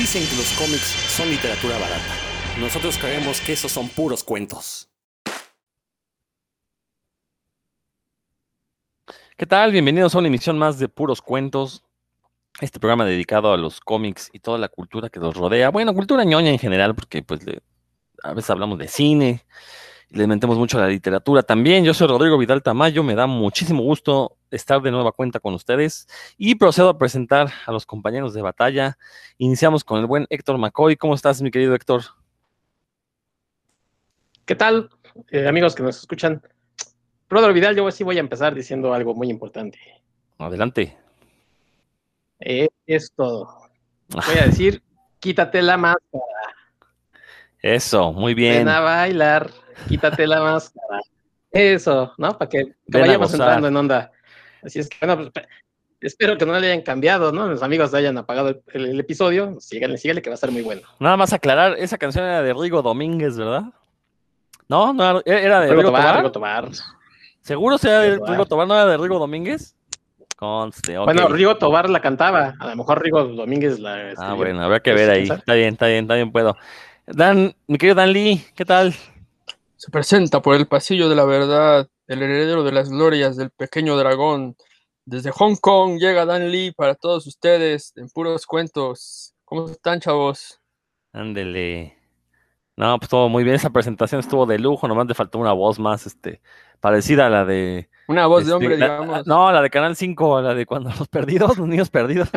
Dicen que los cómics son literatura barata. Nosotros creemos que esos son puros cuentos. ¿Qué tal? Bienvenidos a una emisión más de Puros Cuentos. Este programa dedicado a los cómics y toda la cultura que los rodea. Bueno, cultura ñoña en general, porque pues a veces hablamos de cine, le metemos mucho a la literatura también. Yo soy Rodrigo Vidal Tamayo, me da muchísimo gusto estar de nueva cuenta con ustedes y procedo a presentar a los compañeros de batalla. Iniciamos con el buen Héctor McCoy. ¿Cómo estás, mi querido Héctor? ¿Qué tal, eh, amigos que nos escuchan? Rodrigo Vidal, yo sí voy a empezar diciendo algo muy importante. Adelante. Eh, es todo. Voy a decir, quítate la máscara. Eso, muy bien. Ven a bailar, quítate la máscara. Eso, ¿no? Para que, vayamos entrando en onda. Así es que, bueno, pues, pe- espero que no le hayan cambiado, ¿no? Los amigos hayan apagado el, el- el episodio. Síganle, síganle, que va a estar muy bueno. Nada más aclarar, esa canción era de Rigo Domínguez, ¿verdad? No, no era, era de Rigo, Rigo Tobar, Tobar. Rigo Tobar. ¿Seguro sea de Rigo Tobar. ¿No era de Rigo Domínguez? Conste. Bueno, Rigo Tobar la cantaba. A lo mejor Rigo Domínguez la Ah, escribió. bueno, habrá que ver ahí. Está bien, está bien, está bien, puedo. Dan, mi querido Dan Lee, ¿qué tal? Se presenta por el pasillo de la verdad, el heredero de las glorias del pequeño dragón. Desde Hong Kong llega Dan Lee para todos ustedes en puros cuentos. ¿Cómo están, chavos? Ándele. No, pues todo muy bien. Esa presentación estuvo de lujo, nomás le faltó una voz más, este, parecida a la de. Una voz de este, hombre, la- digamos. no, la de Canal 5, la de cuando los perdidos, los niños perdidos.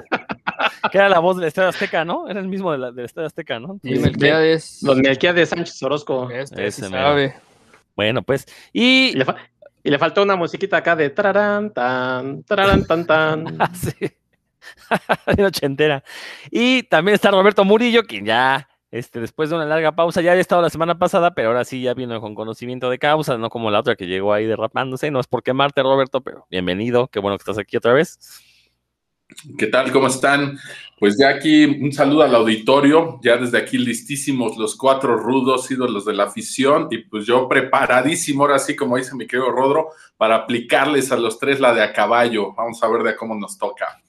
Que era la voz del Estadio Azteca, ¿no? Era el mismo de la, del Estadio Azteca, ¿no? Y Melquiades. Los Melquiades Sánchez Orozco. Este Ese sí sabe. Bueno, pues. Y. Y le, fa- y le faltó una musiquita acá de tararán, tan, tararán, tan, tan. Ah, sí. Bien ochentera. Y también está Roberto Murillo, quien ya, este, después de una larga pausa, ya había estado la semana pasada, pero ahora sí ya vino con conocimiento de causa, no como la otra que llegó ahí derrapándose. No es por quemarte, Roberto, pero bienvenido, qué bueno que estás aquí otra vez. ¿Qué tal? ¿Cómo están? Pues ya aquí un saludo al auditorio, ya desde aquí listísimos los cuatro rudos ídolos de la afición y pues yo preparadísimo, ahora sí como dice mi querido Rodro, para aplicarles a los tres la de a caballo. Vamos a ver de cómo nos toca.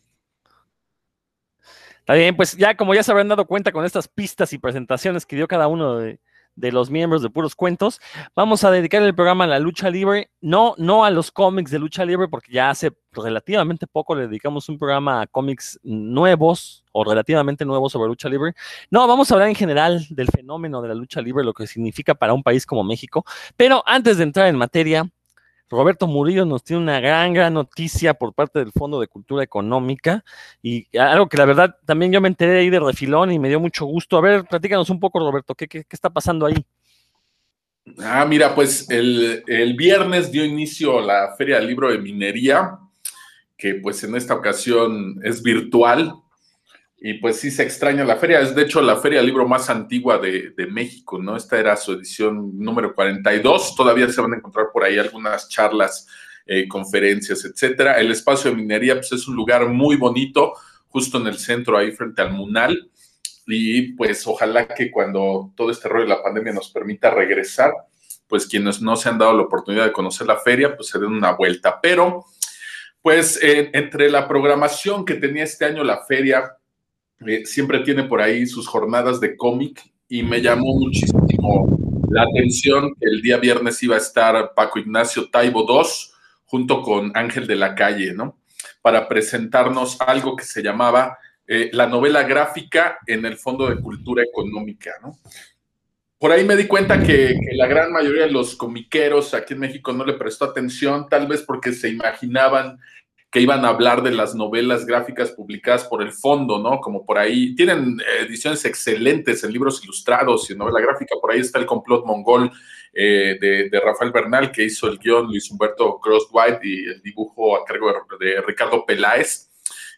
Está bien, pues ya como ya se habrán dado cuenta con estas pistas y presentaciones que dio cada uno de, de los miembros de Puros Cuentos, vamos a dedicar el programa a la lucha libre, no, no a los cómics de lucha libre, porque ya hace relativamente poco le dedicamos un programa a cómics nuevos o relativamente nuevos sobre lucha libre. No, vamos a hablar en general del fenómeno de la lucha libre, lo que significa para un país como México. Pero antes de entrar en materia, Roberto Murillo nos tiene una gran, gran noticia por parte del Fondo de Cultura Económica y algo que la verdad también yo me enteré ahí de refilón y me dio mucho gusto. A ver, platícanos un poco, Roberto, ¿qué, qué, qué está pasando ahí? Ah, mira, pues el, el viernes dio inicio la Feria del Libro de Minería, que pues en esta ocasión es virtual. Y pues sí se extraña la feria, es de hecho la feria del libro más antigua de, de México, ¿no? Esta era su edición número 42, todavía se van a encontrar por ahí algunas charlas, eh, conferencias, etcétera. El espacio de minería pues es un lugar muy bonito, justo en el centro, ahí frente al Munal. Y pues ojalá que cuando todo este rollo de la pandemia nos permita regresar, pues quienes no se han dado la oportunidad de conocer la feria, pues se den una vuelta. Pero, pues eh, entre la programación que tenía este año la feria, eh, siempre tiene por ahí sus jornadas de cómic y me llamó muchísimo la atención que el día viernes iba a estar Paco Ignacio Taibo II junto con Ángel de la Calle, ¿no? Para presentarnos algo que se llamaba eh, la novela gráfica en el Fondo de Cultura Económica, ¿no? Por ahí me di cuenta que, que, la gran mayoría de los comiqueros aquí en México no le prestó atención, tal vez porque se imaginaban que iban a hablar de las novelas gráficas publicadas por el fondo, ¿no? Como por ahí, tienen ediciones excelentes en libros ilustrados y en novela gráfica, por ahí está el complot mongol eh, de, Rafael Bernal, que hizo el guion Luis Humberto Crosswhite y el dibujo a cargo de, de Ricardo Peláez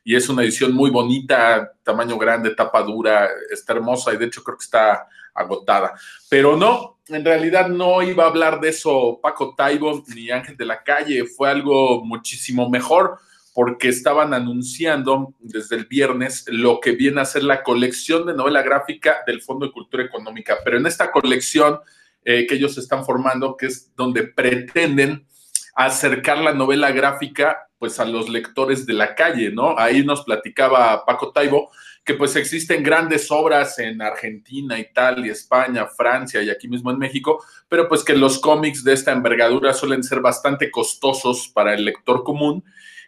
y es una edición muy bonita, tamaño grande, tapa dura, está hermosa y de hecho creo que está agotada. Pero no, en realidad no iba a hablar de eso Paco Taibo ni Ángel de la Calle, fue algo muchísimo mejor porque estaban anunciando desde el viernes lo que viene a ser la colección de novela gráfica del Fondo de Cultura Económica. Pero en esta colección eh, que ellos están formando, que es donde pretenden acercar la novela gráfica pues a los lectores de la calle, ¿no? Ahí nos platicaba Paco Taibo que pues existen grandes obras en Argentina, Italia, España, Francia y aquí mismo en México, pero pues que los cómics de esta envergadura suelen ser bastante costosos para el lector común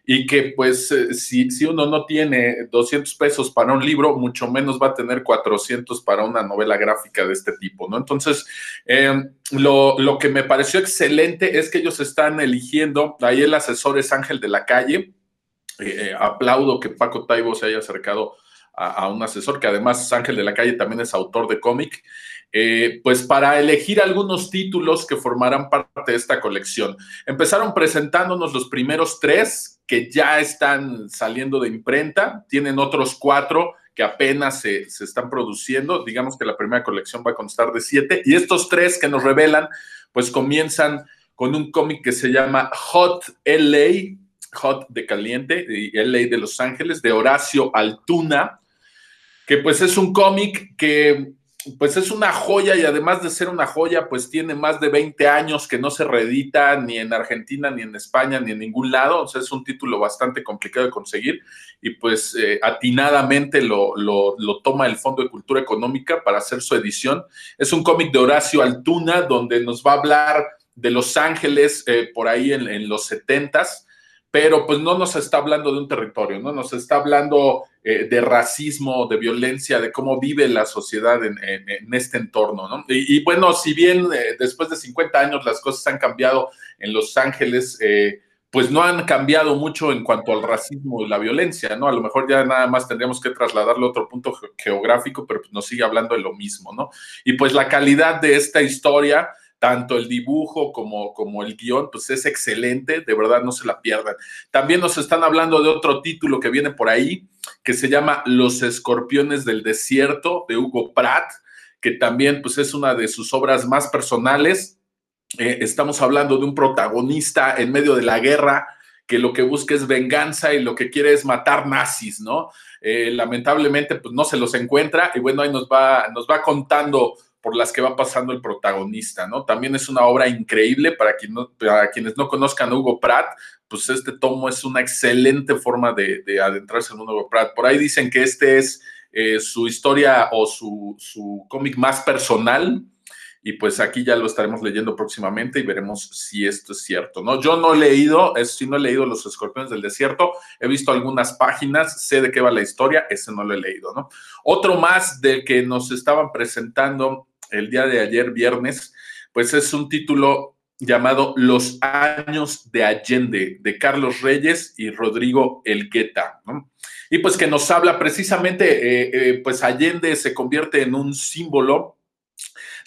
y que pues eh, si, si, uno no tiene 200 pesos para un libro, mucho menos va a tener 400 para una novela gráfica de este tipo, ¿no? Entonces, eh, lo, lo, que me pareció excelente es que ellos están eligiendo, ahí el asesor es Ángel de la Calle, eh, aplaudo que Paco Taibo se haya acercado a, un asesor, que además Ángel de la Calle también es autor de cómic, eh, pues para elegir algunos títulos que formarán parte de esta colección. Empezaron presentándonos los primeros tres que ya están saliendo de imprenta, tienen otros cuatro que apenas se, se, están produciendo. Digamos que la primera colección va a constar de siete. Y estos tres que nos revelan, pues comienzan con un cómic que se llama Hot LA, Hot de Caliente, LA de Los Ángeles, de Horacio Altuna que pues es un cómic que pues es una joya y además de ser una joya, pues tiene más de 20 años que no se reedita ni en Argentina, ni en España, ni en ningún lado. O sea, es un título bastante complicado de conseguir y pues eh, atinadamente lo, lo, toma el Fondo de Cultura Económica para hacer su edición. Es un cómic de Horacio Altuna donde nos va a hablar de Los Ángeles eh, por ahí en, los 70s pero pues no nos está hablando de un territorio, ¿no? Nos está hablando eh, de racismo, de violencia, de cómo vive la sociedad en, este entorno, ¿no? Y, bueno, si bien eh, después de 50 años las cosas han cambiado en Los Ángeles, eh, pues no han cambiado mucho en cuanto al racismo y la violencia, ¿no? A lo mejor ya nada más tendríamos que trasladarlo a otro punto geográfico, pero pues nos sigue hablando de lo mismo, ¿no? Y pues la calidad de esta historia tanto el dibujo como, como el guion, pues es excelente, de verdad no se la pierdan. También nos están hablando de otro título que viene por ahí, que se llama Los Escorpiones del Desierto, de Hugo Pratt, que también pues es una de sus obras más personales. Eh, estamos hablando de un protagonista en medio de la guerra que lo que busca es venganza y lo que quiere es matar nazis, ¿no? Eh, lamentablemente, pues no se los encuentra y bueno, ahí nos va, nos va contando por las que va pasando el protagonista, ¿no? También es una obra increíble para, quien no, quienes no conozcan a Hugo Pratt, pues este tomo es una excelente forma de, adentrarse en un Hugo Pratt. Por ahí dicen que este es eh, su historia o su, su cómic más personal, y pues aquí ya lo estaremos leyendo próximamente y veremos si esto es cierto, ¿no? Yo no he leído, es, si no he leído Los Escorpiones del Desierto, he visto algunas páginas, sé de qué va la historia, ese no lo he leído, ¿no? Otro más de que nos estaban presentando el día de ayer, viernes, pues es un título llamado Los años de Allende, de Carlos Reyes y Rodrigo Elgueta. Y pues que nos habla precisamente, eh, eh, pues Allende se convierte en un símbolo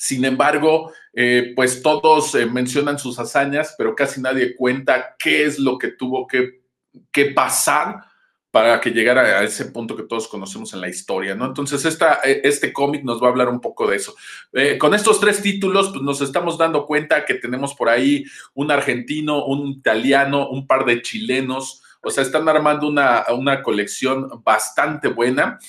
sin embargo, eh, pues todos mencionan sus hazañas, pero casi nadie cuenta qué es lo que tuvo que, pasar para que llegara a ese punto que todos conocemos en la historia, ¿no? Entonces, esta, eh, este cómic nos va a hablar un poco de eso. con estos tres títulos, pues nos estamos dando cuenta que tenemos por ahí un argentino, un italiano, un par de chilenos, o sea, están armando una, una colección bastante buena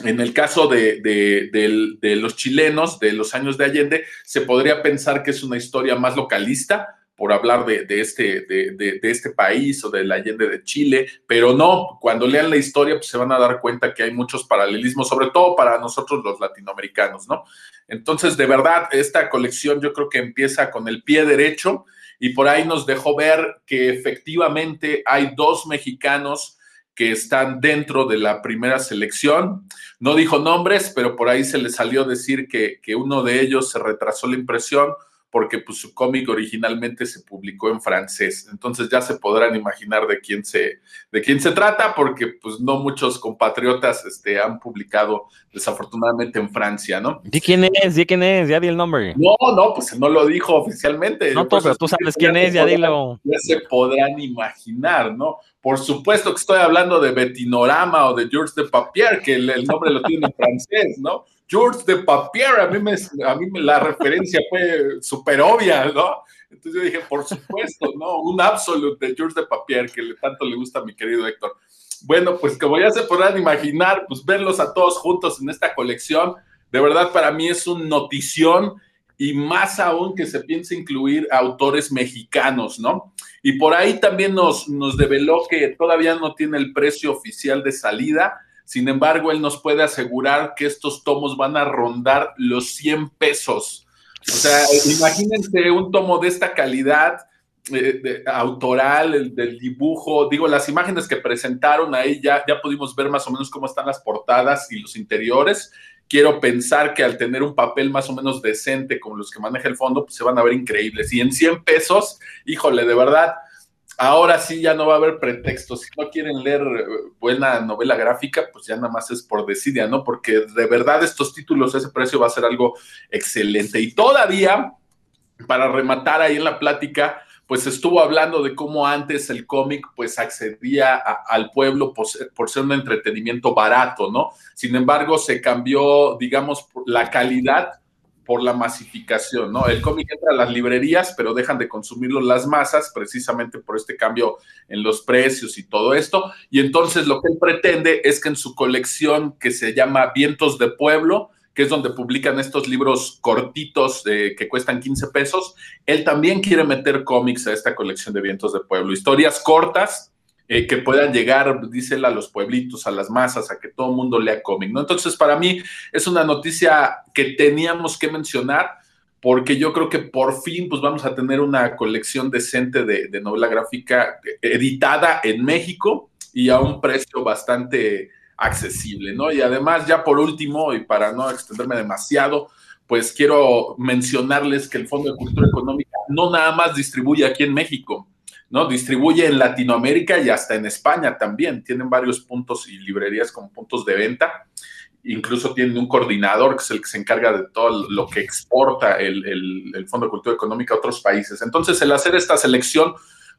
en el caso de, los chilenos de los años de Allende, se podría pensar que es una historia más localista por hablar de, este, de, este país o del Allende de Chile, pero no, cuando lean la historia pues se van a dar cuenta que hay muchos paralelismos, sobre todo para nosotros los latinoamericanos, ¿no? Entonces, de verdad, esta colección yo creo que empieza con el pie derecho y por ahí nos dejó ver que efectivamente hay dos mexicanos que están dentro de la primera selección. No dijo nombres, pero por ahí se le salió decir que, que uno de ellos se retrasó la impresión porque pues, su cómic originalmente se publicó en francés. Entonces ya se podrán imaginar de quién se, de quién se trata, porque pues no muchos compatriotas este, han publicado desafortunadamente en Francia, ¿no? ¿Di quién es? ¿Di quién es? Ya di el nombre. No, no, pues no lo dijo oficialmente. No, pero tú sabes quién es, ya dilo. Ya se podrán imaginar, ¿no? Por supuesto que estoy hablando de Betinorama o de Georges de Papier, que el nombre lo tiene en francés, ¿no? George de Papier, a mí, me, a mí la referencia fue súper obvia, ¿no? Entonces yo dije, por supuesto, ¿no? Un absolute de George de Papier, que le, tanto le gusta a mi querido Héctor. Bueno, pues como ya se podrán imaginar, pues verlos a todos juntos en esta colección, de verdad para mí es un notición y más aún que se piense incluir autores mexicanos, ¿no? Y por ahí también nos, nos develó que todavía no tiene el precio oficial de salida, sin embargo, él nos puede asegurar que estos tomos van a rondar los 100 pesos. O sea, imagínense un tomo de esta calidad eh, autoral, el, del dibujo, digo, las imágenes que presentaron ahí ya, ya pudimos ver más o menos cómo están las portadas y los interiores. Quiero pensar que al tener un papel más o menos decente como los que maneja el fondo, pues se van a ver increíbles. Y en 100 pesos, híjole, de verdad, ahora sí ya no va a haber pretextos. Si no quieren leer eh, buena novela gráfica, pues ya nada más es por desidia, ¿no? Porque de verdad estos títulos, ese precio va a ser algo excelente. Y todavía, para rematar ahí en la plática, pues estuvo hablando de cómo antes el cómic pues accedía al pueblo por ser, por ser, un entretenimiento barato, ¿no? Sin embargo, se cambió, digamos, la calidad por la masificación, ¿no? El cómic entra a las librerías, pero dejan de consumirlo las masas precisamente por este cambio en los precios y todo esto. Y entonces lo que él pretende es que en su colección que se llama Vientos de Pueblo, que es donde publican estos libros cortitos que cuestan 15 pesos, él también quiere meter cómics a esta colección de Vientos de Pueblo, historias cortas eh, que puedan llegar, dice él, a los pueblitos, a las masas, a que todo el mundo lea cómic, ¿no? Entonces, para mí es una noticia que teníamos que mencionar porque yo creo que por fin pues vamos a tener una colección decente de, de novela gráfica editada en México y a un precio bastante accesible, ¿no? Y además, ya por último, y para no extenderme demasiado, pues quiero mencionarles que el Fondo de Cultura Económica no nada más distribuye aquí en México, ¿no? Distribuye en Latinoamérica y hasta en España también. Tienen varios puntos y librerías como puntos de venta. Incluso tienen un coordinador que es el que se encarga de todo lo que exporta el, el, Fondo de Cultura Económica a otros países. Entonces, el hacer esta selección,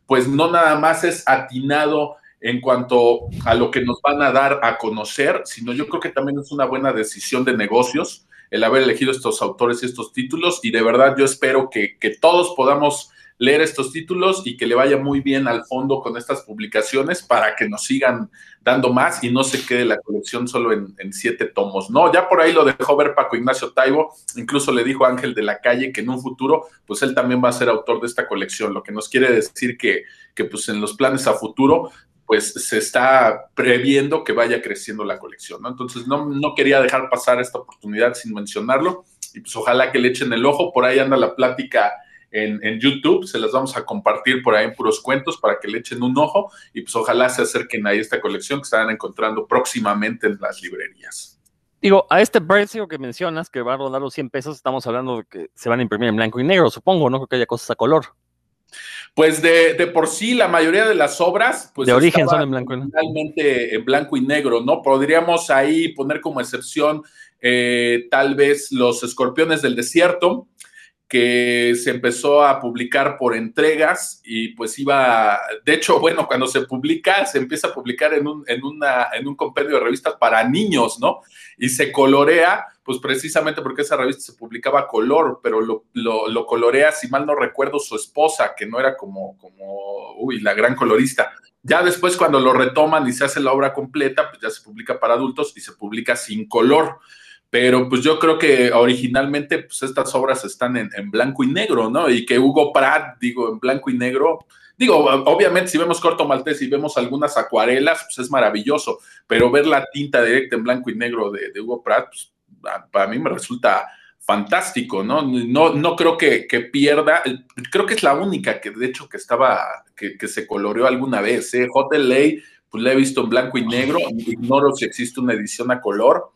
pues no nada más es atinado en cuanto a lo que nos van a dar a conocer, sino yo creo que también es una buena decisión de negocios el haber elegido estos autores y estos títulos y de verdad yo espero que, que todos podamos leer estos títulos y que le vaya muy bien al fondo con estas publicaciones para que nos sigan dando más y no se quede la colección solo en, siete tomos. No, ya por ahí lo dejó ver Paco Ignacio Taibo, incluso le dijo Ángel de la Calle que en un futuro, pues él también va a ser autor de esta colección, lo que nos quiere decir que, que pues en los planes a futuro pues se está previendo que vaya creciendo la colección, ¿no? Entonces no, no quería dejar pasar esta oportunidad sin mencionarlo y pues ojalá que le echen el ojo, por ahí anda la plática en, YouTube, se las vamos a compartir por ahí en puros cuentos para que le echen un ojo y pues ojalá se acerquen a esta colección que estarán encontrando próximamente en las librerías. Digo, a este precio que mencionas, que va a rondar los 100 pesos, estamos hablando de que se van a imprimir en blanco y negro, supongo, ¿no? Creo que haya cosas a color. Pues de, de por sí, la mayoría de las obras, pues. De origen son en blanco y negro. Realmente en blanco y negro, ¿no? Podríamos ahí poner como excepción, eh, tal vez, los escorpiones del desierto, que se empezó a publicar por entregas y pues iba, de hecho, bueno, cuando se publica, se empieza a publicar en un, en una, en un compendio de revistas para niños, ¿no? Y se colorea, pues precisamente porque esa revista se publicaba color, pero lo, lo, colorea, si mal no recuerdo, su esposa, que no era como, como, uy, la gran colorista. Ya después cuando lo retoman y se hace la obra completa, pues ya se publica para adultos y se publica sin color pero pues yo creo que originalmente pues estas obras están en, blanco y negro, ¿no? Y que Hugo Pratt, digo, en blanco y negro, digo, obviamente si vemos Corto Maltés y vemos algunas acuarelas, pues es maravilloso, pero ver la tinta directa en blanco y negro de, Hugo Pratt, pues, para mí me resulta fantástico, ¿no? No, no creo que, pierda, creo que es la única que de hecho que estaba, que, que se coloreó alguna vez, ¿eh? Ley, pues la he visto en blanco y negro, ignoro si existe una edición a color,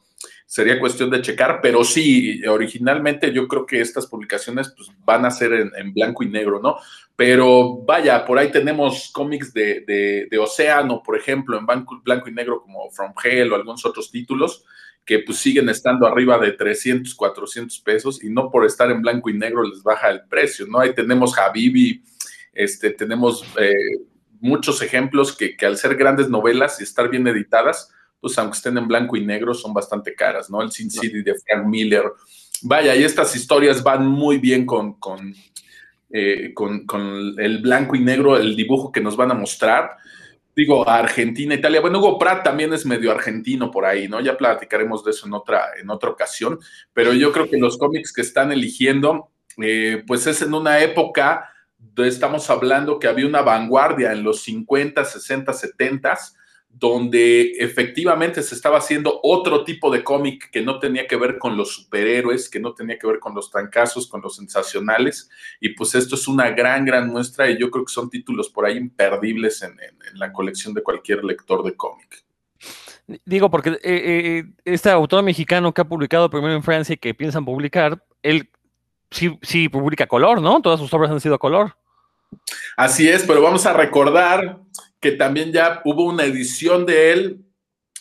sería cuestión de checar, pero sí, originalmente yo creo que estas publicaciones pues, van a ser en, blanco y negro, ¿no? Pero vaya, por ahí tenemos cómics de, Océano, por ejemplo, en blanco, blanco, y negro como From Hell o algunos otros títulos que pues siguen estando arriba de 300, 400 pesos y no por estar en blanco y negro les baja el precio, ¿no? Ahí tenemos Habibi, este, tenemos eh, muchos ejemplos que, que al ser grandes novelas y estar bien editadas, pues aunque estén en blanco y negro, son bastante caras, ¿no? El Sin City de Frank Miller. Vaya, y estas historias van muy bien con, con, eh, con, el blanco y negro, el dibujo que nos van a mostrar. Digo, Argentina, Italia. Bueno, Hugo Pratt también es medio argentino por ahí, ¿no? Ya platicaremos de eso en otra, en otra ocasión. Pero yo creo que los cómics que están eligiendo eh, pues es en una época, estamos hablando que había una vanguardia en los 50, 60, 70 donde efectivamente se estaba haciendo otro tipo de cómic que no tenía que ver con los superhéroes, que no tenía que ver con los trancazos, con los sensacionales. Y pues esto es una gran, gran muestra y yo creo que son títulos por ahí imperdibles en, la colección de cualquier lector de cómic. Digo, porque eh, eh, este autor mexicano que ha publicado primero en Francia y que piensan publicar, él sí, sí publica color, ¿no? Todas sus obras han sido color. Así es, pero vamos a recordar que también ya hubo una edición de él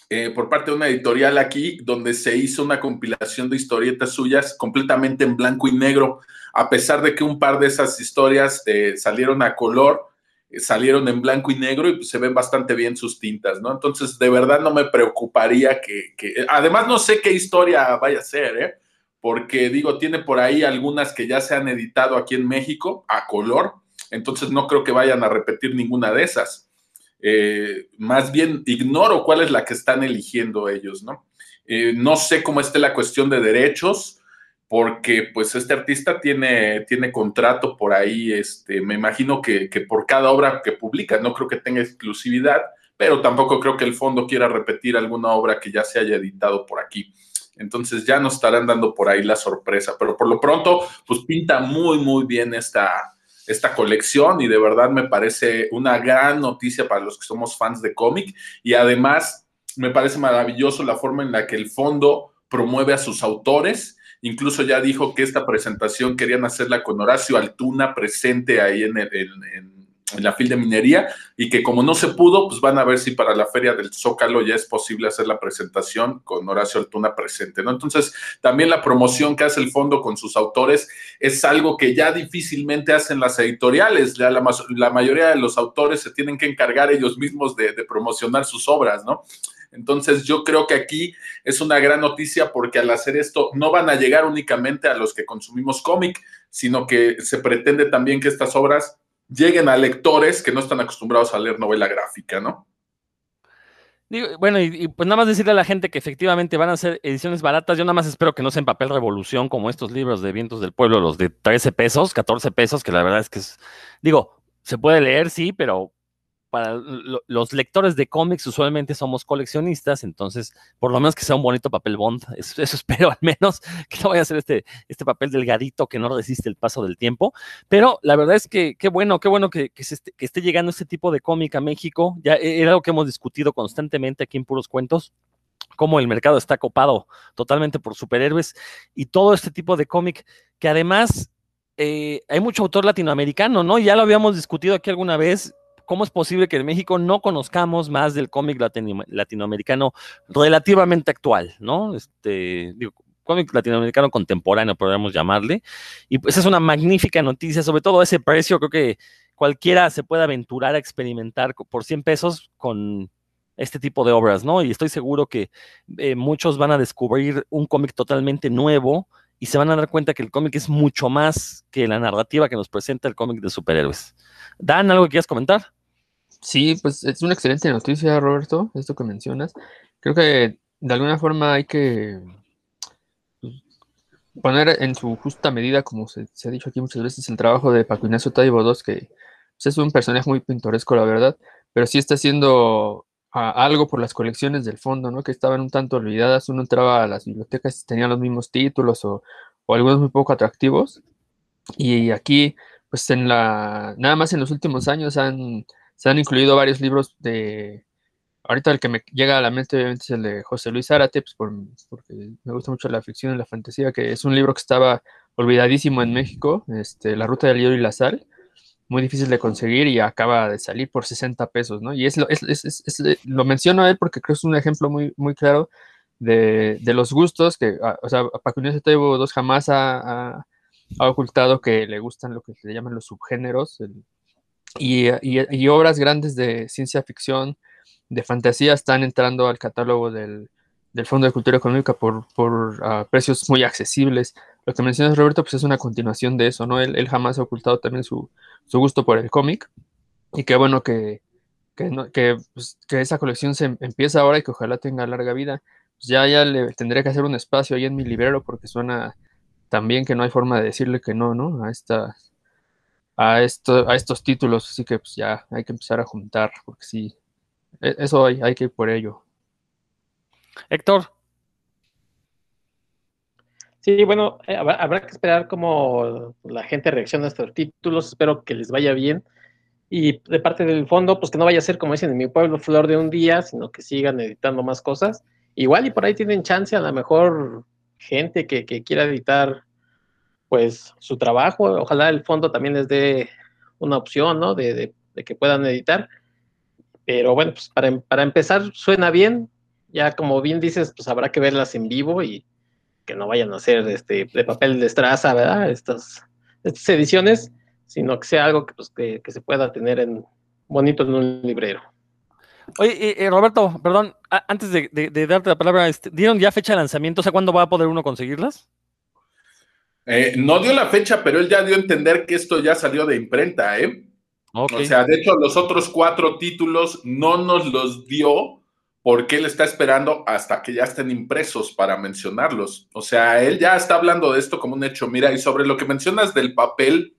eh, por parte de una editorial aquí, donde se hizo una compilación de historietas suyas completamente en blanco y negro, a pesar de que un par de esas historias eh, salieron a color, eh, salieron en blanco y negro y pues, se ven bastante bien sus tintas, ¿no? Entonces, de verdad no me preocuparía que, que además no sé qué historia vaya a ser, ¿eh? Porque digo, tiene por ahí algunas que ya se han editado aquí en México a color, entonces no creo que vayan a repetir ninguna de esas. Eh, más bien ignoro cuál es la que están eligiendo ellos, ¿no? Eh, no sé cómo esté la cuestión de derechos, porque pues este artista tiene, tiene contrato por ahí, este, me imagino que, que, por cada obra que publica, no creo que tenga exclusividad, pero tampoco creo que el fondo quiera repetir alguna obra que ya se haya editado por aquí. Entonces ya nos estarán dando por ahí la sorpresa, pero por lo pronto, pues pinta muy, muy bien esta, esta colección y de verdad me parece una gran noticia para los que somos fans de cómic y además me parece maravilloso la forma en la que el fondo promueve a sus autores. Incluso ya dijo que esta presentación querían hacerla con Horacio Altuna presente ahí en, el, en la fil de minería y que como no se pudo, pues van a ver si para la feria del Zócalo ya es posible hacer la presentación con Horacio Altuna presente, ¿no? Entonces, también la promoción que hace el fondo con sus autores es algo que ya difícilmente hacen las editoriales, ya la, la mayoría de los autores se tienen que encargar ellos mismos de, de promocionar sus obras, ¿no? Entonces yo creo que aquí es una gran noticia porque al hacer esto no van a llegar únicamente a los que consumimos cómic, sino que se pretende también que estas obras lleguen a lectores que no están acostumbrados a leer novela gráfica, ¿no? bueno, y, pues nada más decirle a la gente que efectivamente van a ser ediciones baratas. Yo nada más espero que no sean papel revolución como estos libros de Vientos del Pueblo, los de 13 pesos, 14 pesos, que la verdad es que es, digo, se puede leer, sí, pero para los lectores de cómics usualmente somos coleccionistas, entonces por lo menos que sea un bonito papel bond, eso, espero al menos, que no vaya a ser este, este papel delgadito que no resiste el paso del tiempo, pero la verdad es que qué bueno, qué bueno que, que, esté, que esté llegando este tipo de cómic a México, ya e, era algo que hemos discutido constantemente aquí en Puros Cuentos, cómo el mercado está copado totalmente por superhéroes y todo este tipo de cómic que además eh, hay mucho autor latinoamericano, ¿no? Ya lo habíamos discutido aquí alguna vez, ¿cómo es posible que en México no conozcamos más del cómic latinoamericano relativamente actual, ¿no? Este, digo, cómic latinoamericano contemporáneo, podríamos llamarle. Y pues es una magnífica noticia, sobre todo ese precio, creo que cualquiera se puede aventurar a experimentar por 100 pesos con este tipo de obras, ¿no? Y estoy seguro que eh, muchos van a descubrir un cómic totalmente nuevo y se van a dar cuenta que el cómic es mucho más que la narrativa que nos presenta el cómic de superhéroes. Dan, ¿algo que quieras comentar? Sí, pues es una excelente noticia, Roberto, esto que mencionas. Creo que de alguna forma hay que pues, poner en su justa medida, como se, ha dicho aquí muchas veces, el trabajo de Paco Ignacio Taibo II, que pues, es un personaje muy pintoresco, la verdad, pero sí está haciendo ah, algo por las colecciones del fondo, ¿no? Que estaban un tanto olvidadas. Uno entraba a las bibliotecas y tenían los mismos títulos o, o algunos muy poco atractivos. Y aquí, pues en la, nada más en los últimos años han se han incluido varios libros de... Ahorita el que me llega a la mente obviamente es el de José Luis Zárate, pues porque me gusta mucho la ficción y la fantasía, que es un libro que estaba olvidadísimo en México, este, La Ruta del Hielo y la Sal, muy difícil de conseguir y acaba de salir por 60 pesos, ¿no? Y es lo, es, es, lo menciono a él porque creo que es un ejemplo muy, muy claro de, de los gustos que, o sea, Paco Inés II jamás ha, ha, ha, ocultado que le gustan lo que se llaman los subgéneros, el, y, obras grandes de ciencia ficción, de fantasía, están entrando al catálogo del, Fondo de Cultura Económica por, por ah, precios muy accesibles. Lo que mencionas, Roberto, pues es una continuación de eso, ¿no? Él, jamás ha ocultado también su, gusto por el cómic. Y qué bueno que, que, pues, que, esa colección se empieza ahora y que ojalá tenga larga vida. Pues ya, ya le tendría que hacer un espacio ahí en mi librero porque suena también que no hay forma de decirle que no, ¿no? A esta, a esto, a estos títulos, así que pues ya hay que empezar a juntar, porque sí, e, eso hay, hay que ir por ello. Héctor. Sí, bueno, eh, habrá, habrá que esperar cómo la gente reacciona a estos títulos. Espero que les vaya bien. Y de parte del fondo, pues que no vaya a ser como dicen en mi pueblo, flor de un día, sino que sigan editando más cosas. Igual y por ahí tienen chance, a lo mejor gente que, que quiera editar pues su trabajo. Ojalá el fondo también les dé una opción, ¿no? De, de- de que puedan editar. Pero bueno, pues para, para empezar suena bien. Ya como bien dices, pues habrá que verlas en vivo y que no vayan a ser este, de papel de estraza, ¿verdad? Estas, estas ediciones, sino que sea algo que, pues, que, se pueda tener en bonito en un librero. Oye, eh, Roberto, perdón, antes de, de- de darte la palabra, este, ¿dieron ya fecha de lanzamiento? O sea, ¿cuándo va a poder uno conseguirlas? Eh, no dio la fecha, pero él ya dio a entender que esto ya salió de imprenta, ¿eh? O sea, de hecho, los otros cuatro títulos no nos los dio porque él está esperando hasta que ya estén impresos para mencionarlos. O sea, él ya está hablando de esto como un hecho. Mira, y sobre lo que mencionas del papel,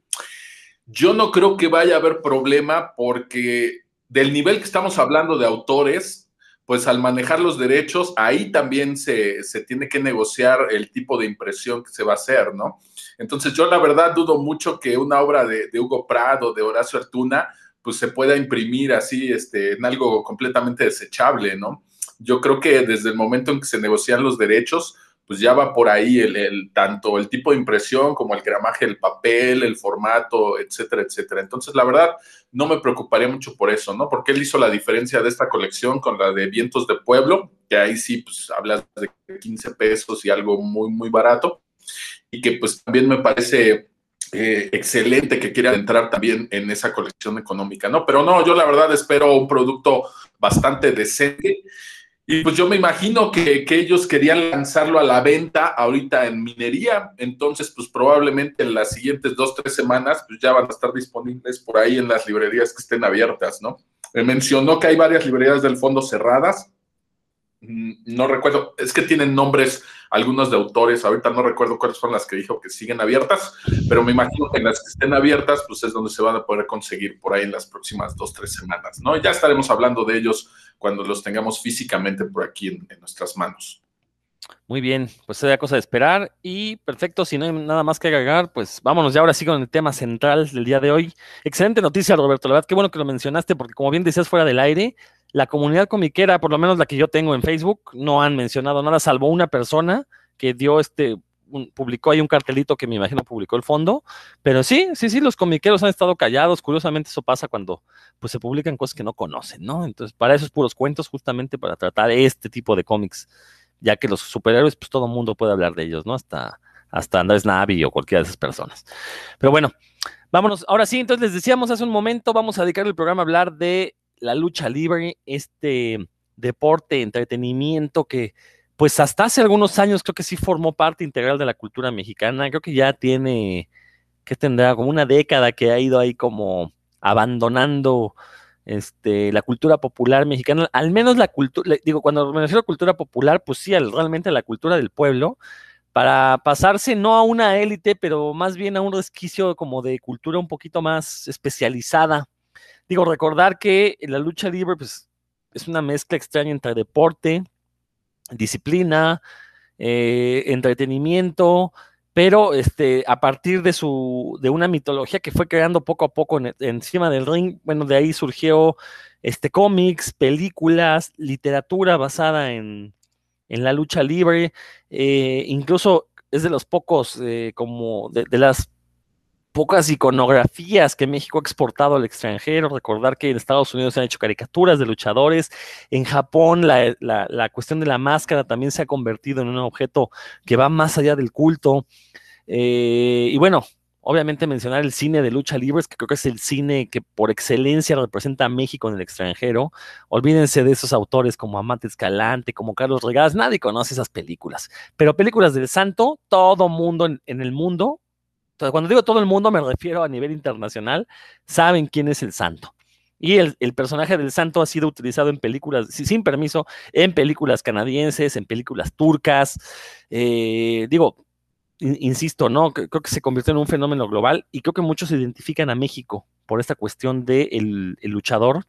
yo no creo que vaya a haber problema porque del nivel que estamos hablando de autores, pues al manejar los derechos, ahí también se, se tiene que negociar el tipo de impresión que se va a hacer, ¿no? Entonces yo la verdad dudo mucho que una obra de, de Hugo Prado, de Horacio Artuna, pues se pueda imprimir así este, en algo completamente desechable, ¿no? Yo creo que desde el momento en que se negocian los derechos, pues ya va por ahí el, el- tanto el tipo de impresión como el gramaje del papel, el formato, etcétera, etcétera. Entonces, la verdad, no me preocuparía mucho por eso, ¿no? Porque él hizo la diferencia de esta colección con la de Vientos de Pueblo, que ahí sí, pues hablas de 15 pesos y algo muy, muy barato, y que pues también me parece eh, excelente que quiera entrar también en esa colección económica, ¿no? Pero no, yo la verdad espero un producto bastante decente. Y pues yo me imagino que, que ellos querían lanzarlo a la venta ahorita en minería, entonces pues probablemente en las siguientes dos, tres semanas pues ya van a estar disponibles por ahí en las librerías que estén abiertas, ¿no? Me mencionó que hay varias librerías del fondo cerradas, no recuerdo, es que tienen nombres algunos de autores, ahorita no recuerdo cuáles son las que dijo que siguen abiertas, pero me imagino que en las que estén abiertas, pues es donde se van a poder conseguir por ahí en las próximas dos, tres semanas, ¿no? Ya estaremos hablando de ellos cuando los tengamos físicamente por aquí en, en nuestras manos. Muy bien, pues sería cosa de esperar y perfecto, si no hay nada más que agregar, pues vámonos ya ahora sí con el tema central del día de hoy. Excelente noticia, Roberto, la verdad, qué bueno que lo mencionaste, porque como bien decías fuera del aire, la comunidad comiquera, por lo menos la que yo tengo en Facebook, no han mencionado nada, salvo una persona que dio este, publicó ahí un cartelito que me imagino publicó el fondo, pero sí, sí, sí, los comiqueros han estado callados, curiosamente eso pasa cuando pues se publican cosas que no conocen, ¿no? Entonces, para eso es puros cuentos, justamente para tratar este tipo de cómics ya que los superhéroes, pues todo el mundo puede hablar de ellos, ¿no? Hasta, hasta Andrés Navi o cualquiera de esas personas. Pero bueno, vámonos. Ahora sí, entonces les decíamos hace un momento, vamos a dedicar el programa a hablar de la lucha libre, este deporte, entretenimiento que, pues hasta hace algunos años creo que sí formó parte integral de la cultura mexicana. Creo que ya tiene, que tendrá como una década que ha ido ahí como abandonando este, la cultura popular mexicana, al menos la cultura, digo, cuando me refiero a cultura popular, pues sí, al- realmente la cultura del pueblo, para pasarse no a una élite, pero más bien a un resquicio como de cultura un poquito más especializada. Digo, recordar que la lucha libre, pues, es una mezcla extraña entre deporte, disciplina, eh, entretenimiento, pero este, a partir de, su, de una mitología que fue creando poco a poco en- encima del ring, bueno, de ahí surgió este, cómics, películas, literatura basada en, en la lucha libre, eh, incluso es de los pocos, eh, como de, de las pocas iconografías que México ha exportado al extranjero. Recordar que en Estados Unidos se han hecho caricaturas de luchadores. En Japón la, la, cuestión de la máscara también se ha convertido en un objeto que va más allá del culto. Eh, y bueno, obviamente mencionar el cine de lucha libre, que creo que es el cine que por excelencia representa a México en el extranjero. Olvídense de esos autores como Amate Escalante, como Carlos Regadas, nadie conoce esas películas. Pero películas del santo, todo mundo en, el mundo cuando digo todo el mundo, me refiero a nivel internacional, saben quién es el santo. Y el, personaje del santo ha sido utilizado en películas, sin permiso, en películas canadienses, en películas turcas. Eh, digo, insisto, ¿no? Creo que se convirtió en un fenómeno global y creo que muchos identifican a México por esta cuestión del de el luchador.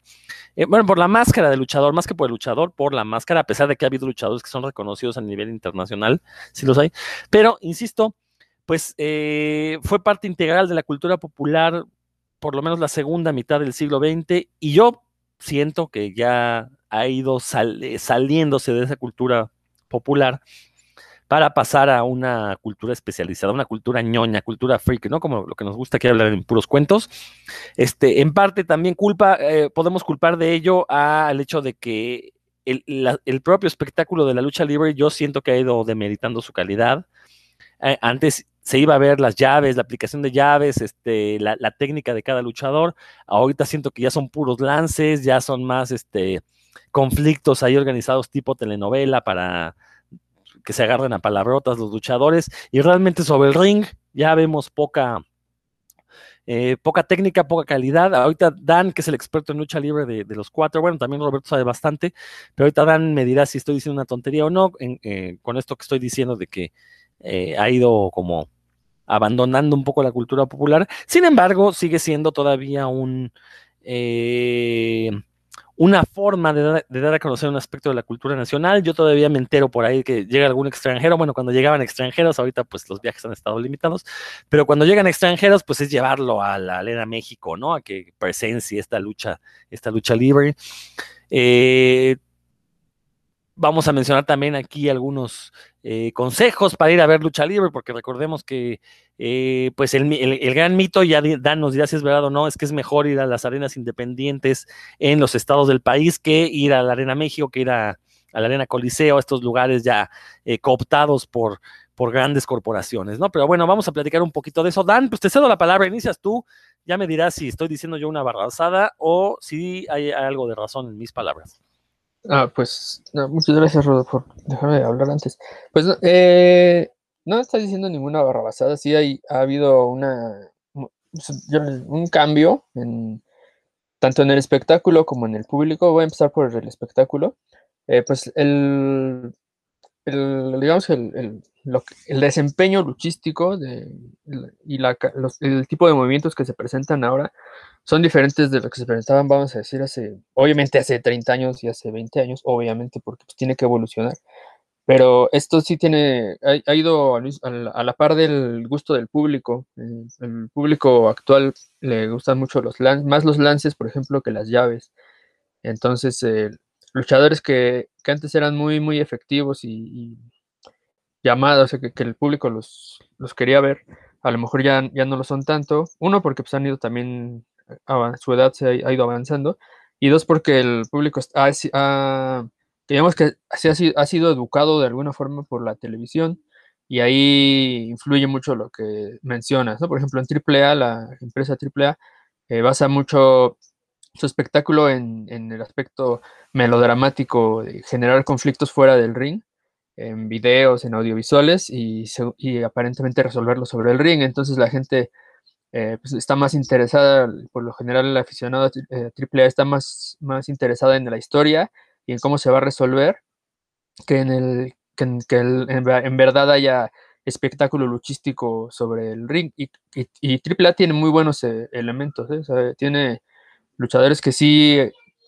Eh, bueno, por la máscara del luchador, más que por el luchador, por la máscara, a pesar de que ha habido luchadores que son reconocidos a nivel internacional, si los hay. Pero, insisto, pues eh, fue parte integral de la cultura popular por lo menos la segunda mitad del siglo XX y yo siento que ya ha ido eh, saliéndose de esa cultura popular para pasar a una cultura especializada, una cultura ñoña, cultura freak, ¿no? Como lo que nos gusta aquí hablar en puros cuentos. Este, en parte también culpa, eh, podemos culpar de ello al hecho de que el, propio espectáculo de la lucha libre yo siento que ha ido demeritando su calidad. Antes se iba a ver las llaves, la aplicación de llaves, este, la, técnica de cada luchador. Ahorita siento que ya son puros lances, ya son más este, conflictos ahí organizados tipo telenovela para que se agarren a palabrotas los luchadores. Y realmente sobre el ring ya vemos poca, eh, poca técnica, poca calidad. Ahorita Dan, que es el experto en lucha libre de, los cuatro, bueno, también Roberto sabe bastante, pero ahorita Dan me dirá si estoy diciendo una tontería o no eh, con esto que estoy diciendo de que eh, ha ido como abandonando un poco la cultura popular. Sin embargo, sigue siendo todavía un una forma de, dar a conocer un aspecto de la cultura nacional. Yo todavía me entero por ahí que llega algún extranjero. Bueno, cuando llegaban extranjeros, ahorita pues los viajes han estado limitados, pero cuando llegan extranjeros, pues es llevarlo a la Arena México, ¿no? A que presencie esta lucha, esta lucha libre. Eh, Vamos a mencionar también aquí algunos eh, consejos para ir a ver lucha libre, porque recordemos que eh, pues el, gran mito, ya Dan nos dirá si es verdad o no, es que es mejor ir a las arenas independientes en los estados del país que ir a la Arena México, que ir a, la Arena Coliseo, a estos lugares ya eh, cooptados por grandes corporaciones, ¿no? Pero bueno, vamos a platicar un poquito de eso. Dan, pues te cedo la palabra, inicias tú, ya me dirás si estoy diciendo yo una barrazada o si hay algo de razón en mis palabras. Ah, pues muchas gracias, Rodo, por dejarme hablar antes. Pues eh, no estás diciendo ninguna barrabasada, sí hay, ha habido una, un cambio en, tanto en el espectáculo como en el público. Voy a empezar por el espectáculo. Eh, pues el, digamos, el, el, desempeño luchístico de, y la, el tipo de movimientos que se presentan ahora son diferentes de lo que se presentaban, vamos a decir, hace, obviamente hace 30 años y hace 20 años, obviamente, porque pues, tiene que evolucionar. Pero esto sí tiene, ha, ido a, la, par del gusto del público. El, público actual le gustan mucho los lances, más los lances, por ejemplo, que las llaves. Entonces, eh, luchadores que, que, antes eran muy, muy efectivos y, llamados, o sea, que, el público los, los, quería ver, a lo mejor ya, ya no lo son tanto. Uno, porque pues, han ido también, su edad se ha, ido avanzando. Y dos, porque el público ha, digamos que ha ha sido educado de alguna forma por la televisión y ahí influye mucho lo que mencionas, ¿no? Por ejemplo, en AAA, la empresa AAA eh, basa mucho su espectáculo en, el aspecto melodramático, de generar conflictos fuera del ring, en videos, en audiovisuales y, aparentemente resolverlo sobre el ring. Entonces la gente eh, pues, está más interesada, por lo general el aficionado a AAA está más, más interesada en la historia y en cómo se va a resolver que en el que, en, verdad haya espectáculo luchístico sobre el ring. Y, y, AAA tiene muy buenos eh, elementos, ¿eh? tiene luchadores que sí,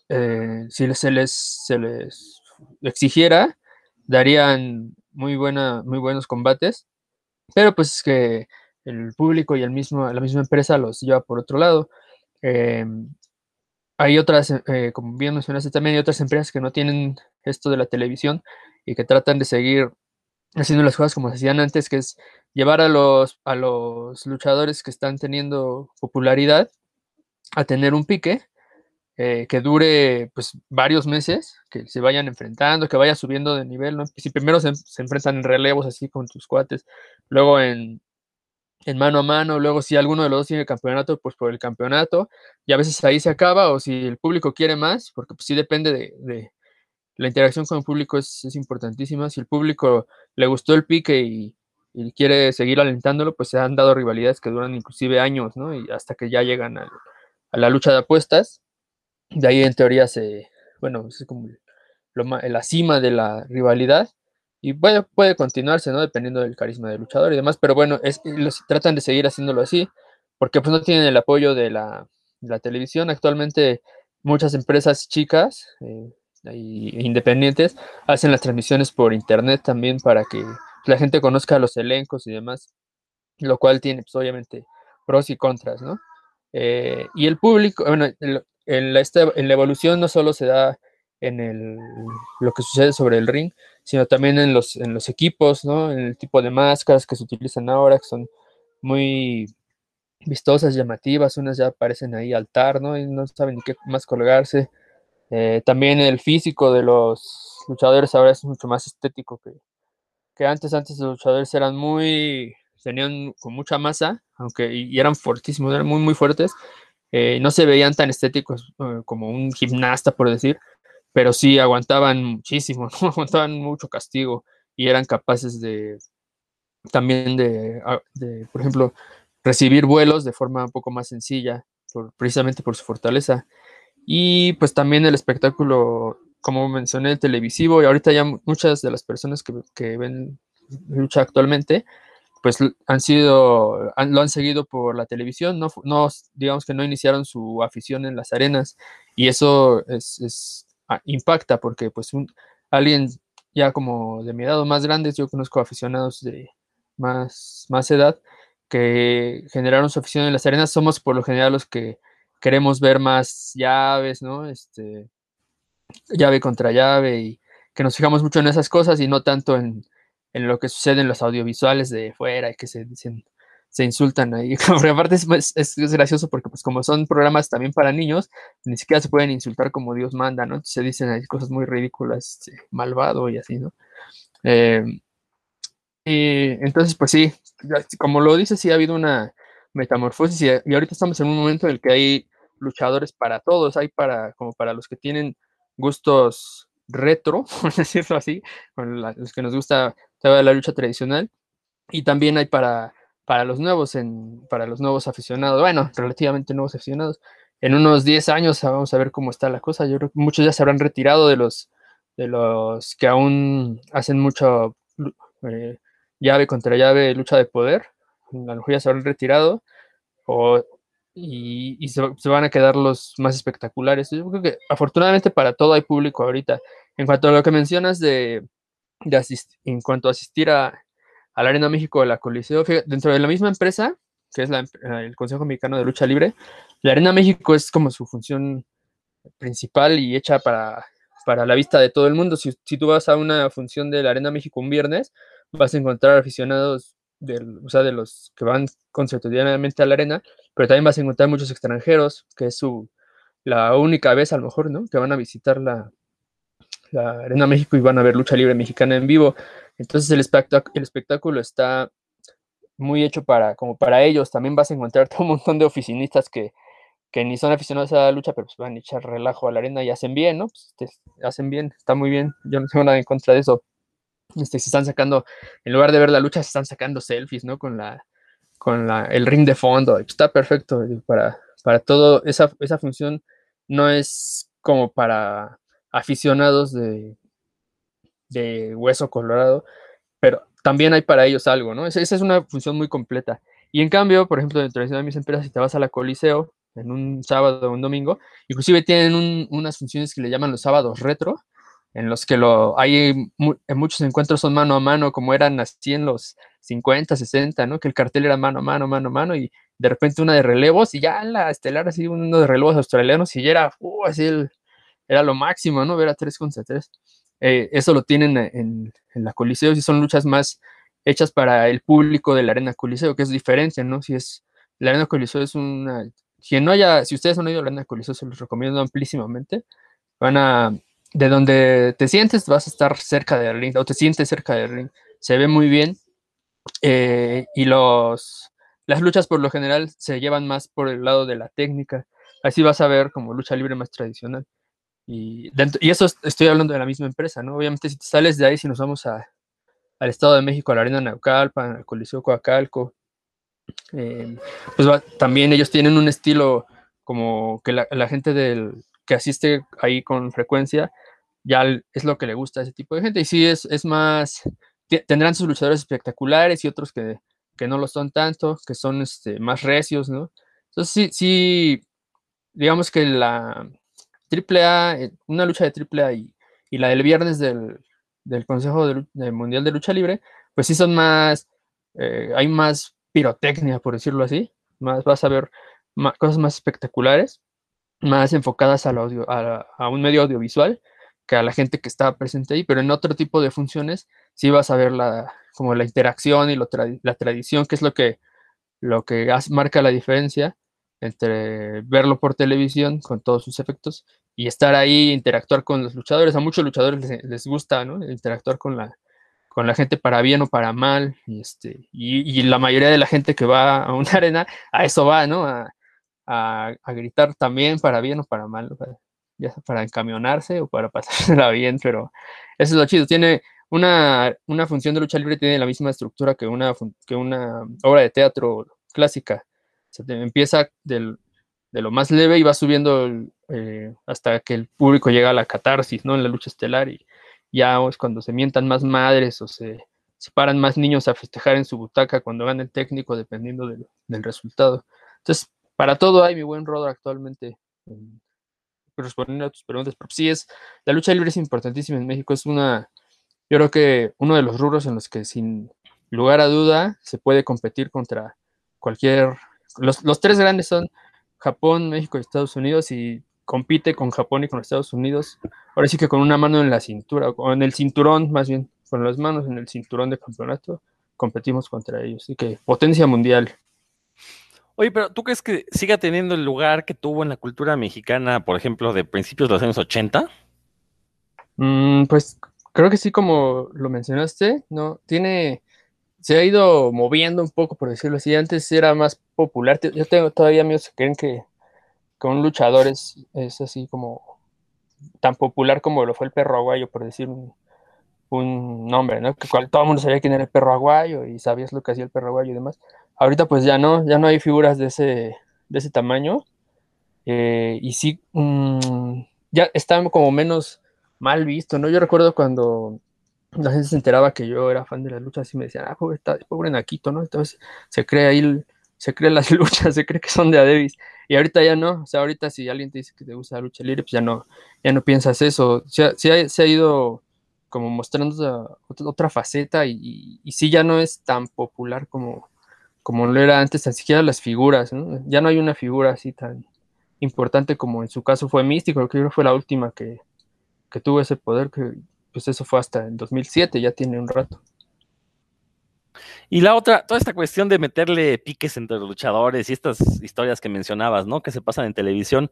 eh, si se les, se les exigiera, darían muy, buena, muy buenos combates, pero pues es que el público y el mismo, la misma empresa los lleva por otro lado. Em, hay otras, eh, como bien mencionaste también, hay otras empresas que no tienen esto de la televisión y que tratan de seguir haciendo las cosas como se hacían antes, que es llevar a los, a los luchadores que están teniendo popularidad a tener un pique eh, que dure pues varios meses, que se vayan enfrentando, que vaya subiendo de nivel, ¿no? Si primero se, enfrentan en relevos así con tus cuates, luego en, en, mano a mano, luego si alguno de los dos tiene campeonato, pues por el campeonato, y a veces ahí se acaba, o si el público quiere más, porque pues sí depende de, la interacción con el público es, importantísima, si el público le gustó el pique y, quiere seguir alentándolo, pues se han dado rivalidades que duran inclusive años, ¿no? Y hasta que ya llegan a la lucha de apuestas. De ahí en teoría se, bueno, es como la cima de la rivalidad. y puede, puede continuarse, ¿no? Dependiendo del carisma del luchador y demás, pero bueno, es, los, tratan de seguir haciéndolo así, porque pues no tienen el apoyo de la, de la televisión. Actualmente muchas empresas chicas eh, y- independientes hacen las transmisiones por internet también para que la gente conozca los elencos y demás, lo cual tiene pues obviamente pros y contras, ¿no? Eh, y el público, bueno, el- en la, esta- en la evolución no solo se da en el, lo que sucede sobre el ring, sino también en los, en los equipos, ¿no? En el tipo de máscaras que se utilizan ahora, que son muy vistosas, llamativas, unas ya aparecen ahí altar, ¿no? Y no saben qué más colgarse. Eh, también el físico de los luchadores ahora es mucho más estético que, que antes. Antes los luchadores eran muy, tenían con mucha masa, aunque y eran fortísimos, eran muy, muy fuertes. Eh, no se veían tan estéticos eh, como un gimnasta, por decir, pero sí aguantaban muchísimo, aguantaban mucho castigo y eran capaces de también de, ah, de, por ejemplo, recibir vuelos de forma un poco más sencilla, precisamente por su fortaleza. Y pues también el espectáculo, como mencioné, el televisivo, y ahorita ya mu- muchas de las personas que, que ven lucha actualmente, pues han sido, lo han seguido por la televisión, no, digamos que no iniciaron su afición en las arenas, y eso es, es- ah, impacta porque pues un, alguien ya como de mi edad o más grandes, yo conozco aficionados de más, más edad, que generaron su afición en las arenas, somos por lo general los que queremos ver más llaves, ¿no? Este, llave contra llave y que nos fijamos mucho en esas cosas y no tanto en, en lo que sucede en los audiovisuales de fuera y que se dicen, se insultan ahí. Porque aparte es, es- es- gracioso porque pues como son programas también para niños, ni siquiera se pueden insultar como Dios manda, ¿no? Se dicen ahí cosas muy ridículas, este, malvado y así, ¿no? Eh, y entonces, pues sí, como lo dices, sí ha habido una metamorfosis y, ahorita estamos en un momento en el que hay luchadores para todos, hay para, como para los que tienen gustos retro, por decirlo así, con los que nos gusta toda la lucha tradicional, y también hay para, para los nuevos, en, para los nuevos aficionados, bueno, relativamente nuevos aficionados. En unos 10 años vamos a ver cómo está la cosa. Yo creo que muchos ya se habrán retirado de los, de los que aún hacen mucho eh, llave contra llave, lucha de poder. A lo mejor ya se habrán retirado o, y, y se, se van a quedar los más espectaculares. Yo creo que afortunadamente para todo hay público ahorita. En cuanto a lo que mencionas de, de en cuanto a asistir a, a la Arena México de la Coliseo, fíjate, dentro de la misma empresa, que es la el Consejo Mexicano de Lucha Libre, la Arena México es como su función principal y hecha para, para la vista de todo el mundo. Si, si tú vas a una función de la Arena México un viernes, vas a encontrar aficionados del, o sea, de los que van concertadianamente a la arena, pero también vas a encontrar muchos extranjeros, que es su, la única vez a lo mejor, ¿no? Que van a visitar la, la Arena México y van a ver lucha libre mexicana en vivo. Entonces el, espectáculo está muy hecho para, como para ellos. También vas a encontrar un montón de oficinistas que, que ni son aficionados a la lucha, pero pues van a echar relajo a la arena y hacen bien, ¿no? Pues, este, hacen bien, está muy bien. Yo no tengo nada en contra de eso. Este, se están sacando, en lugar de ver la lucha, se están sacando selfies, ¿no? Con la, con la, el ring de fondo. pues, Está perfecto para, para todo. Esa, esa función no es como para aficionados de, de hueso colorado, pero también hay para ellos algo, ¿no? Esa, es una función muy completa. Y en cambio, por ejemplo, dentro de mis empresas, si te vas a la Coliseo en un sábado o un domingo, inclusive tienen un- unas funciones que le llaman los sábados retro, en los que lo, hay en muchos encuentros son mano a mano, como eran así en los 50, 60, ¿no? Que el cartel era mano a mano, mano a mano, y de repente una de relevos, y ya en la estelar así uno de relevos australianos, y ya era, uh, así el- era lo máximo, ¿no? Ver a 3 contra 3. Eh, eso lo tienen en, en la Coliseo, si son luchas más hechas para el público de la Arena Coliseo, que es diferente, ¿no? Si es, la Arena Coliseo es una, quien no haya, si ustedes han ido a la Arena Coliseo, se los recomiendo amplísimamente, van a, de donde te sientes, vas a estar cerca del ring, o te sientes cerca del ring, se ve muy bien, eh, y los, las luchas por lo general se llevan más por el lado de la técnica, así vas a ver como lucha libre más tradicional. Y, y eso es- estoy hablando de la misma empresa, ¿no? Obviamente si te sales de ahí, si nos vamos a, al Estado de México, a la Arena Naucalpan, al Coliseo Coacalco, eh, pues también ellos tienen un estilo como que la, la gente del, que asiste ahí con frecuencia ya es lo que le gusta a ese tipo de gente. Y sí, es, es más, tendrán sus luchadores espectaculares y otros que, que no lo son tanto, que son este, más recios, ¿no? Entonces sí, sí, digamos que la AAA, eh, una lucha de AAA y, y la del viernes del, del Consejo Mundial de Lucha Libre, pues sí son más, eh, hay más pirotecnia, por decirlo así, más vas a ver cosas más espectaculares, más enfocadas a, a, un medio audiovisual que a la gente que está presente ahí, pero en otro tipo de funciones sí vas a ver la, como la interacción y la tradición, que es lo que, lo que marca la diferencia entre verlo por televisión con todos sus efectos y estar ahí, interactuar con los luchadores. A muchos luchadores les, gusta, ¿no? Interactuar con la, con la gente para bien o para mal. Y, este, y, la mayoría de la gente que va a una arena, a eso va, ¿no? A, gritar también para bien o para mal, ya para encamionarse o para pasársela bien, pero eso es lo chido. Tiene una, una función de lucha libre, tiene la misma estructura que una, que una obra de teatro clásica. Empieza del, de lo más leve y va subiendo eh, hasta que el público llega a la catarsis, ¿no? En la lucha estelar y ya es cuando se mientan más madres o se, se paran más niños a festejar en su butaca cuando gana el técnico, dependiendo del, resultado. Entonces, para todo hay mi buen Rodo actualmente. Respondiendo a tus preguntas, pero sí es, la lucha libre es importantísima en México, es una, yo creo que uno de los rubros en los que sin lugar a duda se puede competir contra cualquier, los, los tres grandes son Japón, México y Estados Unidos y compite con Japón y con Estados Unidos. Ahora sí que con una mano en la cintura, o en el cinturón más bien, con las manos en el cinturón de campeonato, competimos contra ellos. Así que potencia mundial. Oye, pero ¿tú crees que siga teniendo el lugar que tuvo en la cultura mexicana, por ejemplo, de principios de los años 80? Mm, pues creo que sí, como lo mencionaste, ¿no? Tiene, se ha ido moviendo un poco, por decirlo así. Antes era más popular. Yo tengo todavía amigos que creen que, un luchador es, así como tan popular como lo fue el perro aguayo, por decir un, nombre, ¿no? Que todo el mundo sabía quién era el perro aguayo y sabías lo que hacía el perro aguayo y demás. Ahorita pues ya no, ya no hay figuras de ese, de ese tamaño. Eh, y sí, mm, ya está como menos mal visto, ¿no? Yo recuerdo cuando la gente se enteraba que yo era fan de las luchas y me decían, ah, pobre, pobre Naquito, ¿no? Entonces se cree ahí, se cree las luchas, se cree que son de Adebis. Y ahorita ya no, o sea, ahorita si alguien te dice que te gusta la lucha libre, pues ya no, ya no piensas eso. Se ha, se ha, ido como mostrando otra, faceta y, y, sí ya no es tan popular como, como lo era antes, tan siquiera las figuras, ¿no? Ya no hay una figura así tan importante como en su caso fue Místico, creo que fue la última que, que tuvo ese poder que pues eso fue hasta el 2007, ya tiene un rato. Y la otra, toda esta cuestión de meterle piques entre los luchadores y estas historias que mencionabas, ¿no? Que se pasan en televisión,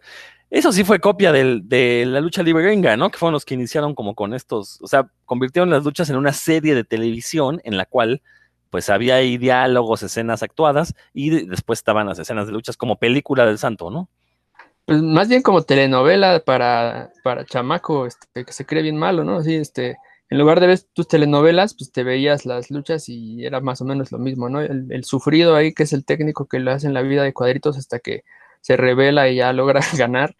eso sí fue copia de la lucha libre gringa, ¿no? Que fueron los que iniciaron como con estos, o sea, convirtieron las luchas en una serie de televisión en la cual pues había ahí diálogos, escenas actuadas y después estaban las escenas de luchas como película del santo, ¿no? Pues más bien como telenovela para, para chamaco, este, que se cree bien malo, ¿no? Este, en lugar de ver tus telenovelas, pues te veías las luchas y era más o menos lo mismo, ¿no? El, sufrido ahí, que es el técnico que lo hace en la vida de cuadritos hasta que se revela y ya logra ganar.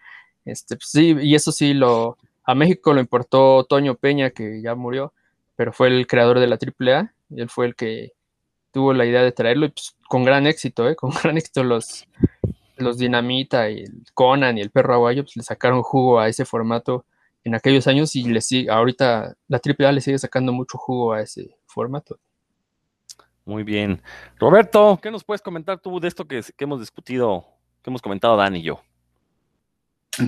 Este, pues sí, y eso sí lo, a México lo importó Toño Peña, que ya murió, pero fue el creador de la AAA, y él fue el que tuvo la idea de traerlo, y pues con gran éxito, ¿eh? Con gran éxito los, los Dinamita y el Conan y el Perro Aguayo pues, le sacaron jugo a ese formato en aquellos años y le sigue, ahorita la AAA le sigue sacando mucho jugo a ese formato. Muy bien. Roberto, ¿qué nos puedes comentar tú de esto que, hemos discutido, que hemos comentado Dan y yo?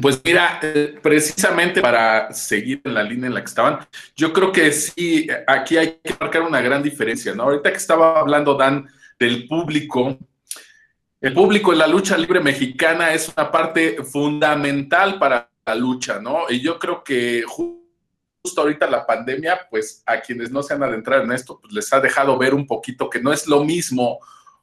Pues mira, eh, precisamente para seguir en la línea en la que estaban, yo creo que sí, aquí hay que marcar una gran diferencia, ¿no? Ahorita que estaba hablando Dan del público, el público en la lucha libre mexicana es una parte fundamental para la lucha, ¿no? Y yo creo que justo ahorita la pandemia, pues a quienes no se han adentrado en esto, pues les ha dejado ver un poquito que no es lo mismo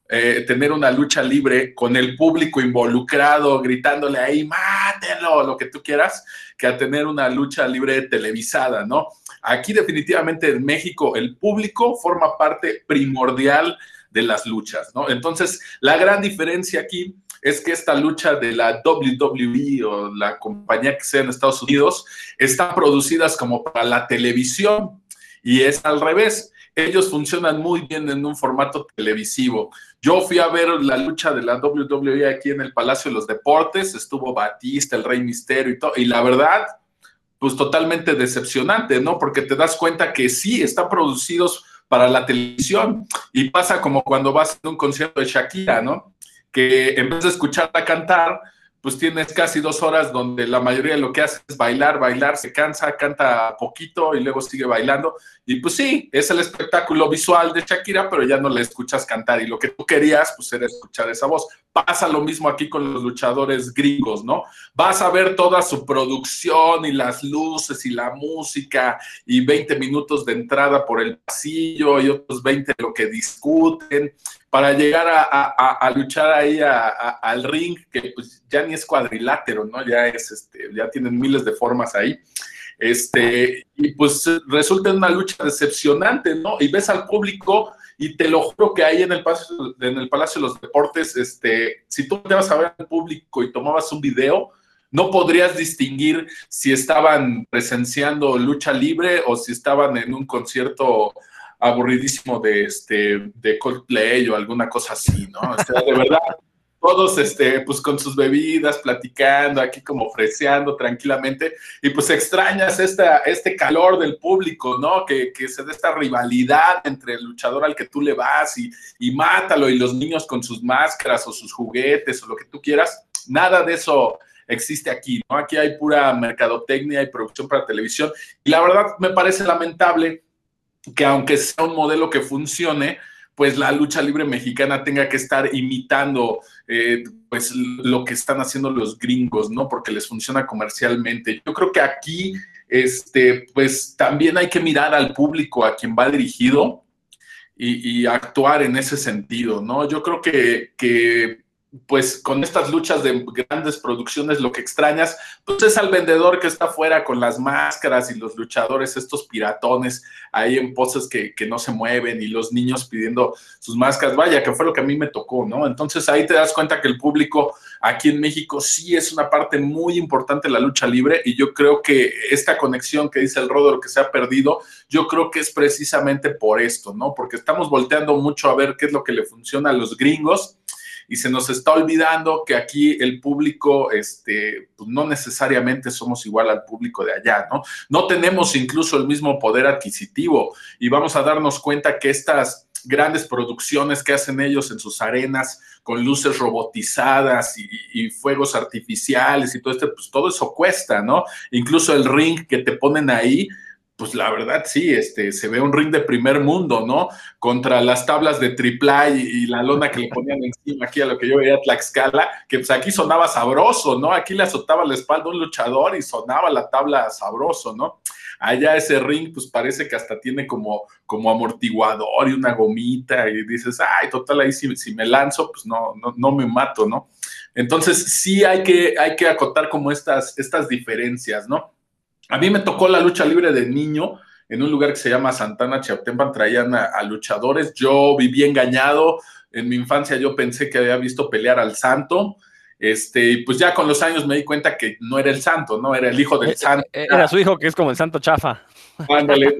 eh, tener una lucha libre con el público involucrado, gritándole ahí, mátelo, lo que tú quieras, que a tener una lucha libre televisada, ¿no? Aquí definitivamente en México el público forma parte primordial de las luchas, ¿no? Entonces, la gran diferencia aquí es que esta lucha de la WWE o la compañía que sea en Estados Unidos están producidas como para la televisión y es al revés. Ellos funcionan muy bien en un formato televisivo. Yo fui a ver la lucha de la WWE aquí en el Palacio de los Deportes, estuvo Batista, el Rey Misterio y todo, y la verdad, pues totalmente decepcionante, ¿no? Porque te das cuenta que sí, están producidos para la televisión y pasa como cuando vas a un concierto de Shakira, ¿no? Que en vez de escucharla cantar, pues tienes casi dos horas donde la mayoría de lo que hace es bailar, bailar, se cansa, canta poquito y luego sigue bailando. Y pues sí, es el espectáculo visual de Shakira, pero ya no le escuchas cantar. Y lo que tú querías, pues era escuchar esa voz. Pasa lo mismo aquí con los luchadores gringos, ¿no? Vas a ver toda su producción y las luces y la música y 20 minutos de entrada por el pasillo y otros 20 lo que discuten para llegar a, luchar ahí al ring, que pues ya ni es cuadrilátero, ¿no? Ya es, este, ya tienen miles de formas ahí. Este, y pues resulta una lucha decepcionante, ¿no? Y ves al público y te lo juro que ahí en el Palacio, en el Palacio de los Deportes, este, si tú te vas a ver al público y tomabas un video, no podrías distinguir si estaban presenciando lucha libre o si estaban en un concierto aburridísimo de, este, de Coldplay o alguna cosa así, ¿no? O de verdad, todos, este, pues con sus bebidas, platicando, aquí como freseando tranquilamente, y pues extrañas esta, este calor del público, ¿no? Que, que se da esta rivalidad entre el luchador al que tú le vas y, y mátalo, y los niños con sus máscaras o sus juguetes o lo que tú quieras, nada de eso existe aquí, ¿no? Aquí hay pura mercadotecnia y producción para televisión, y la verdad me parece lamentable que aunque sea un modelo que funcione, pues la lucha libre mexicana tenga que estar imitando eh, pues lo que están haciendo los gringos, ¿no? Porque les funciona comercialmente. Yo creo que aquí, este, pues también hay que mirar al público a quien va dirigido y, y actuar en ese sentido, ¿no? Yo creo que, que pues con estas luchas de grandes producciones lo que extrañas, pues es al vendedor que está afuera con las máscaras y los luchadores, estos piratones ahí en poses que, no se mueven y los niños pidiendo sus máscaras, vaya, que fue lo que a mí me tocó, ¿no? Entonces ahí te das cuenta que el público aquí en México sí es una parte muy importante de la lucha libre y yo creo que esta conexión que dice el Rodor que se ha perdido, yo creo que es precisamente por esto, ¿no? Porque estamos volteando mucho a ver qué es lo que le funciona a los gringos y se nos está olvidando que aquí el público, este, pues no necesariamente somos igual al público de allá, ¿no? No tenemos incluso el mismo poder adquisitivo y vamos a darnos cuenta que estas grandes producciones que hacen ellos en sus arenas con luces robotizadas y, fuegos artificiales y todo esto, pues todo eso cuesta, ¿no? Incluso el ring que te ponen ahí, pues la verdad sí, este, se ve un ring de primer mundo, ¿no? Contra las tablas de triple y, y, la lona que le ponían encima aquí a lo que yo veía Tlaxcala, que pues aquí sonaba sabroso, ¿no? Aquí le azotaba la espalda un luchador y sonaba la tabla sabroso, ¿no? Allá ese ring, pues parece que hasta tiene como, como amortiguador y una gomita y dices, ay, total, ahí si, si me lanzo, pues no, no, no me mato, ¿no? Entonces sí hay que, hay que acotar como estas, estas diferencias, ¿no? A mí me tocó la lucha libre de niño en un lugar que se llama Santana Chaptempan, traían a, luchadores. Yo viví engañado. En mi infancia yo pensé que había visto pelear al santo. Este, y pues ya con los años me di cuenta que no era el santo, ¿no? Era el hijo del eh, santo. Eh, era su hijo que es como el santo chafa. Ándale,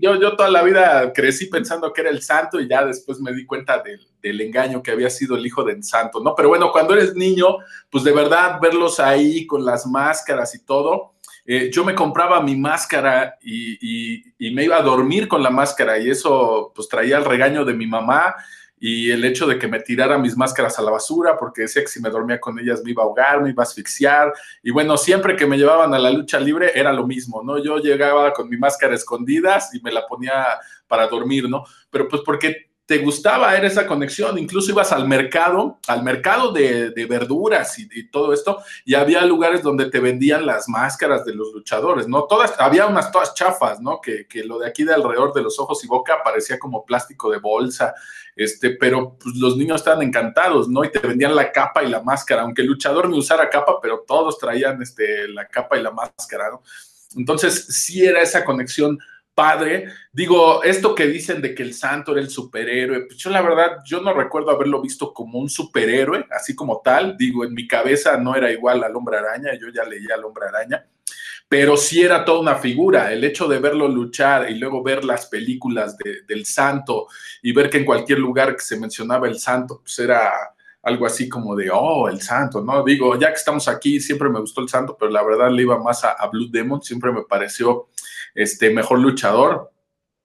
yo, yo toda la vida crecí pensando que era el santo y ya después me di cuenta del, del, engaño que había sido el hijo del santo, ¿no? Pero bueno, cuando eres niño, pues de verdad verlos ahí con las máscaras y todo, eh, yo me compraba mi máscara y, me iba a dormir con la máscara y eso pues traía el regaño de mi mamá y el hecho de que me tirara mis máscaras a la basura porque decía que si me dormía con ellas me iba a ahogar, me iba a asfixiar y bueno, siempre que me llevaban a la lucha libre era lo mismo, ¿no? Yo llegaba con mi máscara escondidas y me la ponía para dormir, ¿no? Pero pues porque te gustaba, era esa conexión, incluso ibas al mercado, al mercado de, verduras y, todo esto, y había lugares donde te vendían las máscaras de los luchadores, ¿no? Todas, había unas todas chafas, ¿no? Que, lo de aquí de alrededor de los ojos y boca parecía como plástico de bolsa, este, pero pues, los niños estaban encantados, ¿no? Y te vendían la capa y la máscara, aunque el luchador ni usara capa, pero todos traían este, la capa y la máscara, ¿no? Entonces, sí era esa conexión padre. Digo, esto que dicen de que el santo era el superhéroe, pues yo la verdad, yo no recuerdo haberlo visto como un superhéroe, así como tal. Digo, en mi cabeza no era igual al hombre araña, yo ya leía al hombre araña, pero sí era toda una figura. El hecho de verlo luchar y luego ver las películas del santo y ver que en cualquier lugar que se mencionaba el santo, pues era algo así como de, oh, el santo, ¿no? Digo, ya que estamos aquí, siempre me gustó el santo, pero la verdad le iba más a, a Blue Demon, siempre me pareció este, mejor luchador.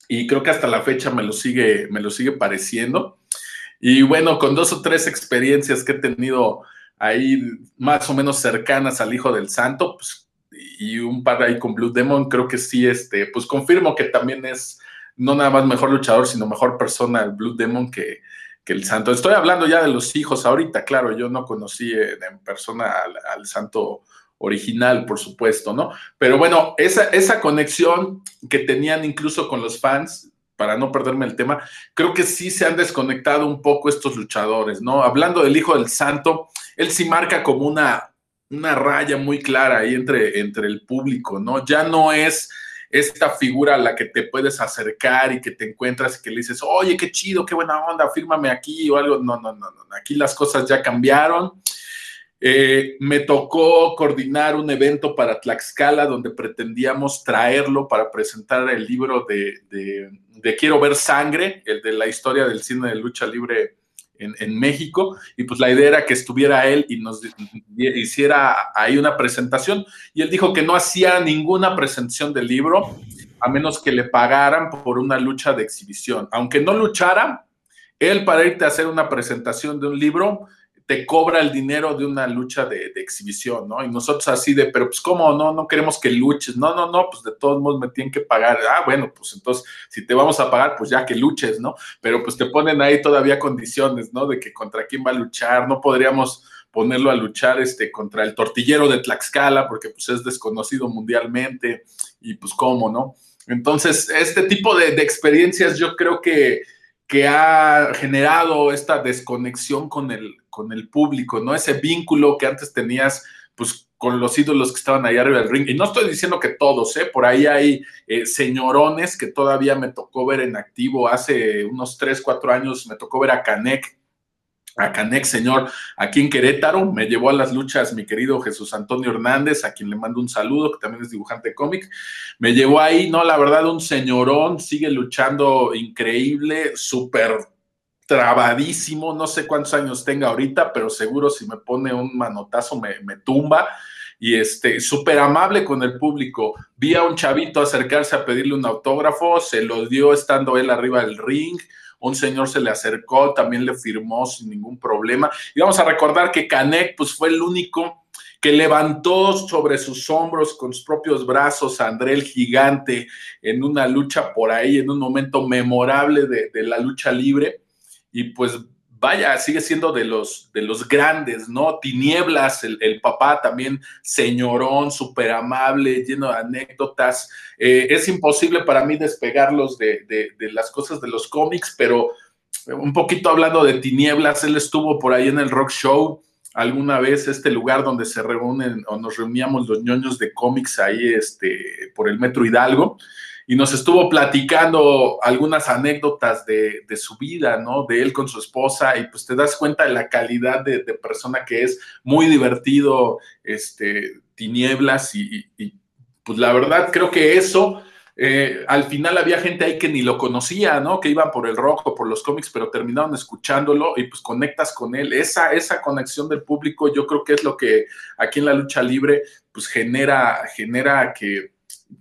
Y creo que hasta la fecha me lo sigue, me lo sigue pareciendo. Y bueno, con dos o tres experiencias que he tenido ahí más o menos cercanas al Hijo del Santo, pues, y un par ahí con Blue Demon, creo que sí, este, pues confirmo que también es no nada más mejor luchador, sino mejor persona el Blue Demon que, que el Santo. Estoy hablando ya de los hijos ahorita, claro, yo no conocí en, persona al Santo original, por supuesto, ¿no? Pero bueno, esa, esa conexión que tenían incluso con los fans, para no perderme el tema, creo que sí se han desconectado un poco estos luchadores, ¿no? Hablando del Hijo del Santo, él sí marca como una, una raya muy clara ahí entre, entre el público, ¿no? Ya no es esta figura a la que te puedes acercar y que te encuentras y que le dices, oye, qué chido, qué buena onda, fírmame aquí o algo. No, no, no, no. Aquí las cosas ya cambiaron eh, me tocó coordinar un evento para Tlaxcala donde pretendíamos traerlo para presentar el libro de, Quiero ver sangre, el de la historia del cine de lucha libre en, México. Y pues la idea era que estuviera él y nos hiciera ahí una presentación. Y él dijo que no hacía ninguna presentación del libro a menos que le pagaran por una lucha de exhibición. Aunque no luchara, él para irte a hacer una presentación de un libro te cobra el dinero de una lucha de, exhibición, ¿no? Y nosotros así de, pero pues cómo, no, no queremos que luches, no, no, no, pues de todos modos me tienen que pagar, ah, bueno, pues entonces si te vamos a pagar, pues ya que luches, ¿no? Pero pues te ponen ahí todavía condiciones, ¿no? De que contra quién va a luchar, no podríamos ponerlo a luchar este, contra el tortillero de Tlaxcala, porque pues es desconocido mundialmente, y pues cómo, ¿no? Entonces, este tipo de experiencias yo creo que que ha generado esta desconexión con el, con el público, ¿no? Ese vínculo que antes tenías, pues, con los ídolos que estaban ahí arriba del ring. Y no estoy diciendo que todos, ¿eh? Por ahí hay eh, señorones que todavía me tocó ver en activo hace unos 3, 4 años, me tocó ver a Canek a Canex, señor, aquí en Querétaro. Me llevó a las luchas mi querido Jesús Antonio Hernández, a quien le mando un saludo, que también es dibujante cómic. Me llevó ahí, no, la verdad, un señorón, sigue luchando increíble, súper trabadísimo, no sé cuántos años tenga ahorita, pero seguro si me pone un manotazo me, tumba. Y este, súper amable con el público. Vi a un chavito acercarse a pedirle un autógrafo, se lo dio estando él arriba del ring un señor se le acercó, también le firmó sin ningún problema. Y vamos a recordar que Canek pues, fue el único que levantó sobre sus hombros con sus propios brazos a André el Gigante en una lucha por ahí, en un momento memorable de la lucha libre. Y pues vaya, sigue siendo de los, de los grandes, ¿no? Tinieblas, el, papá también, señorón, súper amable, lleno de anécdotas. Eh, es imposible para mí despegarlos de, de, las cosas de los cómics, pero un poquito hablando de Tinieblas, él estuvo por ahí en el Rock Show alguna vez, este lugar donde se reúnen o nos reuníamos los ñoños de cómics ahí este, por el Metro Hidalgo y nos estuvo platicando algunas anécdotas de, su vida, ¿no? De él con su esposa y pues te das cuenta de la calidad de, persona que es, muy divertido, este, tinieblas y, pues la verdad creo que eso... Eh, al final había gente ahí que ni lo conocía, ¿no? Que iban por el rojo, por los cómics, pero terminaron escuchándolo y pues conectas con él. Esa, esa conexión del público yo creo que es lo que aquí en la lucha libre pues genera, genera que,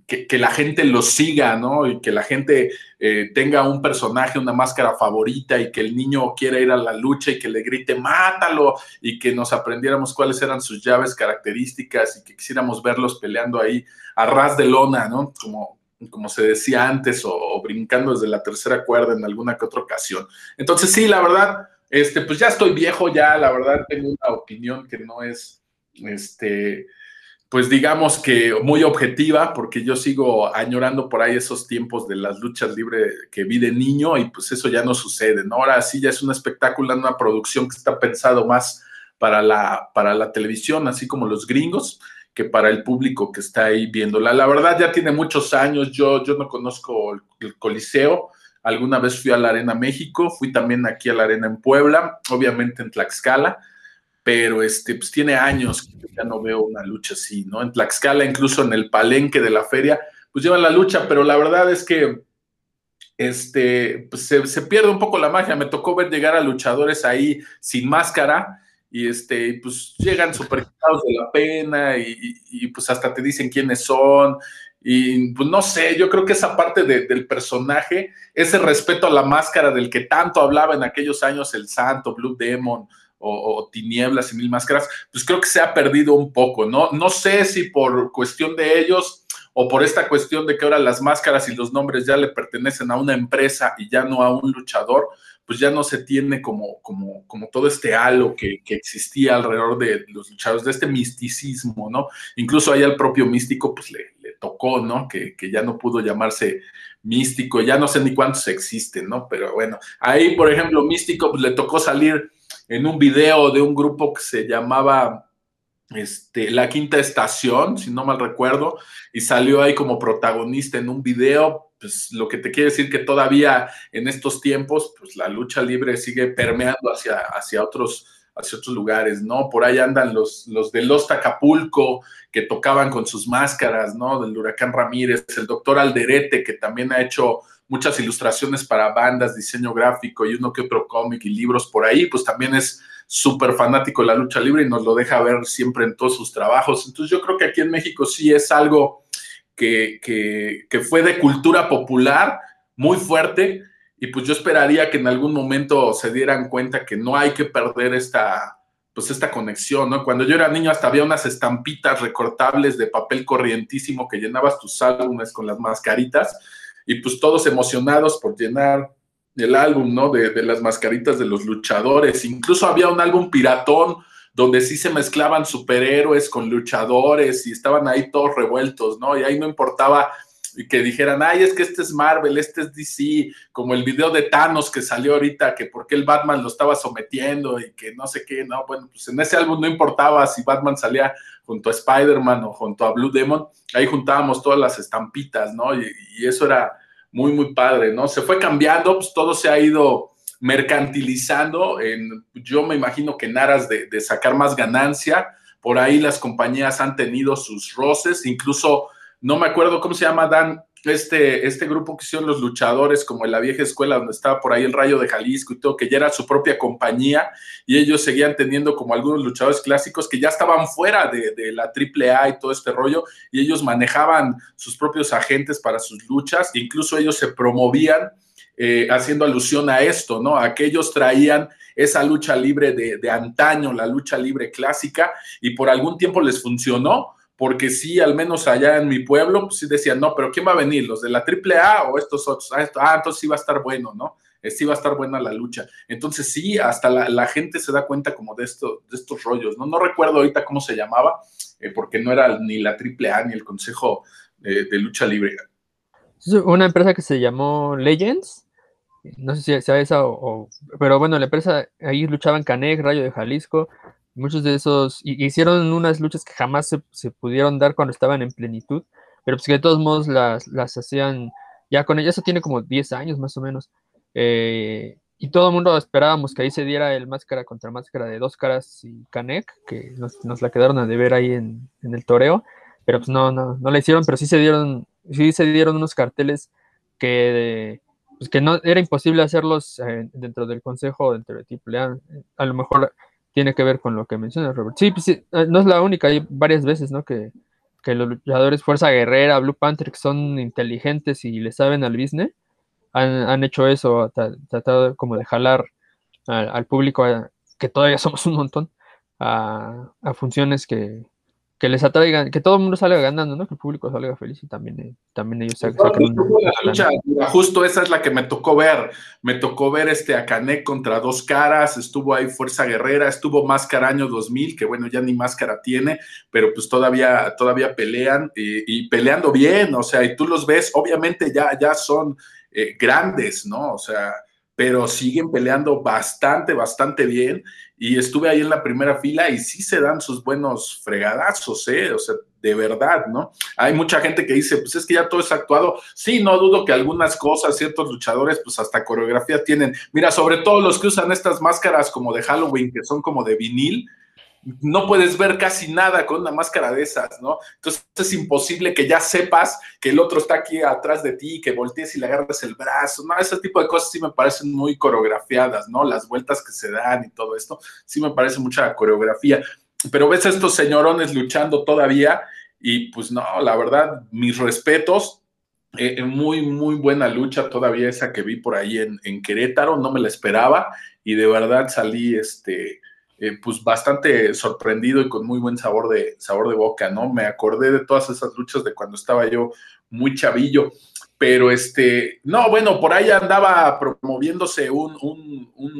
que, la gente lo siga, ¿no? Y que la gente eh, tenga un personaje, una máscara favorita y que el niño quiera ir a la lucha y que le grite, mátalo, y que nos aprendiéramos cuáles eran sus llaves características y que quisiéramos verlos peleando ahí a ras de lona, ¿no? Como, como se decía antes, o, brincando desde la tercera cuerda en alguna que otra ocasión. Entonces, sí, la verdad, este, pues ya estoy viejo, ya la verdad tengo una opinión que no es, este, pues digamos que muy objetiva, porque yo sigo añorando por ahí esos tiempos de las luchas libres que vi de niño y pues eso ya no sucede, ¿no? Ahora sí ya es un espectáculo, una producción que está pensado más para la, para la televisión, así como los gringos, que para el público que está ahí viéndola. La verdad ya tiene muchos años, yo, yo no conozco el Coliseo, alguna vez fui a la Arena México, fui también aquí a la Arena en Puebla, obviamente en Tlaxcala, pero este, pues tiene años que ya no veo una lucha así, ¿no? En Tlaxcala, incluso en el palenque de la feria, pues llevan la lucha, pero la verdad es que este, pues se, pierde un poco la magia. Me tocó ver llegar a luchadores ahí sin máscara y este, pues llegan súper de la pena y, pues hasta te dicen quiénes son. Y pues no sé, yo creo que esa parte del personaje, ese respeto a la máscara del que tanto hablaba en aquellos años el Santo, Blue Demon o, o, Tinieblas y Mil Máscaras, pues creo que se ha perdido un poco, ¿no? No sé si por cuestión de ellos o por esta cuestión de que ahora las máscaras y los nombres ya le pertenecen a una empresa y ya no a un luchador, pues ya no se tiene como, como, como todo este halo que, existía alrededor de los luchadores, de este misticismo, ¿no? Incluso ahí al propio místico, pues le, tocó, ¿no? Que, que, ya no pudo llamarse místico, ya no sé ni cuántos existen, ¿no? Pero bueno, ahí, por ejemplo, místico, pues le tocó salir en un video de un grupo que se llamaba este, La Quinta Estación, si no mal recuerdo, y salió ahí como protagonista en un video, pues lo que te quiere decir que todavía en estos tiempos, pues la lucha libre sigue permeando hacia, hacia otros hacia otros lugares, ¿no? Por ahí andan los, los de Los Acapulco, que tocaban con sus máscaras, ¿no? Del Huracán Ramírez, el doctor Alderete, que también ha hecho muchas ilustraciones para bandas, diseño gráfico y uno que otro cómic y libros por ahí, pues también es súper fanático de la lucha libre y nos lo deja ver siempre en todos sus trabajos. Entonces yo creo que aquí en México sí es algo que, que, fue de cultura popular muy fuerte y pues yo esperaría que en algún momento se dieran cuenta que no hay que perder esta, pues esta conexión, ¿no? Cuando yo era niño hasta había unas estampitas recortables de papel corrientísimo que llenabas tus álbumes con las mascaritas y pues todos emocionados por llenar el álbum, ¿no? De, de, las mascaritas de los luchadores. Incluso había un álbum piratón donde sí se mezclaban superhéroes con luchadores y estaban ahí todos revueltos, ¿no? Y ahí no importaba que dijeran, ay, es que este es Marvel, este es DC, como el video de Thanos que salió ahorita, que por qué el Batman lo estaba sometiendo y que no sé qué, no, bueno, pues en ese álbum no importaba si Batman salía junto a Spider-Man o junto a Blue Demon, ahí juntábamos todas las estampitas, ¿no? y eso era muy, muy padre, ¿no? Se fue cambiando, pues todo se ha ido mercantilizando, yo me imagino que en aras de sacar más ganancia, por ahí las compañías han tenido sus roces, incluso, no me acuerdo cómo se llama, Dan, este, este grupo que hicieron los luchadores, como en la vieja escuela donde estaba por ahí el Rayo de Jalisco y todo, que ya era su propia compañía y ellos seguían teniendo como algunos luchadores clásicos que ya estaban fuera de, la AAA y todo este rollo y ellos manejaban sus propios agentes para sus luchas, incluso ellos se promovían eh, haciendo alusión a esto, ¿no? A que ellos traían esa lucha libre de, de antaño, la lucha libre clásica y por algún tiempo les funcionó porque sí, al menos allá en mi pueblo, pues sí decían, no, pero ¿quién va a venir? ¿Los de la AAA o estos otros? Ah, ah, entonces sí va a estar bueno, ¿no? Eh, sí va a estar buena la lucha. Entonces sí, hasta la, gente se da cuenta como de, esto, de estos rollos, ¿no? No recuerdo ahorita cómo se llamaba, eh, porque no era ni la AAA ni el Consejo de, Lucha Libre. Una empresa que se llamó Legends, no sé si sea esa o, pero bueno, la empresa, ahí luchaban Canek, Rayo de Jalisco, Muchos de esos hicieron unas luchas que jamás se, pudieron dar cuando estaban en plenitud, pero pues que de todos modos las, las hacían ya con ella. Eso tiene como 10 años más o menos. Eh, y todo el mundo esperábamos que ahí se diera el máscara contra máscara de dos caras y Canek, que nos, la quedaron a deber ahí en, el toreo, pero pues no, no, no la hicieron, pero sí se dieron, sí se dieron unos carteles que, pues que no era imposible hacerlos eh, dentro del consejo, dentro de AAA. A lo mejor tiene que ver con lo que mencionas, Robert. Sí, pues sí, eh, no es la única, hay varias veces, ¿no? Que, los luchadores Fuerza Guerrera, Blue Panther, que son inteligentes y le saben al business, han, hecho eso, tratado como de jalar al, público, que todavía somos un montón, a funciones que, que les atraigan, que todo el mundo salga ganando, ¿no? Que el público salga feliz y también, eh, también ellos salgan. justo esa es la que me tocó ver. Me tocó ver este a Canek contra dos caras, estuvo ahí Fuerza Guerrera, estuvo Máscara Año 2000, que bueno, ya ni máscara tiene, pero pues todavía, todavía pelean y, peleando bien, o sea, y tú los ves, obviamente ya, ya son eh, grandes, ¿no? O sea, pero siguen peleando bastante, bastante bien. Y estuve ahí en la primera fila y sí se dan sus buenos fregadazos, ¿eh? O sea, de verdad, ¿no? Hay mucha gente que dice, pues es que ya todo es actuado. Sí, no dudo que algunas cosas, ciertos luchadores, pues hasta coreografía tienen. Mira, sobre todo los que usan estas máscaras como de Halloween, que son como de vinil, no puedes ver casi nada con una máscara de esas, ¿no? Entonces es imposible que ya sepas que el otro está aquí atrás de ti, que voltees y le agarres el brazo, ¿no? Ese tipo de cosas sí me parecen muy coreografiadas, ¿no? Las vueltas que se dan y todo esto, sí me parece mucha coreografía. Pero ves a estos señorones luchando todavía y pues no, la verdad, mis respetos, eh, muy, muy buena lucha todavía esa que vi por ahí en Querétaro, no me la esperaba y de verdad salí, este eh, pues bastante sorprendido y con muy buen sabor de, sabor de boca, ¿no? Me acordé de todas esas luchas de cuando estaba yo muy chavillo, pero este, no, bueno, por ahí andaba promoviéndose un,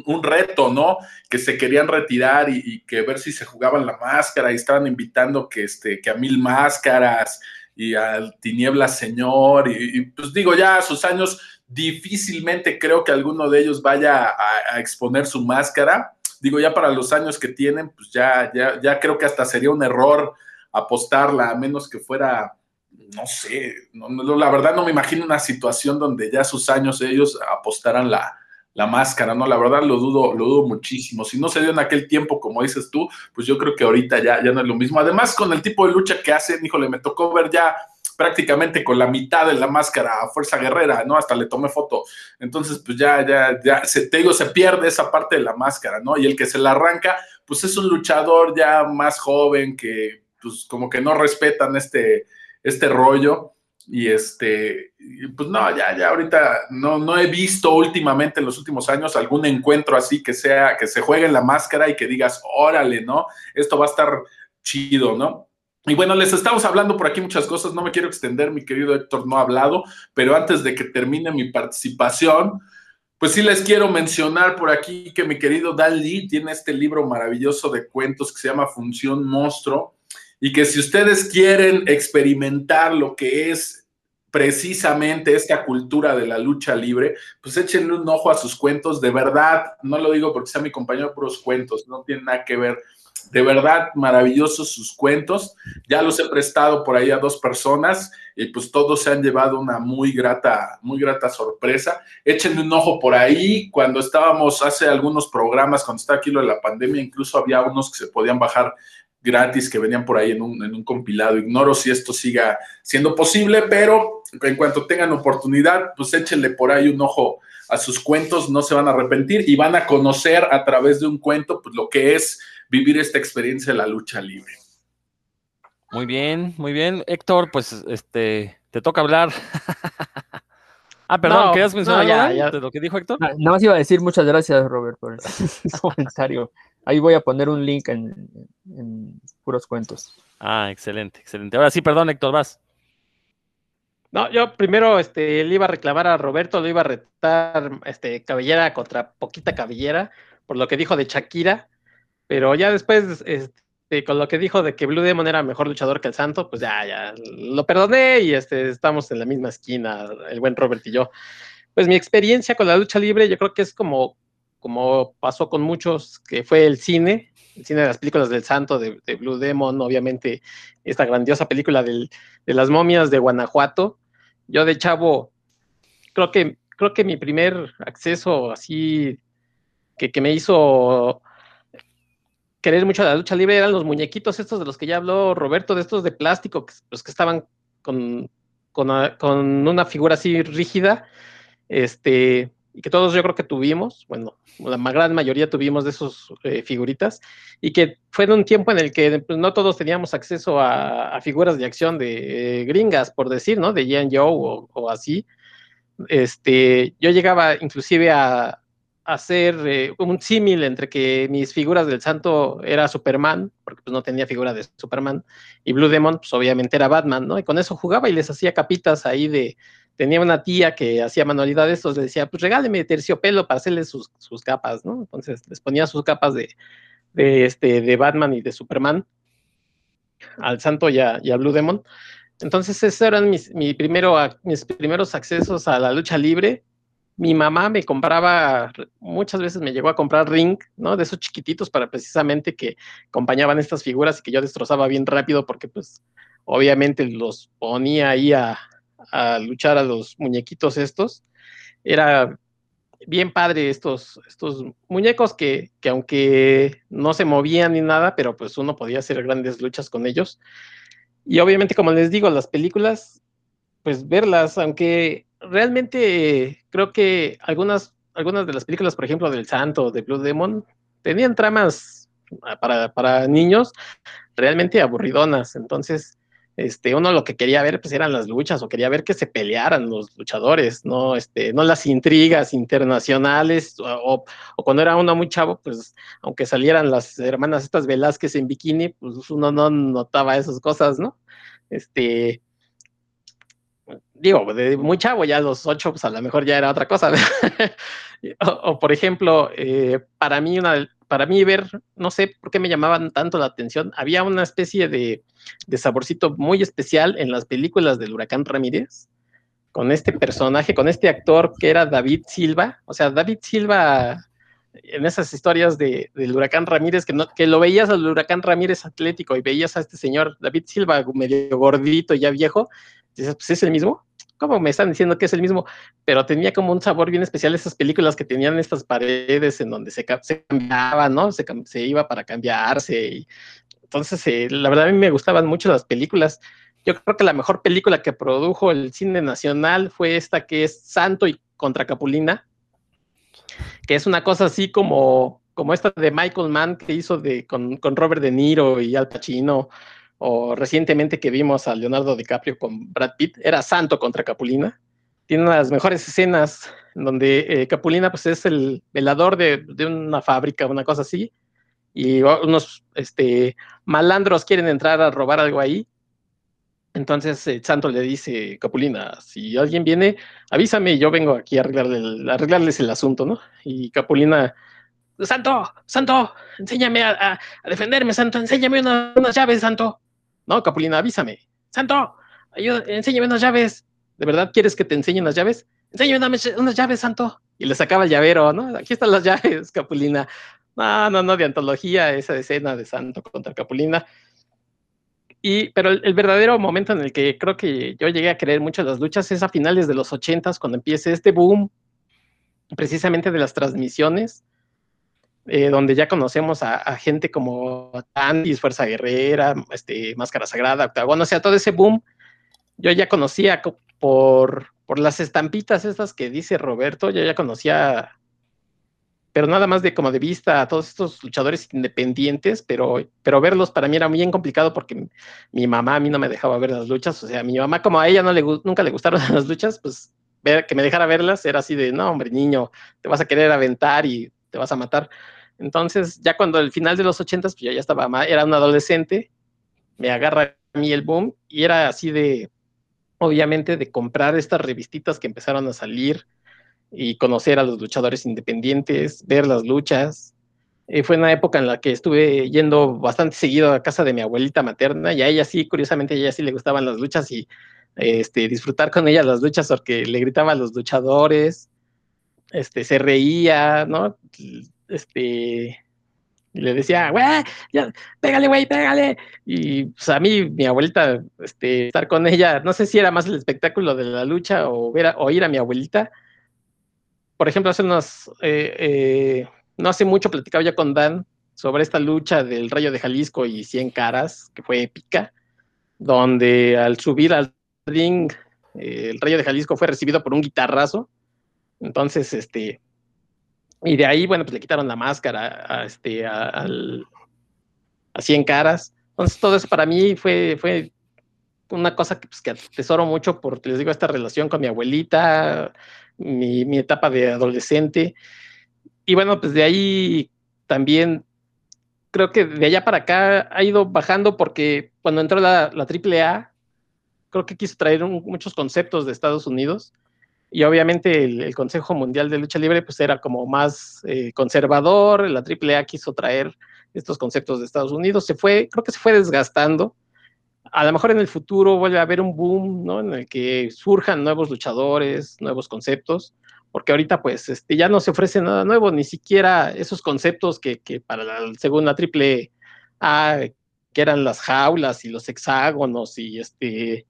un, reto, ¿no? Que se querían retirar y, que ver si se jugaban la máscara y estaban invitando que, este, que a mil máscaras y al Tiniebla Señor y, pues digo, ya a sus años difícilmente creo que alguno de ellos vaya a exponer su máscara, digo, ya para los años que tienen, pues ya, ya, ya creo que hasta sería un error apostarla, a menos que fuera, no sé, no, la verdad no me imagino una situación donde ya sus años ellos apostaran la, la máscara, ¿no? La verdad lo dudo, lo dudo muchísimo. Si no se dio en aquel tiempo, como dices tú, pues yo creo que ahorita ya, ya no es lo mismo. Además, con el tipo de lucha que hacen, híjole, me tocó ver ya prácticamente con la mitad de la máscara a Fuerza Guerrera, ¿no? Hasta le tomé foto. Entonces, pues ya, ya, ya, se, te digo, se pierde esa parte de la máscara, ¿no? Y el que se la arranca, pues es un luchador ya más joven que, pues como que no respetan este, este rollo. Y este, pues no, ya, ya ahorita no, no he visto últimamente en los últimos años algún encuentro así que sea, que se juegue en la máscara y que digas, órale, ¿no? Esto va a estar chido, ¿no? Y bueno, les estamos hablando por aquí muchas cosas, no me quiero extender, mi querido Héctor no ha hablado, pero antes de que termine mi participación, pues sí les quiero mencionar por aquí que mi querido Dan Lee tiene este libro maravilloso de cuentos que se llama Función Monstruo y que si ustedes quieren experimentar lo que es precisamente esta cultura de la lucha libre, pues échenle un ojo a sus cuentos, de verdad, no lo digo porque sea mi compañero puros cuentos, no tiene nada que ver de verdad maravillosos sus cuentos. Ya los he prestado por ahí a dos personas y pues todos se han llevado una muy grata, muy grata sorpresa. Échenle un ojo por ahí. Cuando estábamos hace algunos programas, cuando estaba aquí lo de la pandemia, incluso había unos que se podían bajar gratis que venían por ahí en un, en un compilado. Ignoro si esto siga siendo posible, pero en cuanto tengan oportunidad, pues échenle por ahí un ojo a sus cuentos, no se van a arrepentir y van a conocer a través de un cuento pues, lo que es vivir esta experiencia de la lucha libre. Muy bien, muy bien. Héctor, pues este, te toca hablar. ah, perdón, ¿querías mencionar de lo que dijo Héctor? Nada más iba a decir muchas gracias, Robert, por el comentario. Ahí voy a poner un link en, puros cuentos. Ah, excelente, excelente. Ahora sí, perdón, Héctor, vas. No, yo primero este, le iba a reclamar a Roberto, le iba a retar este, cabellera contra poquita cabellera, por lo que dijo de Shakira. Pero ya después, este, con lo que dijo de que Blue Demon era mejor luchador que el Santo, pues ya, ya lo perdoné y este, estamos en la misma esquina, el buen Robert y yo. Pues mi experiencia con la lucha libre, yo creo que es como, como pasó con muchos, que fue el cine, el cine de las películas del Santo, de, Blue Demon, obviamente esta grandiosa película de las momias de Guanajuato. Yo de chavo, creo que, creo que mi primer acceso así que, que me hizo querer mucho la lucha libre eran los muñequitos estos de los que ya habló Roberto, de estos de plástico, los que estaban con, con, una figura así rígida, este, y que todos yo creo que tuvimos, bueno, la gran mayoría tuvimos de esos eh, figuritas, y que fue en un tiempo en el que pues, no todos teníamos acceso a, figuras de acción de eh, gringas, por decir, ¿no? De Jan Joe o, o así. Este, yo llegaba inclusive a, hacer eh, un símil entre que mis figuras del santo era Superman, porque pues no tenía figura de Superman, y Blue Demon, pues obviamente era Batman, ¿no? Y con eso jugaba y les hacía capitas ahí de, tenía una tía que hacía manualidades, estos le decía, pues regáleme terciopelo para hacerle sus, capas, ¿no? Entonces les ponía sus capas de, este, de Batman y de Superman al santo y a, Blue Demon. Entonces esos eran mis, mi primero, mis primeros accesos a la lucha libre mi mamá me compraba, muchas veces me llegó a comprar ring, ¿no? De esos chiquititos para precisamente que acompañaban estas figuras y que yo destrozaba bien rápido porque pues obviamente los ponía ahí a, luchar a los muñequitos estos. Era bien padre estos, estos muñecos que, que, aunque no se movían ni nada, pero pues uno podía hacer grandes luchas con ellos. Y obviamente, como les digo, las películas, pues verlas, aunque realmente creo que algunas, algunas de las películas, por ejemplo, del Santo, de Blue Demon, tenían tramas para, para niños realmente aburridonas. Entonces, este, uno lo que quería ver pues eran las luchas o quería ver que se pelearan los luchadores, no, este, no las intrigas internacionales o, o, cuando era uno muy chavo, pues aunque salieran las hermanas estas Velázquez en bikini, pues uno no notaba esas cosas, ¿no? Este, digo, de muy chavo, ya a los ocho, pues a lo mejor ya era otra cosa. o, o, por ejemplo, eh, para mí una, para mí ver, no sé por qué me llamaban tanto la atención, había una especie de, saborcito muy especial en las películas del huracán Ramírez, con este personaje, con este actor que era David Silva, o sea, David Silva en esas historias de, del huracán Ramírez, que, no, que lo veías al huracán Ramírez atlético y veías a este señor David Silva medio gordito, ya viejo, dices, pues es el mismo. ¿Cómo me están diciendo que es el mismo? Pero tenía como un sabor bien especial esas películas que tenían estas paredes en donde se, se cambiaba, ¿no? Se, se, iba para cambiarse. Y, entonces, eh, la verdad a mí me gustaban mucho las películas. Yo creo que la mejor película que produjo el cine nacional fue esta que es Santo y contra Capulina, que es una cosa así como, como esta de Michael Mann que hizo de, con, con Robert De Niro y Al Pacino o recientemente que vimos a Leonardo DiCaprio con Brad Pitt, era Santo contra Capulina. Tiene una de las mejores escenas donde eh, Capulina pues, es el velador de, de, una fábrica, una cosa así, y unos este, malandros quieren entrar a robar algo ahí. Entonces Santo le dice, Capulina, si alguien viene, avísame y yo vengo aquí a, arreglarle, arreglarles el asunto, ¿no? Y Capulina, Santo, Santo, enséñame a defenderme, Santo, enséñame una, unas llaves, Santo. No, Capulina, avísame. Santo, ayuda, enséñame unas llaves. ¿De verdad quieres que te enseñe unas llaves? Enséñame unas, llaves, Santo. Y le sacaba el llavero, ¿no? Aquí están las llaves, Capulina. No, no, no, de antología, esa escena de Santo contra Capulina. Y, pero el, el, verdadero momento en el que creo que yo llegué a creer mucho las luchas es a finales de los ochentas, cuando empieza este boom, precisamente de las transmisiones, eh, donde ya conocemos a, gente como Tandis, Fuerza Guerrera, este, Máscara Sagrada, Octagon, o sea, todo ese boom, yo ya conocía por, por las estampitas estas que dice Roberto, yo ya conocía, pero nada más de como de vista a todos estos luchadores independientes, pero, pero verlos para mí era bien complicado porque mi mamá a mí no me dejaba ver las luchas, o sea, mi mamá como a ella no le, nunca le gustaron las luchas, pues que me dejara verlas era así de, no, hombre, niño, te vas a querer aventar y te vas a matar. Entonces, ya cuando al final de los ochentas, pues yo ya estaba, era un adolescente, me agarra a mí el boom y era así de, obviamente, de comprar estas revistitas que empezaron a salir y conocer a los luchadores independientes, ver las luchas. Fue una época en la que estuve yendo bastante seguido a casa de mi abuelita materna y a ella sí, curiosamente, a ella sí le gustaban las luchas y este, disfrutar con ella las luchas porque le gritaba a los luchadores, este, se reía, ¿no? Este, y le decía, güey, ya, pégale, güey, pégale. Y pues a mí, mi abuelita, este, estar con ella, no sé si era más el espectáculo de la lucha o, ver a, o ir a mi abuelita. Por ejemplo, hace unos, eh, eh, no hace mucho platicaba ya con Dan sobre esta lucha del Rayo de Jalisco y 100 caras, que fue épica, donde al subir al ring, eh, el Rayo de Jalisco fue recibido por un guitarrazo. Entonces, este, y de ahí, bueno, pues le quitaron la máscara a, este, al, a 100 caras. Entonces, todo eso para mí fue, fue una cosa que, pues, que atesoro mucho porque les digo, esta relación con mi abuelita, mi, mi, etapa de adolescente. Y bueno, pues de ahí también creo que de allá para acá ha ido bajando porque cuando entró la, la AAA, creo que quiso traer muchos conceptos de Estados Unidos y obviamente el, Consejo Mundial de Lucha Libre pues era como más eh, conservador, la AAA quiso traer estos conceptos de Estados Unidos, se fue, creo que se fue desgastando, a lo mejor en el futuro vuelve a haber un boom, ¿no? En el que surjan nuevos luchadores, nuevos conceptos, porque ahorita pues este, ya no se ofrece nada nuevo, ni siquiera esos conceptos que, que para la segunda triple A, que eran las jaulas y los hexágonos y este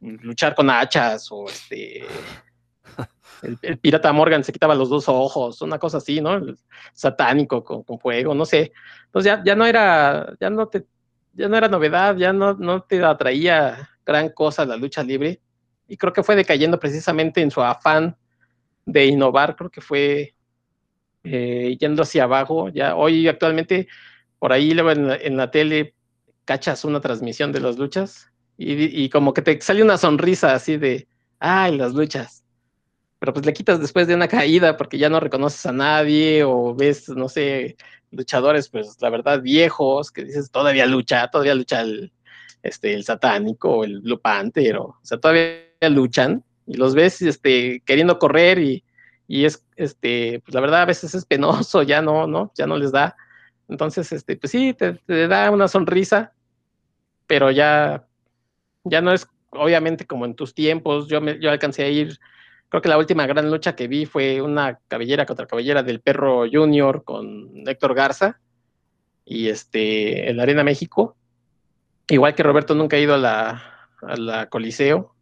luchar con hachas o este el, pirata Morgan se quitaba los dos ojos, una cosa así, ¿no? satánico con, fuego, no sé. Entonces ya, ya no era, ya no te, ya no era novedad, ya no, no te atraía gran cosa la lucha libre. Y creo que fue decayendo precisamente en su afán de innovar, creo que fue eh, yendo hacia abajo. Ya hoy actualmente por ahí en la, tele cachas una transmisión de las luchas y, como que te sale una sonrisa así de, ay, las luchas pero pues le quitas después de una caída porque ya no reconoces a nadie o ves, no sé, luchadores, pues la verdad, viejos, que dices, todavía lucha, todavía lucha el, este, el satánico, el Blue Panther, o, sea, todavía luchan y los ves este, queriendo correr y, y es, este, pues la verdad a veces es penoso, ya no, ¿no? Ya no les da. Entonces, este, pues sí, te, te da una sonrisa, pero ya, ya no es obviamente como en tus tiempos, yo, me, yo alcancé a ir Creo que la última gran lucha que vi fue una cabellera contra cabellera del perro Junior con Héctor Garza y este en la Arena México. Igual que Roberto nunca ha ido a la, Coliseo.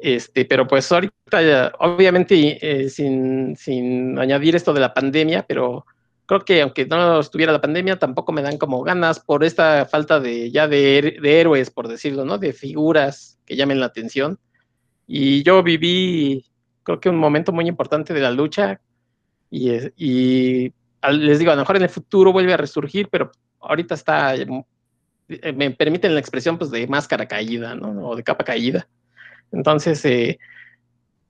Este, pero pues ahorita, obviamente, eh, sin, sin añadir esto de la pandemia, pero creo que aunque no estuviera la pandemia, tampoco me dan como ganas por esta falta de ya de, de héroes, por decirlo, ¿no? De figuras que llamen la atención. Y yo viví, creo que un momento muy importante de la lucha y, y les digo, a lo mejor en el futuro vuelve a resurgir, pero ahorita está, eh, me permiten la expresión pues de máscara caída, ¿no? O de capa caída. Entonces, eh,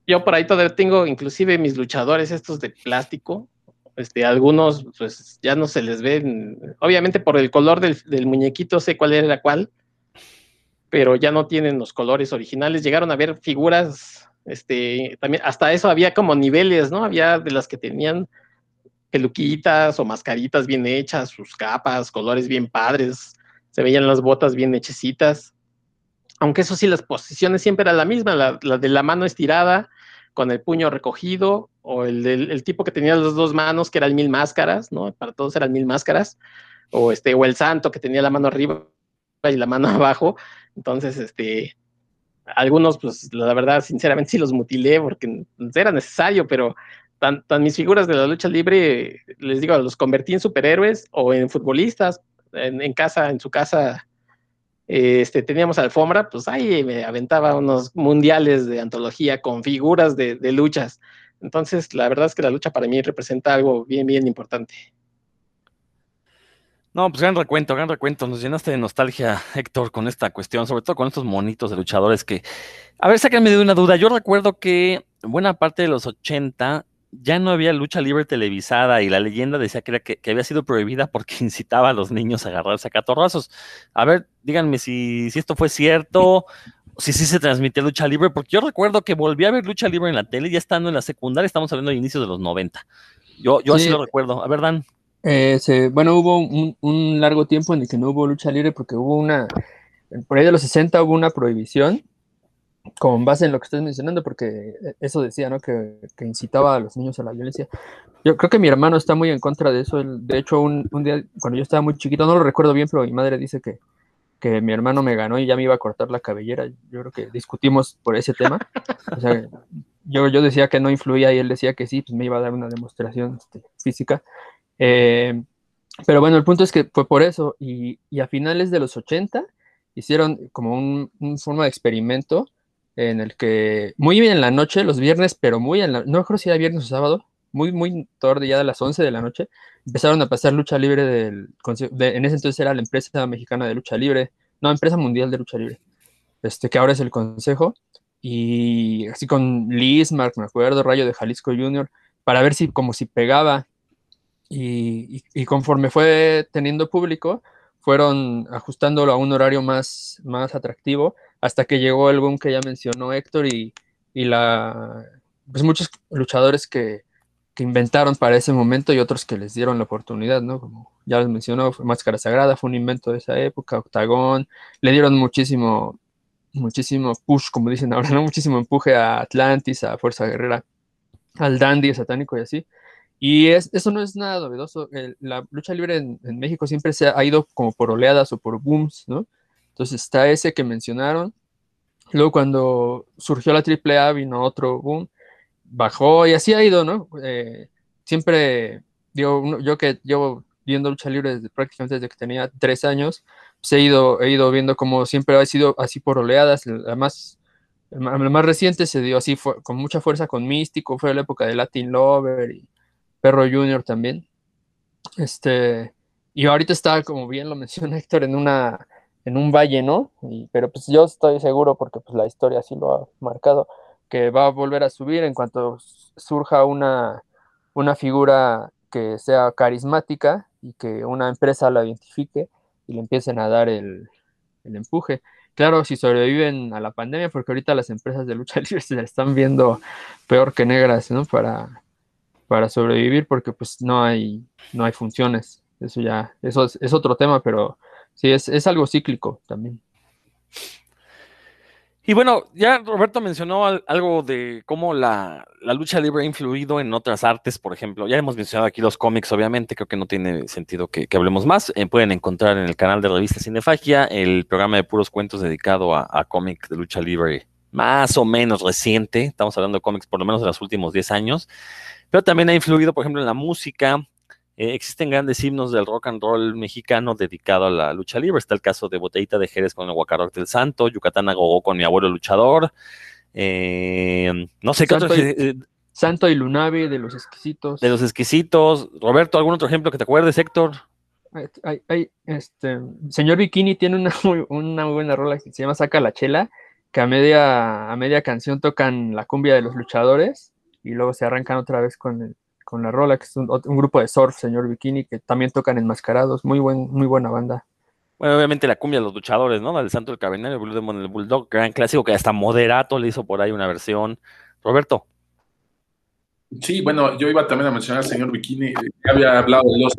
yo por ahí todavía tengo inclusive mis luchadores estos de plástico, este, algunos pues ya no se les ven, obviamente por el color del, del muñequito sé cuál era cuál, pero ya no tienen los colores originales. Llegaron a ver figuras, este, también hasta eso había como niveles, ¿no? Había de las que tenían peluquitas o mascaritas bien hechas, sus capas, colores bien padres, se veían las botas bien hechecitas. Aunque eso sí, las posiciones siempre eran la misma, la, de la mano estirada, con el puño recogido, o el, el, tipo que tenía las dos manos, que eran mil máscaras, ¿no? Para todos eran mil máscaras, o este, o el santo que tenía la mano arriba y la mano abajo, entonces, este, algunos, pues la verdad, sinceramente sí los mutilé porque era necesario, pero tan, mis figuras de la lucha libre, les digo, los convertí en superhéroes o en futbolistas, en, casa, en su casa, este, teníamos alfombra, pues ahí me aventaba unos mundiales de antología con figuras de, de luchas. Entonces, la verdad es que la lucha para mí representa algo bien, bien importante. No, pues gran recuento, gran recuento. Nos llenaste de nostalgia, Héctor, con esta cuestión, sobre todo con estos monitos de luchadores que. A ver, sáquenme de una duda. Yo recuerdo que buena parte de los 80 ya no había lucha libre televisada y la leyenda decía que, era que, había sido prohibida porque incitaba a los niños a agarrarse a catorrazos. A ver, díganme si, si esto fue cierto, si sí se transmitía lucha libre, porque yo recuerdo que volví a ver lucha libre en la tele ya estando en la secundaria, estamos hablando de inicios de los 90. Yo, yo así lo recuerdo. A ver, Dan. Eh, bueno, hubo un, largo tiempo en el que no hubo lucha libre porque hubo una, por ahí de los 60 hubo una prohibición con base en lo que estás mencionando, porque eso decía, ¿no? Que, incitaba a los niños a la violencia. Yo creo que mi hermano está muy en contra de eso. de hecho, un, día, cuando yo estaba muy chiquito, no lo recuerdo bien, pero mi madre dice que, que mi hermano me ganó y ya me iba a cortar la cabellera. Yo creo que discutimos por ese tema. O sea, yo, yo decía que no influía y él decía que sí, pues me iba a dar una demostración este, física. Eh, pero bueno, el punto es que fue por eso. Y, a finales de los 80 hicieron como un, forma de experimento en el que muy bien en la noche, los viernes, pero muy en la no creo si era viernes o sábado, muy, muy tarde, ya a las 11 de la noche, empezaron a pasar lucha libre del, en ese entonces era la empresa mexicana de lucha libre, no, empresa mundial de lucha libre, este, que ahora es el consejo, y así con Liz, Mark, me acuerdo, Rayo de Jalisco Junior, para ver si como si pegaba, y, conforme fue teniendo público, fueron ajustándolo a un horario más, más atractivo hasta que llegó el boom que ya mencionó Héctor y, la, pues muchos luchadores que, que, inventaron para ese momento y otros que les dieron la oportunidad, ¿no? Como ya les mencionó, Máscara Sagrada fue un invento de esa época, Octagón, le dieron muchísimo, muchísimo push, como dicen ahora, ¿no? Muchísimo empuje a Atlantis, a Fuerza Guerrera. al dandy satánico y así. Y es, eso no es nada novedoso. la lucha libre en, México siempre se ha, ido como por oleadas o por booms, ¿no? Entonces está ese que mencionaron. Luego cuando surgió la AAA vino otro boom, bajó y así ha ido, ¿no? Eh, siempre, digo, yo que llevo viendo lucha libre desde, prácticamente desde que tenía tres años, pues he ido, he ido viendo como siempre ha sido así por oleadas. Además, el más reciente se dio así con mucha fuerza con Místico, fue la época de Latin Lover y Perro Junior también. Este, y ahorita está, como bien lo menciona Héctor, en una en un valle, ¿no? pero pues yo estoy seguro, porque pues la historia así lo ha marcado, que va a volver a subir en cuanto surja una, una figura que sea carismática y que una empresa la identifique y le empiecen a dar el, el empuje. Claro, si sobreviven a la pandemia, porque ahorita las empresas de lucha libre se están viendo peor que negras, ¿no? Para, para sobrevivir, porque pues no hay, no hay funciones. Eso ya, eso es, otro tema, pero sí, es, es algo cíclico también. Y bueno, ya Roberto mencionó algo de cómo la, lucha libre ha influido en otras artes, por ejemplo. Ya hemos mencionado aquí los cómics, obviamente, creo que no tiene sentido que, hablemos más. Eh, pueden encontrar en el canal de revista Cinefagia el programa de puros cuentos dedicado a, cómics de lucha libre más o menos reciente. Estamos hablando de cómics por lo menos de los últimos 10 años. Pero también ha influido, por ejemplo, en la música, eh, existen grandes himnos del rock and roll mexicano dedicado a la lucha libre. Está el caso de Botellita de Jerez con el Guacaroc del Santo, Yucatán Agogó con mi abuelo luchador. Eh, no sé Santo qué otro. Y, eh, Santo y Lunavi de los exquisitos. De los exquisitos. Roberto, ¿algún otro ejemplo que te acuerdes, Héctor? Hay, este, señor Bikini tiene una muy, una buena rola que se llama Saca la Chela, que a media, a media canción tocan la cumbia de los luchadores y luego se arrancan otra vez con el, con la Rola, que es un, grupo de surf, señor Bikini, que también tocan enmascarados. Muy, buen, muy buena banda. Bueno, obviamente la cumbia de los luchadores, ¿no? La del Santo del Cabernet, el Blue Demon, el Bulldog, gran clásico que hasta Moderato le hizo por ahí una versión. Roberto. Sí, bueno, yo iba también a mencionar al señor Bikini, ya había hablado de los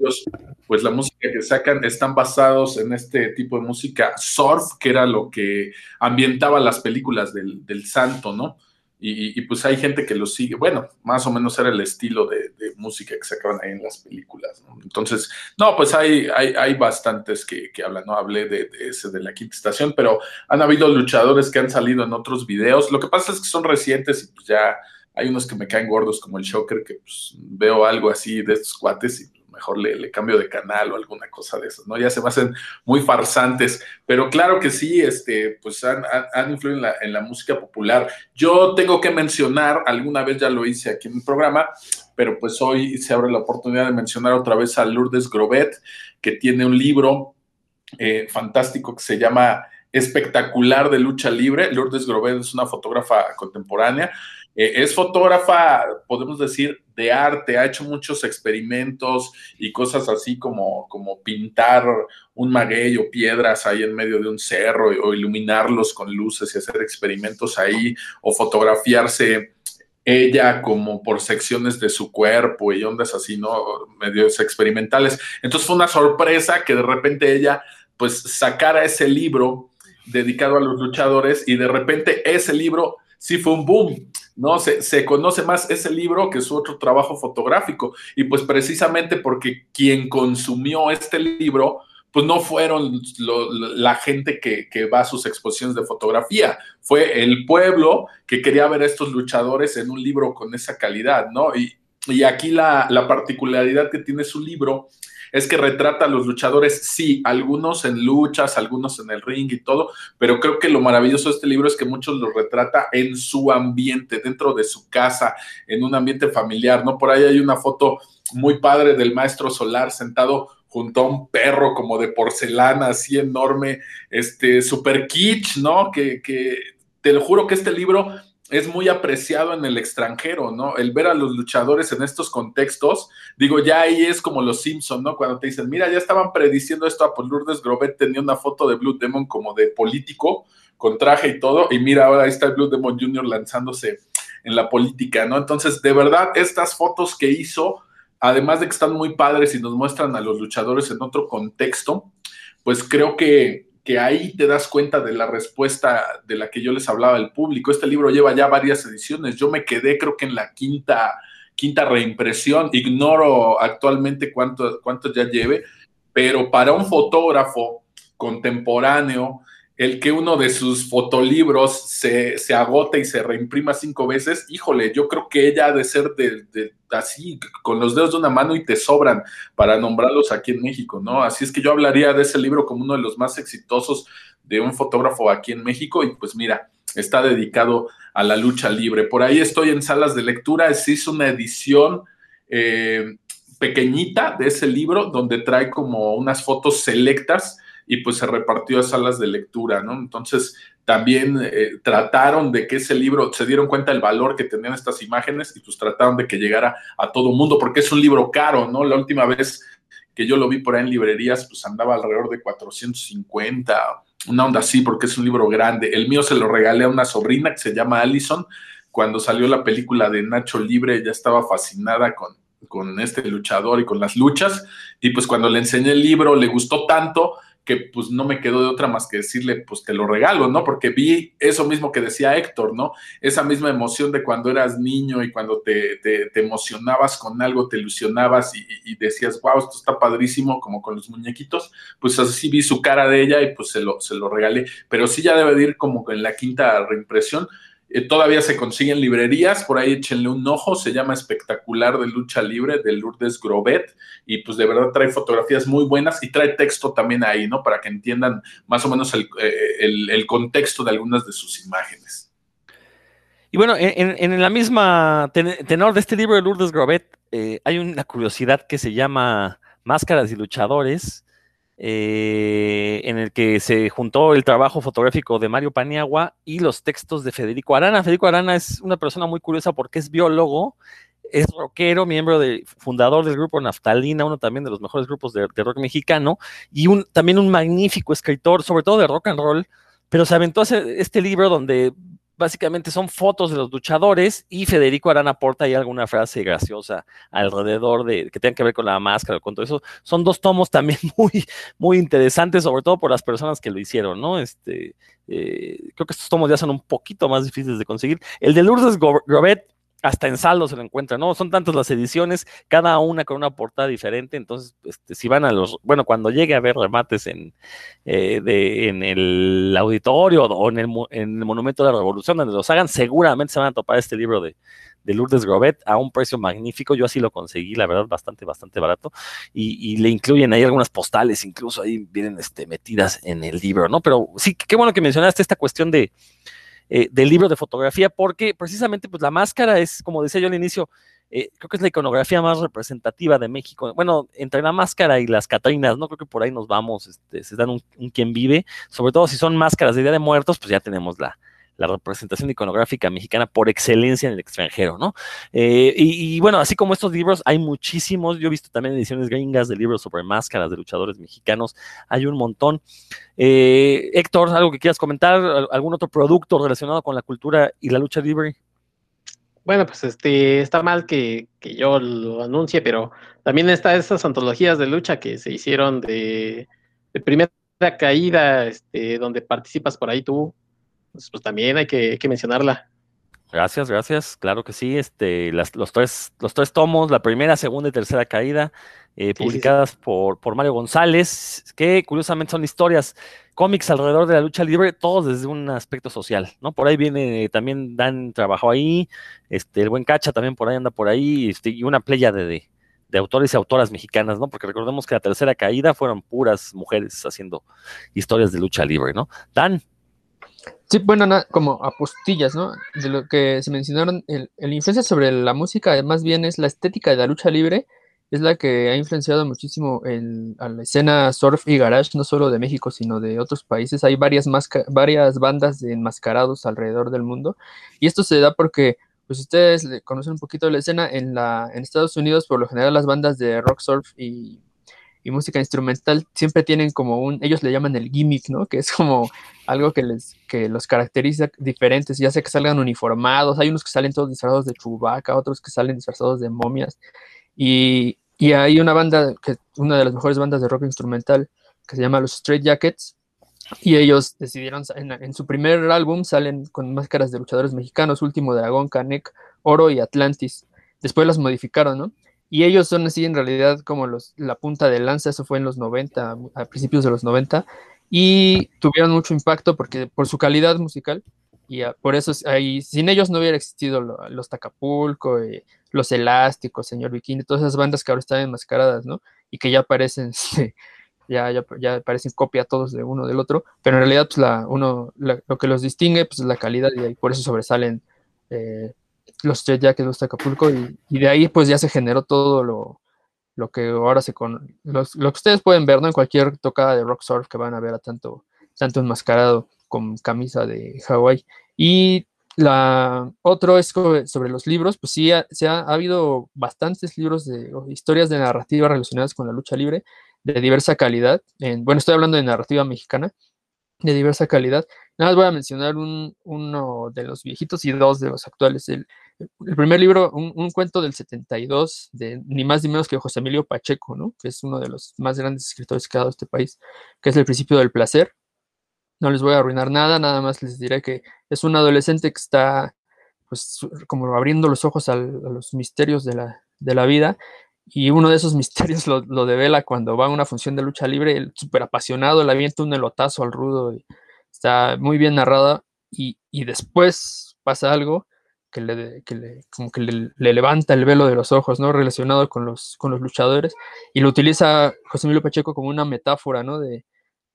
ellos, pues la música que sacan están basados en este tipo de música surf, que era lo que ambientaba las películas del, del santo, ¿no? Y, pues hay gente que lo sigue. Bueno, más o menos era el estilo de, música que sacaban ahí en las películas. Entonces, no, pues hay, hay, hay bastantes que, hablan. No hablé de, ese de la quinta estación, pero han habido luchadores que han salido en otros videos. Lo que pasa es que son recientes y pues ya hay unos que me caen gordos, como el Shocker, que pues veo algo así de estos cuates y mejor le, cambio de canal o alguna cosa de eso, ¿no? Ya se me hacen muy farsantes, pero claro que sí, este, pues han, influido en la, en la, música popular. Yo tengo que mencionar, alguna vez ya lo hice aquí en el programa, pero pues hoy se abre la oportunidad de mencionar otra vez a Lourdes Grobet, que tiene un libro eh, fantástico que se llama Espectacular de Lucha Libre. Lourdes Grobet es una fotógrafa contemporánea eh, es fotógrafa, podemos decir, de arte, ha hecho muchos experimentos y cosas así como, como pintar un maguey o piedras ahí en medio de un cerro o iluminarlos con luces y hacer experimentos ahí o fotografiarse ella como por secciones de su cuerpo y ondas así, ¿no? Medios experimentales. Entonces fue una sorpresa que de repente ella pues sacara ese libro dedicado a los luchadores y de repente ese libro sí fue un boom. ¿No? Se, se, conoce más ese libro que su otro trabajo fotográfico. Y pues precisamente porque quien consumió este libro, pues no fueron la gente que, va a sus exposiciones de fotografía, fue el pueblo que quería ver a estos luchadores en un libro con esa calidad, ¿no? Y, y aquí la, la particularidad que tiene su libro es que retrata a los luchadores, sí, algunos en luchas, algunos en el ring y todo, pero creo que lo maravilloso de este libro es que muchos los retrata en su ambiente, dentro de su casa, en un ambiente familiar, ¿no? Por ahí hay una foto muy padre del maestro Solar sentado junto a un perro como de porcelana, así enorme, este, super kitsch, ¿no? Que, que te lo juro que este libro es muy apreciado en el extranjero, ¿no? El ver a los luchadores en estos contextos, digo, ya ahí es como los Simpson, ¿no? Cuando te dicen, mira, ya estaban prediciendo esto, a Lourdes Grobet tenía una foto de Blue Demon como de político, con traje y todo, y mira, ahora ahí está el Blue Demon Jr. lanzándose en la política, ¿no? Entonces, de verdad, estas fotos que hizo, además de que están muy padres y nos muestran a los luchadores en otro contexto, pues creo que que ahí te das cuenta de la respuesta de la que yo les hablaba al público. Este libro lleva ya varias ediciones. Yo me quedé creo que en la quinta, quinta reimpresión. Ignoro actualmente cuánto, cuánto ya lleve, pero para un fotógrafo contemporáneo, el que uno de sus fotolibros se, se agota y se reimprima cinco veces, híjole, yo creo que ella ha de ser de, así, con los dedos de una mano y te sobran para nombrarlos aquí en México, ¿no? Así es que yo hablaría de ese libro como uno de los más exitosos de un fotógrafo aquí en México y pues mira, está dedicado a la lucha libre. Por ahí estoy en salas de lectura, se hizo una edición eh, pequeñita de ese libro donde trae como unas fotos selectas y pues se repartió a salas de lectura, ¿no? Entonces también eh, trataron de que ese libro, se dieron cuenta del valor que tenían estas imágenes y pues trataron de que llegara a todo mundo, porque es un libro caro, ¿no? La última vez que yo lo vi por ahí en librerías, pues andaba alrededor de 450, una onda así, porque es un libro grande. El mío se lo regalé a una sobrina que se llama Allison. Cuando salió la película de Nacho Libre, ella estaba fascinada con, con este luchador y con las luchas. Y pues cuando le enseñé el libro, le gustó tanto que pues no me quedó de otra más que decirle, pues te lo regalo, ¿no? Porque vi eso mismo que decía Héctor, ¿no? Esa misma emoción de cuando eras niño y cuando te, te, emocionabas con algo, te ilusionabas y, decías, wow, esto está padrísimo, como con los muñequitos, pues así vi su cara de ella y pues se lo, se lo regalé. Pero sí ya debe de ir como en la quinta reimpresión. Eh, todavía se consiguen librerías, por ahí échenle un ojo, se llama Espectacular de Lucha Libre de Lourdes Grobet y pues de verdad trae fotografías muy buenas y trae texto también ahí, ¿no? Para que entiendan más o menos el, eh, contexto de algunas de sus imágenes. Y bueno, en, la misma tenor de este libro de Lourdes Grobet eh, hay una curiosidad que se llama Máscaras y Luchadores, eh, en el que se juntó el trabajo fotográfico de Mario Paniagua y los textos de Federico Arana. Federico Arana es una persona muy curiosa porque es biólogo, es rockero, miembro de, fundador del grupo Naftalina, uno también de los mejores grupos de, rock mexicano, y también un magnífico escritor, sobre todo de rock and roll, pero se aventó este libro donde básicamente son fotos de los luchadores y Federico Arana aporta ahí alguna frase graciosa alrededor de que tenga que ver con la máscara con todo eso. Son dos tomos también muy, muy interesantes, sobre todo por las personas que lo hicieron, ¿no? Este, eh, creo que estos tomos ya son un poquito más difíciles de conseguir. El de Lourdes Grobet hasta en saldo se lo encuentra, ¿no? Son tantas las ediciones, cada una con una portada diferente, entonces, este, si van a los, bueno, cuando llegue a ver remates en, eh, de, en el auditorio o en el, en el, Monumento de la Revolución, donde los hagan, seguramente se van a topar este libro de, de Lourdes Grobet a un precio magnífico, yo así lo conseguí, la verdad, bastante, bastante barato, y, y le incluyen ahí algunas postales, incluso ahí vienen este, metidas en el libro, ¿no? Pero sí, qué bueno que mencionaste esta cuestión de eh, del libro de fotografía, porque precisamente pues la máscara es, como decía yo al inicio, eh, creo que es la iconografía más representativa de México. Bueno, entre la máscara y las Catrinas, ¿no? Creo que por ahí nos vamos, este, se dan un, un quien vive, sobre todo si son máscaras de Día de Muertos, pues ya tenemos la, la representación iconográfica mexicana por excelencia en el extranjero, ¿no? Eh, y, bueno, así como estos libros, hay muchísimos. Yo he visto también ediciones gringas de libros sobre máscaras de luchadores mexicanos. Hay un montón. Eh, Héctor, ¿algo que quieras comentar? ¿Algún otro producto relacionado con la cultura y la lucha libre? Bueno, pues este está mal que, yo lo anuncie, pero también está esas antologías de lucha que se hicieron de, de primera caída, este, donde participas por ahí tú, pues, pues, también hay que, mencionarla. Gracias, gracias. Claro que sí. Este, las, los, tres, los tres tomos, la primera, segunda y tercera caída, eh, publicadas Por, por Mario González, que curiosamente son historias, cómics alrededor de la lucha libre, todos desde un aspecto social, ¿no? Por ahí viene, también Dan trabajó ahí, este, el buen Cacha también por ahí anda por ahí, este, y una playa de, de autores y autoras mexicanas, ¿no? Porque recordemos que la tercera caída fueron puras mujeres haciendo historias de lucha libre, ¿no? Dan, Sí, bueno, como apostillas, ¿no? De lo que se mencionaron, el, influencia sobre la música, más bien es la estética de la lucha libre, es la que ha influenciado muchísimo el, a la escena surf y garage, no solo de México, sino de otros países. Hay varias, varias bandas de enmascarados alrededor del mundo, y esto se da porque, pues ustedes conocen un poquito de la escena, en, la, en Estados Unidos, por lo general, las bandas de rock, surf y y música instrumental siempre tienen como un, ellos le llaman el gimmick, ¿no? Que es como algo que les, que los caracteriza diferentes, ya sea que salgan uniformados, hay unos que salen todos disfrazados de Chewbacca, otros que salen disfrazados de momias, y, y hay una banda, que una de las mejores bandas de rock instrumental, que se llama los Straight Jackets, Y ellos decidieron, en, en, su primer álbum salen con máscaras de luchadores mexicanos, Último Dragón, Canek, Oro y Atlantis. Después las modificaron, ¿no? Y ellos son así en realidad como los, la punta de lanza, eso fue en los 90, a principios de los 90, y tuvieron mucho impacto porque por su calidad musical, y por eso ahí, sin ellos no hubiera existido los Tacapulco, eh, los Elásticos, Señor Bikini, todas esas bandas que ahora están enmascaradas, ¿no? Y que ya parecen, ya, ya, ya parecen copia todos de uno del otro, pero en realidad pues la, uno, lo que los distingue pues es la calidad y por eso sobresalen eh, los Jet Jackets, los Tacapulco, y, y, de ahí pues ya se generó todo lo, lo que ahora se con los, lo que ustedes pueden ver, ¿no? En cualquier tocada de rock surf que van a ver a tanto, tanto enmascarado con camisa de Hawái. Y la otro es sobre los libros, pues sí, se ha, ha, habido bastantes libros de historias de narrativa relacionadas con la lucha libre de diversa calidad. En, bueno, estoy hablando de narrativa mexicana de diversa calidad. Nada más voy a mencionar un, uno de los viejitos y dos de los actuales. El, primer libro, un, cuento del 72, de ni más ni menos que José Emilio Pacheco, ¿no? que es uno de los más grandes escritores que ha dado este país, que es El principio del placer. No les voy a arruinar nada, nada más les diré que es un adolescente que está pues como abriendo los ojos a los misterios de la, de la vida y uno de esos misterios lo, lo, devela cuando va a una función de lucha libre, el súper apasionado, le avienta un elotazo al rudo, y está muy bien narrada, y, y, después pasa algo que, le, que, le, como que le, le, levanta el velo de los ojos, ¿no? Relacionado con los, con los luchadores, y lo utiliza José Emilio Pacheco como una metáfora, ¿no? De,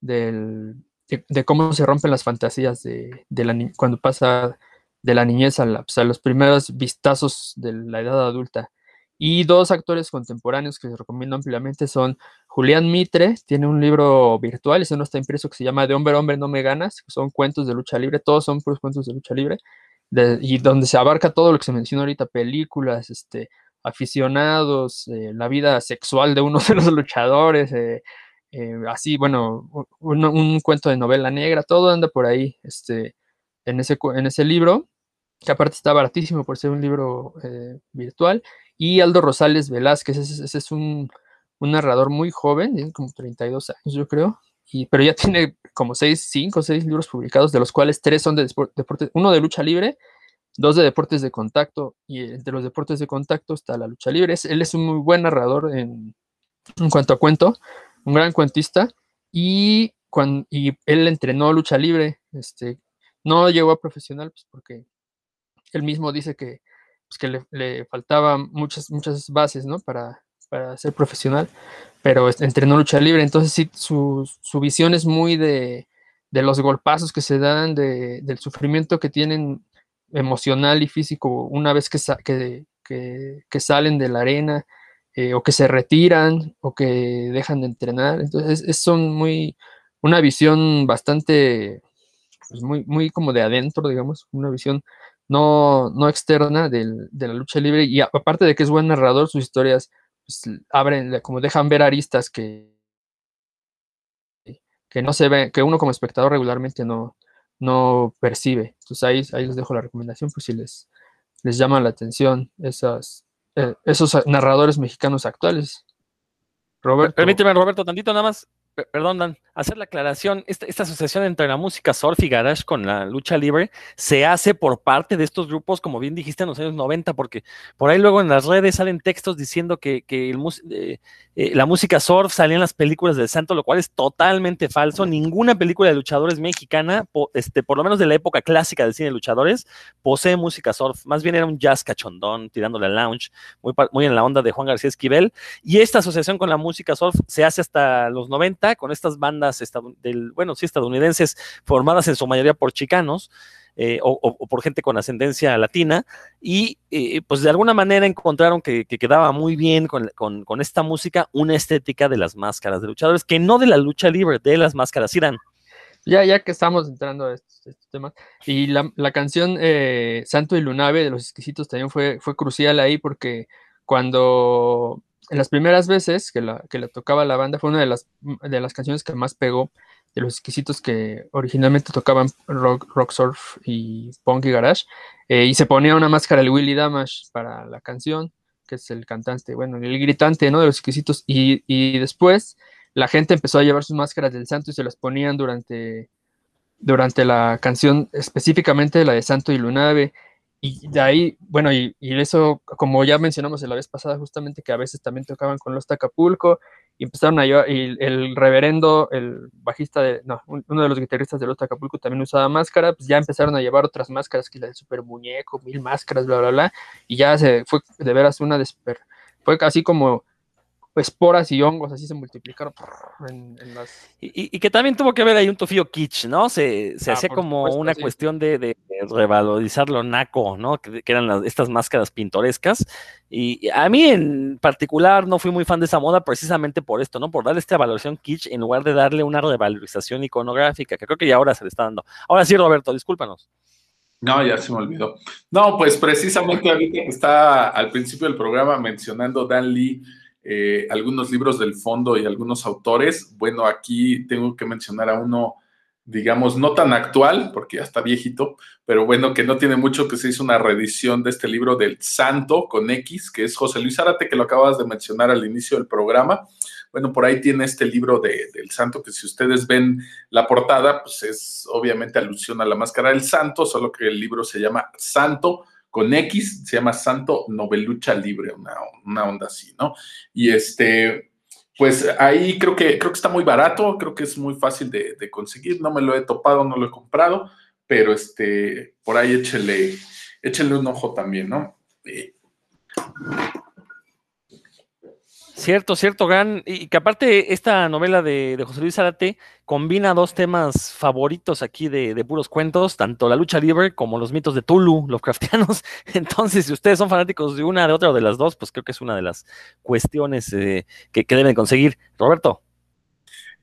del, de, de cómo se rompen las fantasías de, de la, cuando pasa de la niñez a, la, pues a los primeros vistazos de la edad adulta. Y dos actores contemporáneos que les recomiendo ampliamente son Julián Mitre, tiene un libro virtual, ese no está impreso, que se llama De hombre a hombre no me ganas, son cuentos de lucha libre, todos son puros cuentos de lucha libre, y donde se abarca todo lo que se menciona ahorita, películas, este, aficionados, eh, la vida sexual de uno de los luchadores, eh, eh, así, bueno, un, un, cuento de novela negra, todo anda por ahí, este, en ese, en ese libro, que aparte está baratísimo por ser un libro virtual, y Aldo Rosales Velázquez, ese, es un, narrador muy joven, tiene como 32 años yo creo, pero ya tiene como 6, 5 o 6 libros publicados, de los cuales 3 son de deportes, uno de lucha libre, dos de deportes de contacto, y entre los deportes de contacto está la lucha libre. Él es un muy buen narrador en, en cuanto a cuento, un gran cuentista, y, cuando, y él entrenó lucha libre, este, no llegó a profesional, pues porque él mismo dice que, pues que le, le, faltaban muchas, muchas bases, ¿no? Para, para ser profesional, pero entrenó lucha libre, entonces sí, su, su visión es muy de, de, los golpazos que se dan, de, del sufrimiento que tienen emocional y físico una vez que, que, que, que salen de la arena, eh, o que se retiran, o que dejan de entrenar, entonces es, son muy, una visión bastante, pues muy, muy como de adentro, digamos, una visión no, no externa del, de la lucha libre y aparte de que es buen narrador, sus historias pues, abren, como dejan ver aristas que, que no se ve, que uno como espectador regularmente no, no percibe. Entonces ahí, ahí les dejo la recomendación, pues si les, les llama la atención esas, eh, esos narradores mexicanos actuales. Roberto. Permíteme, Roberto, tantito nada más perdón, Dan, hacer la aclaración, esta, asociación entre la música surf y garage con la lucha libre se hace por parte de estos grupos, como bien dijiste, en los años 90, porque por ahí luego en las redes salen textos diciendo que, eh, eh, la música surf salía en las películas del santo, lo cual es totalmente falso. Ninguna película de luchadores mexicana, este, por lo menos de la época clásica del cine de luchadores, posee música surf. Más bien era un jazz cachondón, tirándole al lounge, muy, muy en la onda de Juan García Esquivel. Y esta asociación con la música surf se hace hasta los 90 con estas bandas del, bueno, sí, estadounidenses, formadas en su mayoría por chicanos. Eh, o, por gente con ascendencia latina, y eh, pues de alguna manera encontraron que, que quedaba muy bien con, con, esta música una estética de las máscaras de luchadores, que no de la lucha libre, de las máscaras Irán. Ya, ya que estamos entrando a estos, temas, y la, la canción eh, Santo y Lunave de los exquisitos también fue, fue crucial ahí porque cuando las primeras veces que la, que la tocaba la banda fue una de las, de las canciones que más pegó de los exquisitos que originalmente tocaban rock, rock surf y punk y garage, eh, y se ponía una máscara el Willy Damash para la canción, que es el cantante, bueno, el gritante, ¿no? De los exquisitos, y, y después la gente empezó a llevar sus máscaras del santo y se las ponían durante, durante la canción, específicamente la de Santo y Lunave. Y de ahí, bueno, y, eso, como ya mencionamos la vez pasada, justamente que a veces también tocaban con los Tacapulco, y empezaron a llevar, y el reverendo, el bajista de, no, uno de los guitarristas de los Tacapulco también usaba máscara, pues ya empezaron a llevar otras máscaras, que la de super muñeco, mil máscaras, bla, bla, bla, y ya se fue de veras una desper, fue casi como esporas y hongos así se multiplicaron en, las... Y, que también tuvo que ver ahí un tofío kitsch, ¿no? Se, se ah, hacía como una cuestión de, revalorizar lo naco, ¿no? Que, eran estas máscaras pintorescas. Y a mí en particular no fui muy fan de esa moda precisamente por esto, ¿no? Por darle esta valoración kitsch en lugar de darle una revalorización iconográfica, que creo que ya ahora se le está dando. Ahora sí, Roberto, discúlpanos. No, ya se me olvidó. No, pues precisamente ahorita que está al principio del programa mencionando Dan Lee eh, algunos libros del fondo y algunos autores. Bueno, aquí tengo que mencionar a uno, digamos, no tan actual, porque ya está viejito, pero bueno, que no tiene mucho, que se hizo una reedición de este libro del Santo con X, que es José Luis Árate, que lo acabas de mencionar al inicio del programa. Bueno, por ahí tiene este libro de, del santo que si ustedes ven la portada, pues es obviamente alusión a la máscara del santo, solo que el libro se llama Santo, con X, se llama Santo Novelucha Libre, una, onda así, ¿no? Y este, pues ahí creo que, creo que está muy barato, creo que es muy fácil de, conseguir, no me lo he topado, no lo he comprado, pero este, por ahí échele, échele un ojo también, ¿no? Cierto, cierto, gran. Y que aparte esta novela de, José Luis Zarate combina dos temas favoritos aquí de, puros cuentos, tanto la lucha libre como los mitos de Tulu, los craftianos. Entonces, si ustedes son fanáticos de una, de otra o de las dos, pues creo que es una de las cuestiones eh, que, que deben conseguir. Roberto.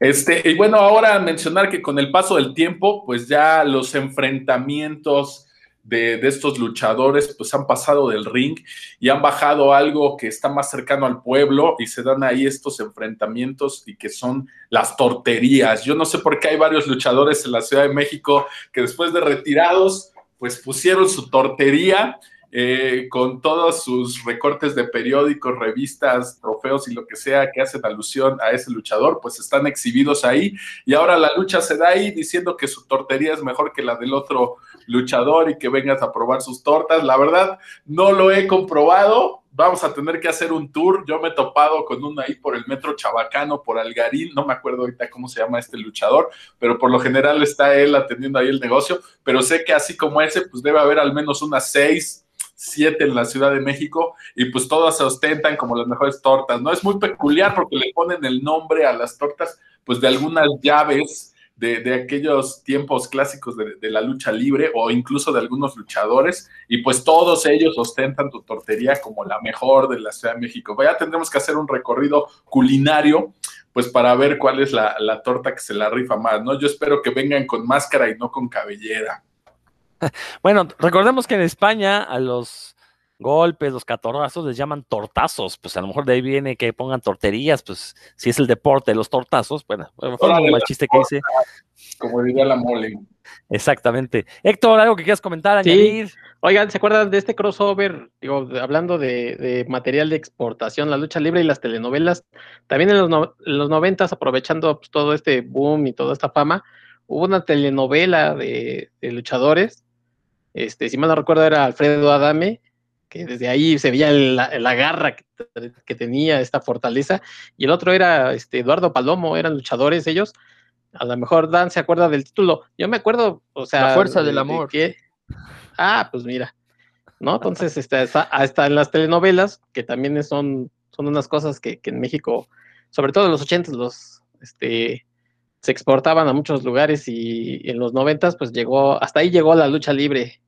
Este, y bueno, ahora mencionar que con el paso del tiempo, pues ya los enfrentamientos de, estos luchadores pues han pasado del ring y han bajado algo que está más cercano al pueblo y se dan ahí estos enfrentamientos y que son las torterías. Yo no sé por qué hay varios luchadores en la Ciudad de México que después de retirados pues pusieron su tortería eh, con todos sus recortes de periódicos, revistas, trofeos y lo que sea que hacen alusión a ese luchador, pues están exhibidos ahí y ahora la lucha se da ahí diciendo que su tortería es mejor que la del otro luchador y que vengas a probar sus tortas. La verdad, no lo he comprobado. Vamos a tener que hacer un tour. Yo me he topado con uno ahí por el metro Chabacano, por Algarín. No me acuerdo ahorita cómo se llama este luchador, pero por lo general está él atendiendo ahí el negocio. Pero sé que así como ese, pues debe haber al menos unas seis, siete en la Ciudad de México y pues todas se ostentan como las mejores tortas, ¿no? Es muy peculiar porque le ponen el nombre a las tortas, pues de algunas llaves de, aquellos tiempos clásicos de, la lucha libre o incluso de algunos luchadores, y pues todos ellos ostentan tu tortería como la mejor de la Ciudad de México. Ya tendremos que hacer un recorrido culinario, pues para ver cuál es la, la torta que se la rifa más, ¿no? Yo espero que vengan con máscara y no con cabellera. Bueno, recordemos que en España a los golpes, los catorrazos les llaman tortazos, pues a lo mejor de ahí viene que pongan torterías, pues si es el deporte de los tortazos, bueno, fue un mal chiste que hice. Como diría la mole. Exactamente. Héctor, algo que quieras comentar, añadir. Oigan, ¿se acuerdan de este crossover? Digo, hablando de, material de exportación, la lucha libre y las telenovelas, también en los, los noventas, aprovechando pues, todo este boom y toda esta fama, hubo una telenovela de, de luchadores, este, si mal no recuerdo era Alfredo Adame, que desde ahí se veía la, garra que, tenía esta fortaleza, y el otro era este, Eduardo Palomo, eran luchadores ellos. A lo mejor Dan se acuerda del título. Yo me acuerdo, o sea. La fuerza del amor. ah, pues mira. ¿No? Entonces, este, hasta, en las telenovelas, que también son, son unas cosas que, en México, sobre todo en los ochentas, los este, se exportaban a muchos lugares y en los noventas, pues llegó, hasta ahí llegó la lucha libre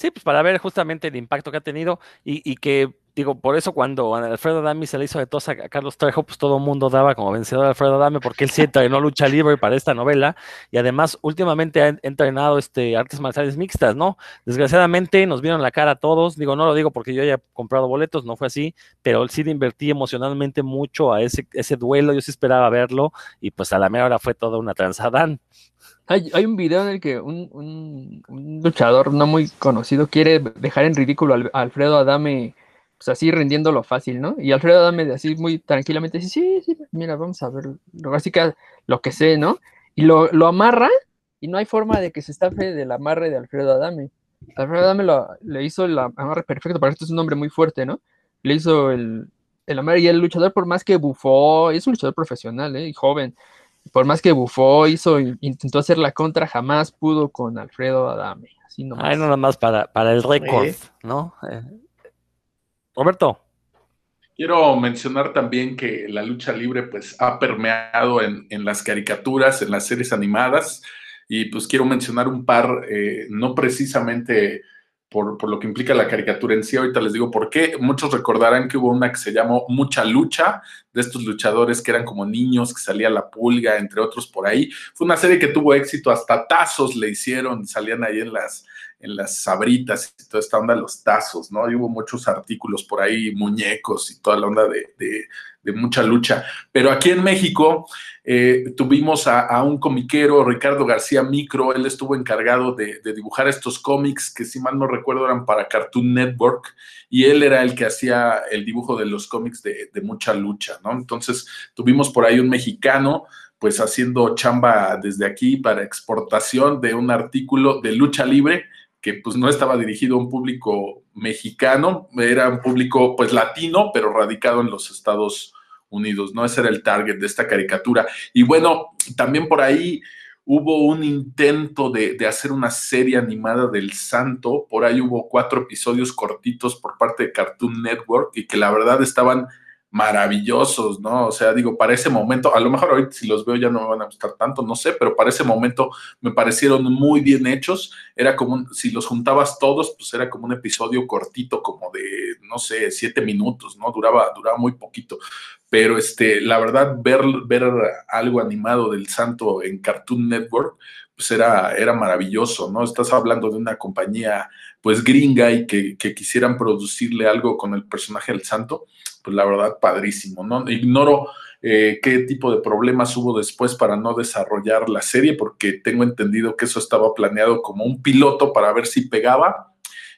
Sí, pues para ver justamente el impacto que ha tenido y, y que, digo, por eso cuando Alfredo Adame se le hizo de tos a Carlos Trejo, pues todo el mundo daba como vencedor a Alfredo Adame porque él sí entrenó lucha libre para esta novela y además últimamente ha entrenado este, artes marciales mixtas, ¿no? Desgraciadamente nos vieron la cara a todos, digo, no lo digo porque yo haya comprado boletos, no fue así, pero sí le invertí emocionalmente mucho a ese, duelo, yo sí esperaba verlo y pues a la mera hora fue toda una transadán. Hay, un video en el que un, luchador no muy conocido quiere dejar en ridículo a Alfredo Adame pues así rindiéndolo fácil, ¿no? Y Alfredo Adame así muy tranquilamente dice, sí, sí, mira, vamos a ver, así que lo que sé, ¿no? Y lo, lo amarra y no hay forma de que se estafe del amarre de Alfredo Adame. Alfredo Adame lo, le hizo el amarre perfecto, para esto es un hombre muy fuerte, ¿no? Le hizo el, el amarre y el luchador, por más que bufó, es un luchador profesional, ¿eh? Y joven, por más que bufó, hizo, intentó hacer la contra, jamás pudo con Alfredo Adame. Así nomás. Ay, nada más para, para el récord, ¿no? Eh, Roberto. Quiero mencionar también que la lucha libre pues ha permeado en, en las caricaturas, en las series animadas, y pues quiero mencionar un par, eh, no precisamente por, por, lo que implica la caricatura en sí, ahorita les digo por qué. Muchos recordarán que hubo una que se llamó Mucha Lucha, de estos luchadores que eran como niños, que salía la pulga, entre otros por ahí. Fue una serie que tuvo éxito, hasta tazos le hicieron, salían ahí en las, en las sabritas y toda esta onda los tazos, ¿no? Hubo muchos artículos por ahí, muñecos y toda la onda de, de, mucha lucha. Pero aquí en México eh, tuvimos a, a, un comiquero, Ricardo García Micro, él estuvo encargado de, de, dibujar estos cómics que si mal no recuerdo eran para Cartoon Network y él era el que hacía el dibujo de los cómics de, de mucha lucha, ¿no? Entonces tuvimos por ahí un mexicano pues haciendo chamba desde aquí para exportación de un artículo de lucha libre que pues no estaba dirigido a un público mexicano, era un público pues latino, pero radicado en los Estados Unidos, ¿no? Ese era el target de esta caricatura. Y bueno, también por ahí hubo un intento de, de, hacer una serie animada del santo, por ahí hubo cuatro episodios cortitos por parte de Cartoon Network y que la verdad estaban maravillosos, ¿no? O sea, digo, para ese momento, a lo mejor ahorita si los veo ya no me van a gustar tanto, no sé, pero para ese momento me parecieron muy bien hechos. Era como, si los juntabas todos, pues era como un episodio cortito, como de, no sé, siete minutos, ¿no? Duraba, duraba muy poquito. Pero este, la verdad, ver, ver algo animado del santo en Cartoon Network, pues era, era maravilloso, ¿no? Estás hablando de una compañía, pues gringa y que, quisieran producirle algo con el personaje del santo pues la verdad, padrísimo, ¿no? Ignoro eh, qué tipo de problemas hubo después para no desarrollar la serie, porque tengo entendido que eso estaba planeado como un piloto para ver si pegaba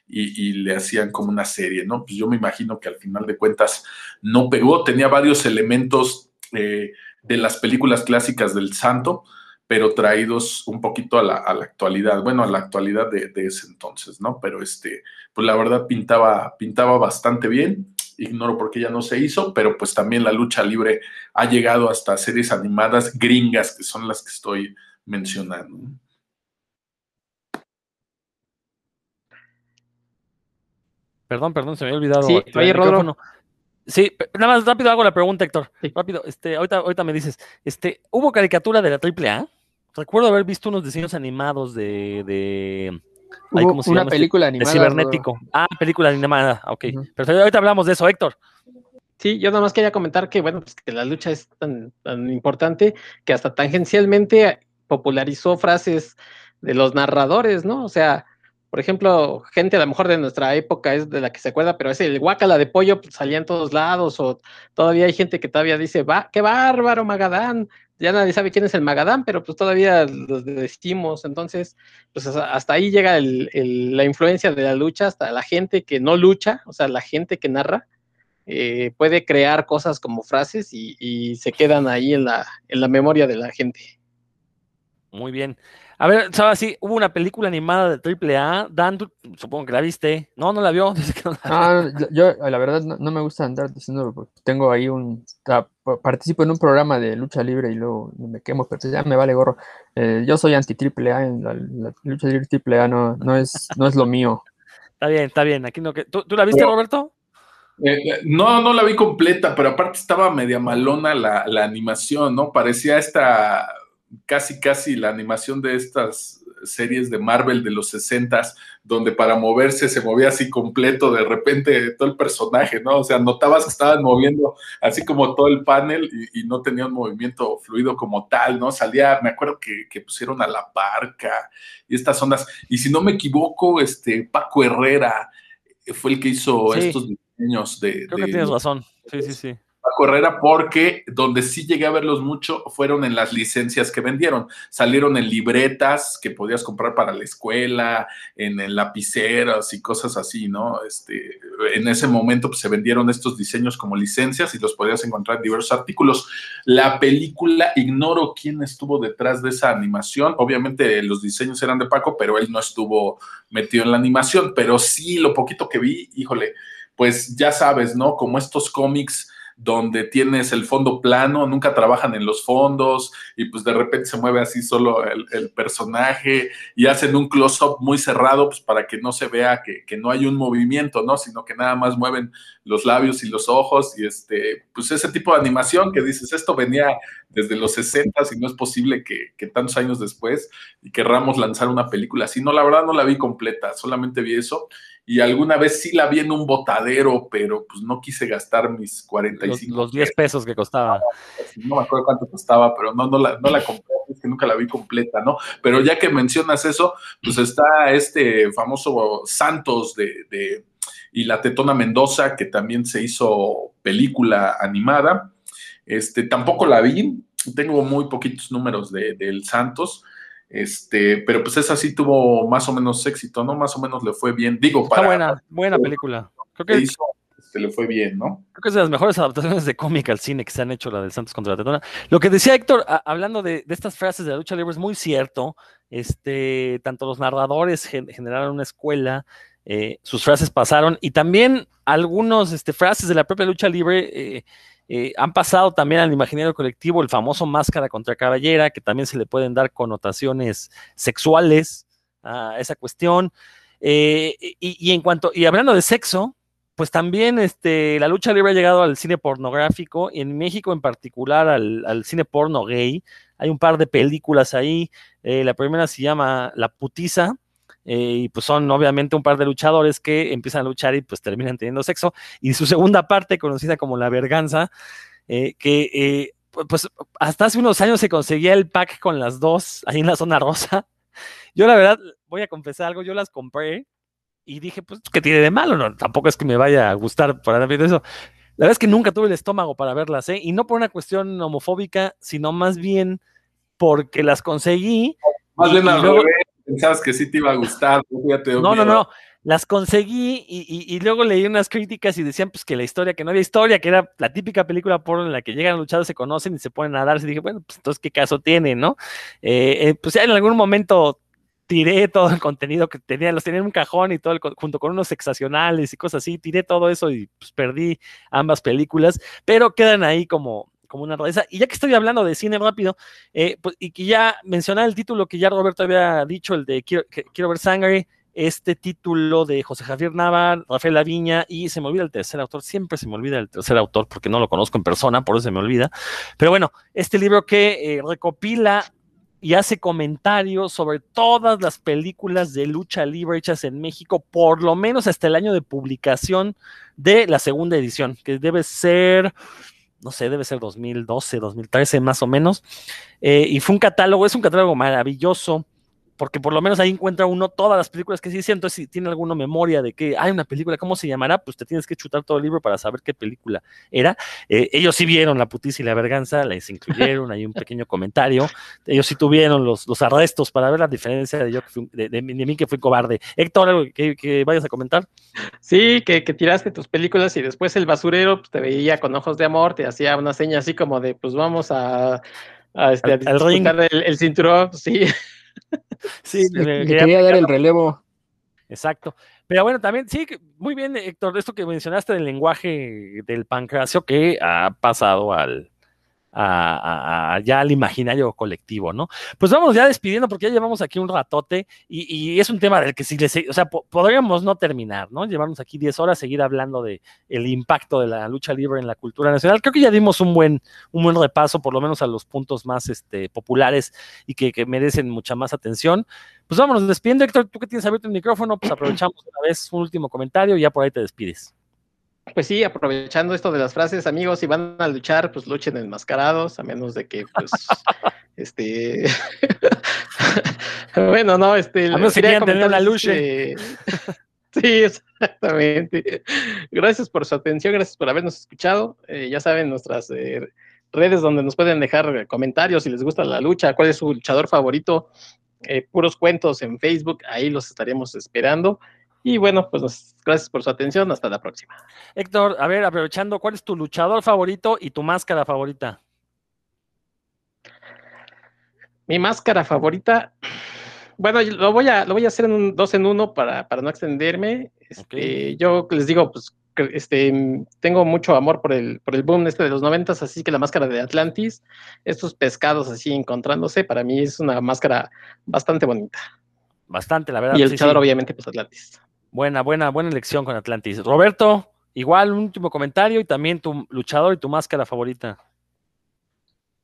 y, y, le hacían como una serie, ¿no? Pues yo me imagino que al final de cuentas no pegó, tenía varios elementos eh, de las películas clásicas del santo, pero traídos un poquito a la, a la actualidad, bueno, a la actualidad de, de, ese entonces, ¿no? Pero este, pues la verdad pintaba, pintaba bastante bien ignoro por qué ya no se hizo, pero pues también la lucha libre ha llegado hasta series animadas gringas, que son las que estoy mencionando. Perdón, perdón, se me había olvidado. Sí, oye, Rodro. Sí, nada más rápido hago la pregunta, Héctor. Sí. Rápido, este, ahorita, ahorita me dices, este, ¿hubo caricatura de la AAA? Recuerdo haber visto unos diseños animados de, de Ay, ¿cómo se una llama? película animada. De cibernético. Bro. Ah, película animada, ok. Uh -huh. Pero ahorita hablamos de eso, Héctor. Sí, yo nada más quería comentar que, bueno, pues que la lucha es tan, tan importante que hasta tangencialmente popularizó frases de los narradores, ¿no? O sea, por ejemplo, gente a lo mejor de nuestra época es de la que se acuerda, pero ese el guacala de pollo pues, salía en todos lados, o todavía hay gente que todavía dice, va, qué bárbaro, Magadán, ya nadie sabe quién es el Magadán, pero pues todavía lo decimos, entonces, pues hasta ahí llega la influencia de la lucha, hasta la gente que no lucha, o sea, la gente que narra, eh, puede crear cosas como frases y, y se quedan ahí en la, en la memoria de la gente. Muy bien. A ver, ¿sabes? Sí, hubo una película animada de AAA. Dan, tú, supongo que la viste. No, no la vio. No la ah, yo, la verdad, no, no, me gusta andar diciendo porque tengo ahí un. Participo en un programa de lucha libre y luego me quemo, pero ya me vale gorro. Eh, yo soy anti-AAA. La, la, lucha libre AAA no, no, es, no es lo mío. Está bien, está bien. Aquí no, ¿Tú, ¿tú la viste, Roberto? Eh, no, no la vi completa, pero aparte estaba media malona la, la animación, ¿no? Parecía esta casi, casi la animación de estas series de Marvel de los 60 donde para moverse se movía así completo de repente todo el personaje, ¿no? O sea, notabas que estaban moviendo así como todo el panel y, y no tenía un movimiento fluido como tal, ¿no? Salía, me acuerdo que, que, pusieron a la parca y estas ondas. Y si no me equivoco, este Paco Herrera fue el que hizo sí. estos diseños de. Creo de, que tienes razón. Sí, sí, sí Paco Herrera porque donde sí llegué a verlos mucho fueron en las licencias que vendieron. Salieron en libretas que podías comprar para la escuela, en, en lapiceras y cosas así, ¿no? Este, en ese momento pues, se vendieron estos diseños como licencias y los podías encontrar en diversos artículos. La película, ignoro quién estuvo detrás de esa animación. Obviamente los diseños eran de Paco, pero él no estuvo metido en la animación, pero sí lo poquito que vi, híjole, pues ya sabes, ¿no? Como estos cómics donde tienes el fondo plano, nunca trabajan en los fondos y pues de repente se mueve así solo el, personaje y hacen un close-up muy cerrado pues para que no se vea que, no hay un movimiento, ¿no? Sino que nada más mueven los labios y los ojos y este, pues ese tipo de animación que dices, esto venía desde los 60 y no es posible que, que tantos años después y querramos lanzar una película así. No, la verdad no la vi completa, solamente vi eso y alguna vez sí la vi en un botadero, pero pues no quise gastar mis 45. Los, los 10 pesos que costaba. No, me acuerdo cuánto costaba, pero no, no, la, no la compré, es que nunca la vi completa, ¿no? Pero ya que mencionas eso, pues está este famoso Santos de, de y la Tetona Mendoza, que también se hizo película animada. Este, tampoco la vi, tengo muy poquitos números de, del Santos, este, pero pues esa sí tuvo más o menos éxito, ¿no? Más o menos le fue bien. Digo, para. Está buena, buena película. Creo que hizo, este, le fue bien, ¿no? Creo que es de las mejores adaptaciones de cómic al cine que se han hecho, la del Santos contra la Tetona. Lo que decía Héctor, a, hablando de, de, estas frases de la lucha libre, es muy cierto. Este, tanto los narradores gen, generaron una escuela, eh, sus frases pasaron, y también algunos este, frases de la propia lucha libre. Eh, eh, han pasado también al imaginario colectivo el famoso máscara contra caballera, que también se le pueden dar connotaciones sexuales a esa cuestión. Eh, y, en cuanto, y hablando de sexo, pues también este, la lucha libre ha llegado al cine pornográfico, y en México en particular al, al cine porno gay. Hay un par de películas ahí. Eh, la primera se llama La Putiza, eh, y pues son obviamente un par de luchadores que empiezan a luchar y pues terminan teniendo sexo. Y su segunda parte, conocida como La Verganza, eh, que eh, pues hasta hace unos años se conseguía el pack con las dos ahí en la zona rosa. Yo la verdad, voy a confesar algo, yo las compré y dije, pues, ¿qué tiene de malo? No, tampoco es que me vaya a gustar para ver eso. La verdad es que nunca tuve el estómago para verlas, ¿eh? Y no por una cuestión homofóbica, sino más bien porque las conseguí. Más bien al luego, revés pensabas que sí te iba a gustar. Fíjate, no, no, no. Las conseguí y, y, y, luego leí unas críticas y decían pues que la historia, que no había historia, que era la típica película porno en la que llegan luchados, se conocen y se ponen a darse. Y dije, bueno, pues entonces qué caso tiene, ¿no? Eh, eh, pues ya en algún momento tiré todo el contenido que tenía, los tenía en un cajón y todo, el, junto con unos sexacionales y cosas así, tiré todo eso y pues perdí ambas películas, pero quedan ahí como, como una rareza. Y ya que estoy hablando de cine rápido, eh, pues, y que ya mencionaba el título que ya Roberto había dicho, el de Quiero, quiero ver sangre, este título de José Javier Nava, Rafael Laviña, y se me olvida el tercer autor, siempre se me olvida el tercer autor porque no lo conozco en persona, por eso se me olvida. Pero bueno, este libro que eh, recopila y hace comentarios sobre todas las películas de lucha libre hechas en México, por lo menos hasta el año de publicación de la segunda edición, que debe ser no sé, debe ser 2012, 2013 más o menos. Eh, y fue un catálogo, es un catálogo maravilloso, porque por lo menos ahí encuentra uno todas las películas que sí hizo. Entonces, si tiene alguna memoria de que hay una película, ¿cómo se llamará? Pues te tienes que chutar todo el libro para saber qué película era. Eh, ellos sí vieron La putiza y la verganza, les incluyeron ahí un pequeño comentario. Ellos sí tuvieron los, los arrestos para ver la diferencia de, yo que fui, de, de, de mí que fui cobarde. Héctor, ¿algo que, que vayas a comentar? Sí, que, que, tiraste tus películas y después el basurero pues, te veía con ojos de amor, te hacía una seña así como de, pues vamos a, a, este, a el, cinturón, sí. Sí, le, le quería, quería dar el relevo. Exacto. Pero bueno, también, sí, muy bien, Héctor, esto que mencionaste del lenguaje del pancracio que ha pasado al, a, ya al imaginario colectivo, ¿no? Pues vamos ya despidiendo porque ya llevamos aquí un ratote y, es un tema del que si les, o sea, po podríamos no terminar, ¿no? Llevamos aquí 10 horas, seguir hablando de el impacto de la lucha libre en la cultura nacional. Creo que ya dimos un buen, un buen repaso, por lo menos a los puntos más este, populares y que, que merecen mucha más atención. Pues vámonos despidiendo, Héctor, tú que tienes abierto el micrófono, pues aprovechamos una vez un último comentario y ya por ahí te despides. Pues sí, aprovechando esto de las frases, amigos, si van a luchar, pues luchen enmascarados, a menos de que, pues, este, bueno, no, este, a menos quería tener la lucha. Este... Sí, exactamente. Gracias por su atención, gracias por habernos escuchado. Eh, ya saben nuestras eh, redes donde nos pueden dejar comentarios si les gusta la lucha, cuál es su luchador favorito. Eh, puros cuentos en Facebook, ahí los estaremos esperando. Y bueno, pues gracias por su atención, hasta la próxima. Héctor, a ver, aprovechando, ¿cuál es tu luchador favorito y tu máscara favorita? Mi máscara favorita, bueno, lo voy a, lo voy a hacer en un dos en uno para, para no extenderme. Este, Yo les digo, pues este, tengo mucho amor por el, por el boom este de los noventas, así que la máscara de Atlantis, estos pescados así encontrándose, para mí es una máscara bastante bonita. Bastante, la verdad. Y el luchador, obviamente, pues Atlantis. Buena, buena, buena elección con Atlantis. Roberto, igual un último comentario y también tu luchador y tu máscara favorita.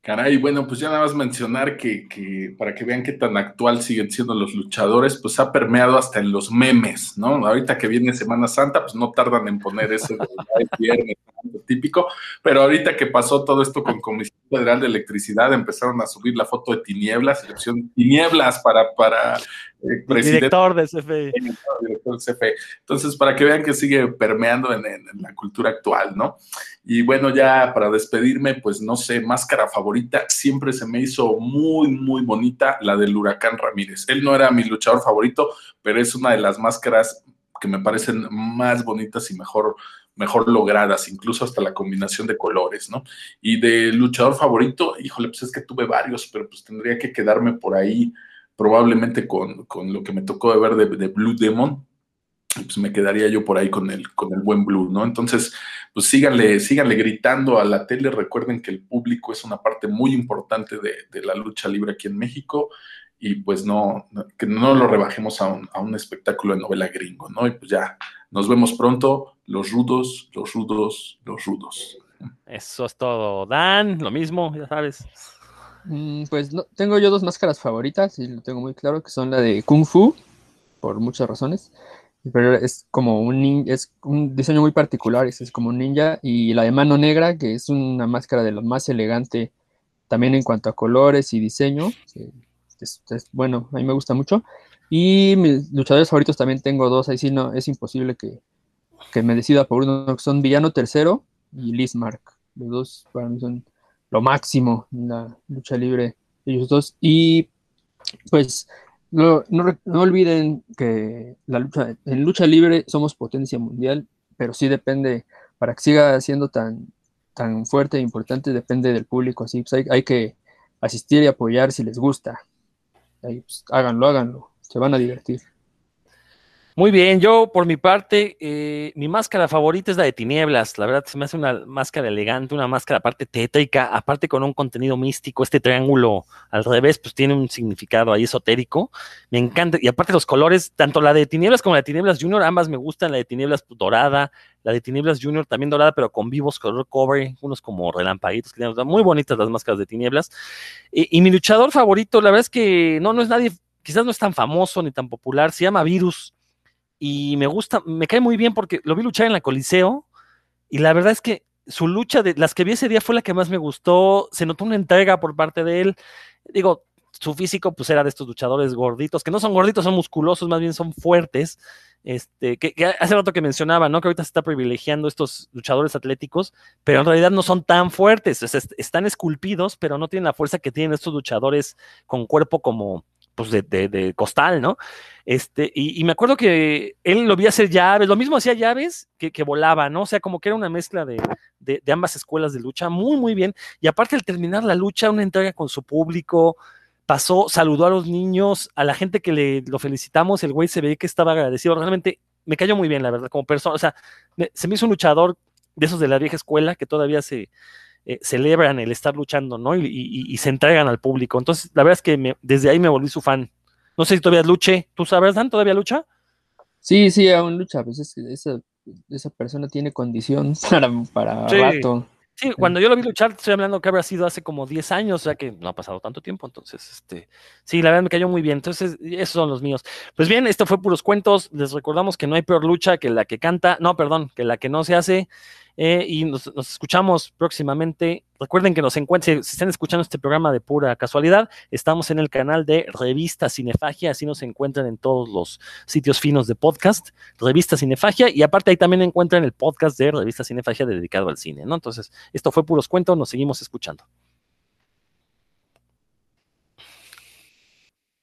Caray, bueno, pues ya nada más mencionar que, que, para que vean qué tan actual siguen siendo los luchadores, pues ha permeado hasta en los memes, ¿no? Ahorita que viene Semana Santa, pues no tardan en poner ese viernes típico, pero ahorita que pasó todo esto con Comisión Federal de Electricidad, empezaron a subir la foto de tinieblas, selección tinieblas para, para Director de CFE. Director de CFE. Entonces, para que vean que sigue permeando en, la cultura actual, ¿no? Y bueno, ya para despedirme, pues no sé, máscara favorita, siempre se me hizo muy, muy bonita la del huracán Ramírez. Él no era mi luchador favorito, pero es una de las máscaras que me parecen más bonitas y mejor mejor logradas, incluso hasta la combinación de colores, ¿no? Y de luchador favorito, híjole, pues es que tuve varios, pero pues tendría que quedarme por ahí probablemente con, lo que me tocó de ver de, Blue Demon, pues me quedaría yo por ahí con el, con el buen Blue, ¿no? Entonces, pues síganle, síganle gritando a la tele, recuerden que el público es una parte muy importante de, de la lucha libre aquí en México y pues no, que no lo rebajemos a un, a un espectáculo de novela gringo, ¿no? Y pues ya, nos vemos pronto, los rudos, los rudos, los rudos. Eso es todo. Dan, lo mismo, ya sabes. Mm, pues no, tengo yo dos máscaras favoritas y lo tengo muy claro, que son la de Kung Fu, por muchas razones. Pero es como un, es un diseño muy particular, es, como un ninja. Y la de Mano Negra, que es una máscara de lo más elegante también en cuanto a colores y diseño. Es, bueno, a mí me gusta mucho. Y mis luchadores favoritos también tengo dos, ahí sí no, es imposible que, me decida por uno, que son Villano Tercero y Liz Mark. Los dos para mí son lo máximo en la lucha libre, ellos dos. Y pues no, no, olviden que la lucha, en lucha libre somos potencia mundial, pero sí depende, para que siga siendo tan, tan fuerte e importante, depende del público. Así pues hay, que asistir y apoyar si les gusta. Ahí, pues, háganlo, háganlo se van a divertir. Muy bien, yo por mi parte, eh, mi máscara favorita es la de tinieblas. La verdad, se me hace una máscara elegante, una máscara aparte tétrica, aparte con un contenido místico. Este triángulo al revés, pues tiene un significado ahí esotérico. Me encanta. Y aparte los colores, tanto la de tinieblas como la de tinieblas junior, ambas me gustan. La de tinieblas pues, dorada, la de tinieblas junior también dorada, pero con vivos color cover, unos como relampaguitos. Muy bonitas las máscaras de tinieblas. Y, y mi luchador favorito, la verdad es que no, no es nadie quizás no es tan famoso ni tan popular, se llama Virus y me gusta, me cae muy bien porque lo vi luchar en la Coliseo y la verdad es que su lucha de las que vi ese día fue la que más me gustó, se notó una entrega por parte de él. Digo, su físico pues era de estos luchadores gorditos, que no son gorditos, son musculosos, más bien son fuertes. Este, que, hace rato que mencionaba, ¿no? Que ahorita se está privilegiando estos luchadores atléticos, pero en realidad no son tan fuertes, están esculpidos, pero no tienen la fuerza que tienen estos luchadores con cuerpo como, pues de, de, costal, ¿no? Este, y, me acuerdo que él lo vi hacer llaves, lo mismo hacía llaves que, volaba, ¿no? O sea, como que era una mezcla de, de, ambas escuelas de lucha, muy, muy bien. Y aparte al terminar la lucha, una entrega con su público, pasó, saludó a los niños, a la gente que le lo felicitamos, el güey se ve que estaba agradecido, realmente me cayó muy bien, la verdad, como persona, o sea, se me hizo un luchador de esos de la vieja escuela que todavía se, eh, celebran el estar luchando, ¿no? Y, se entregan al público. Entonces, la verdad es que desde ahí me volví su fan. No sé si todavía luche. ¿Tú sabes, Dan? ¿Todavía lucha? Sí, sí, aún lucha. Pues es que esa, esa persona tiene condición para, para rato. Sí, cuando yo lo vi luchar, estoy hablando que habrá sido hace como 10 años, o sea que no ha pasado tanto tiempo, entonces, este, sí, la verdad me cayó muy bien, entonces, esos son los míos. Pues bien, esto fue puros cuentos, les recordamos que no hay peor lucha que la que canta, no, perdón, que la que no se hace, eh, y nos, escuchamos próximamente. Recuerden que nos encuentren, si están escuchando este programa de pura casualidad, estamos en el canal de Revista Cinefagia, así nos encuentran en todos los sitios finos de podcast, Revista Cinefagia, y aparte ahí también encuentran el podcast de Revista Cinefagia dedicado al cine, ¿no? Entonces, esto fue Puros Cuentos, nos seguimos escuchando.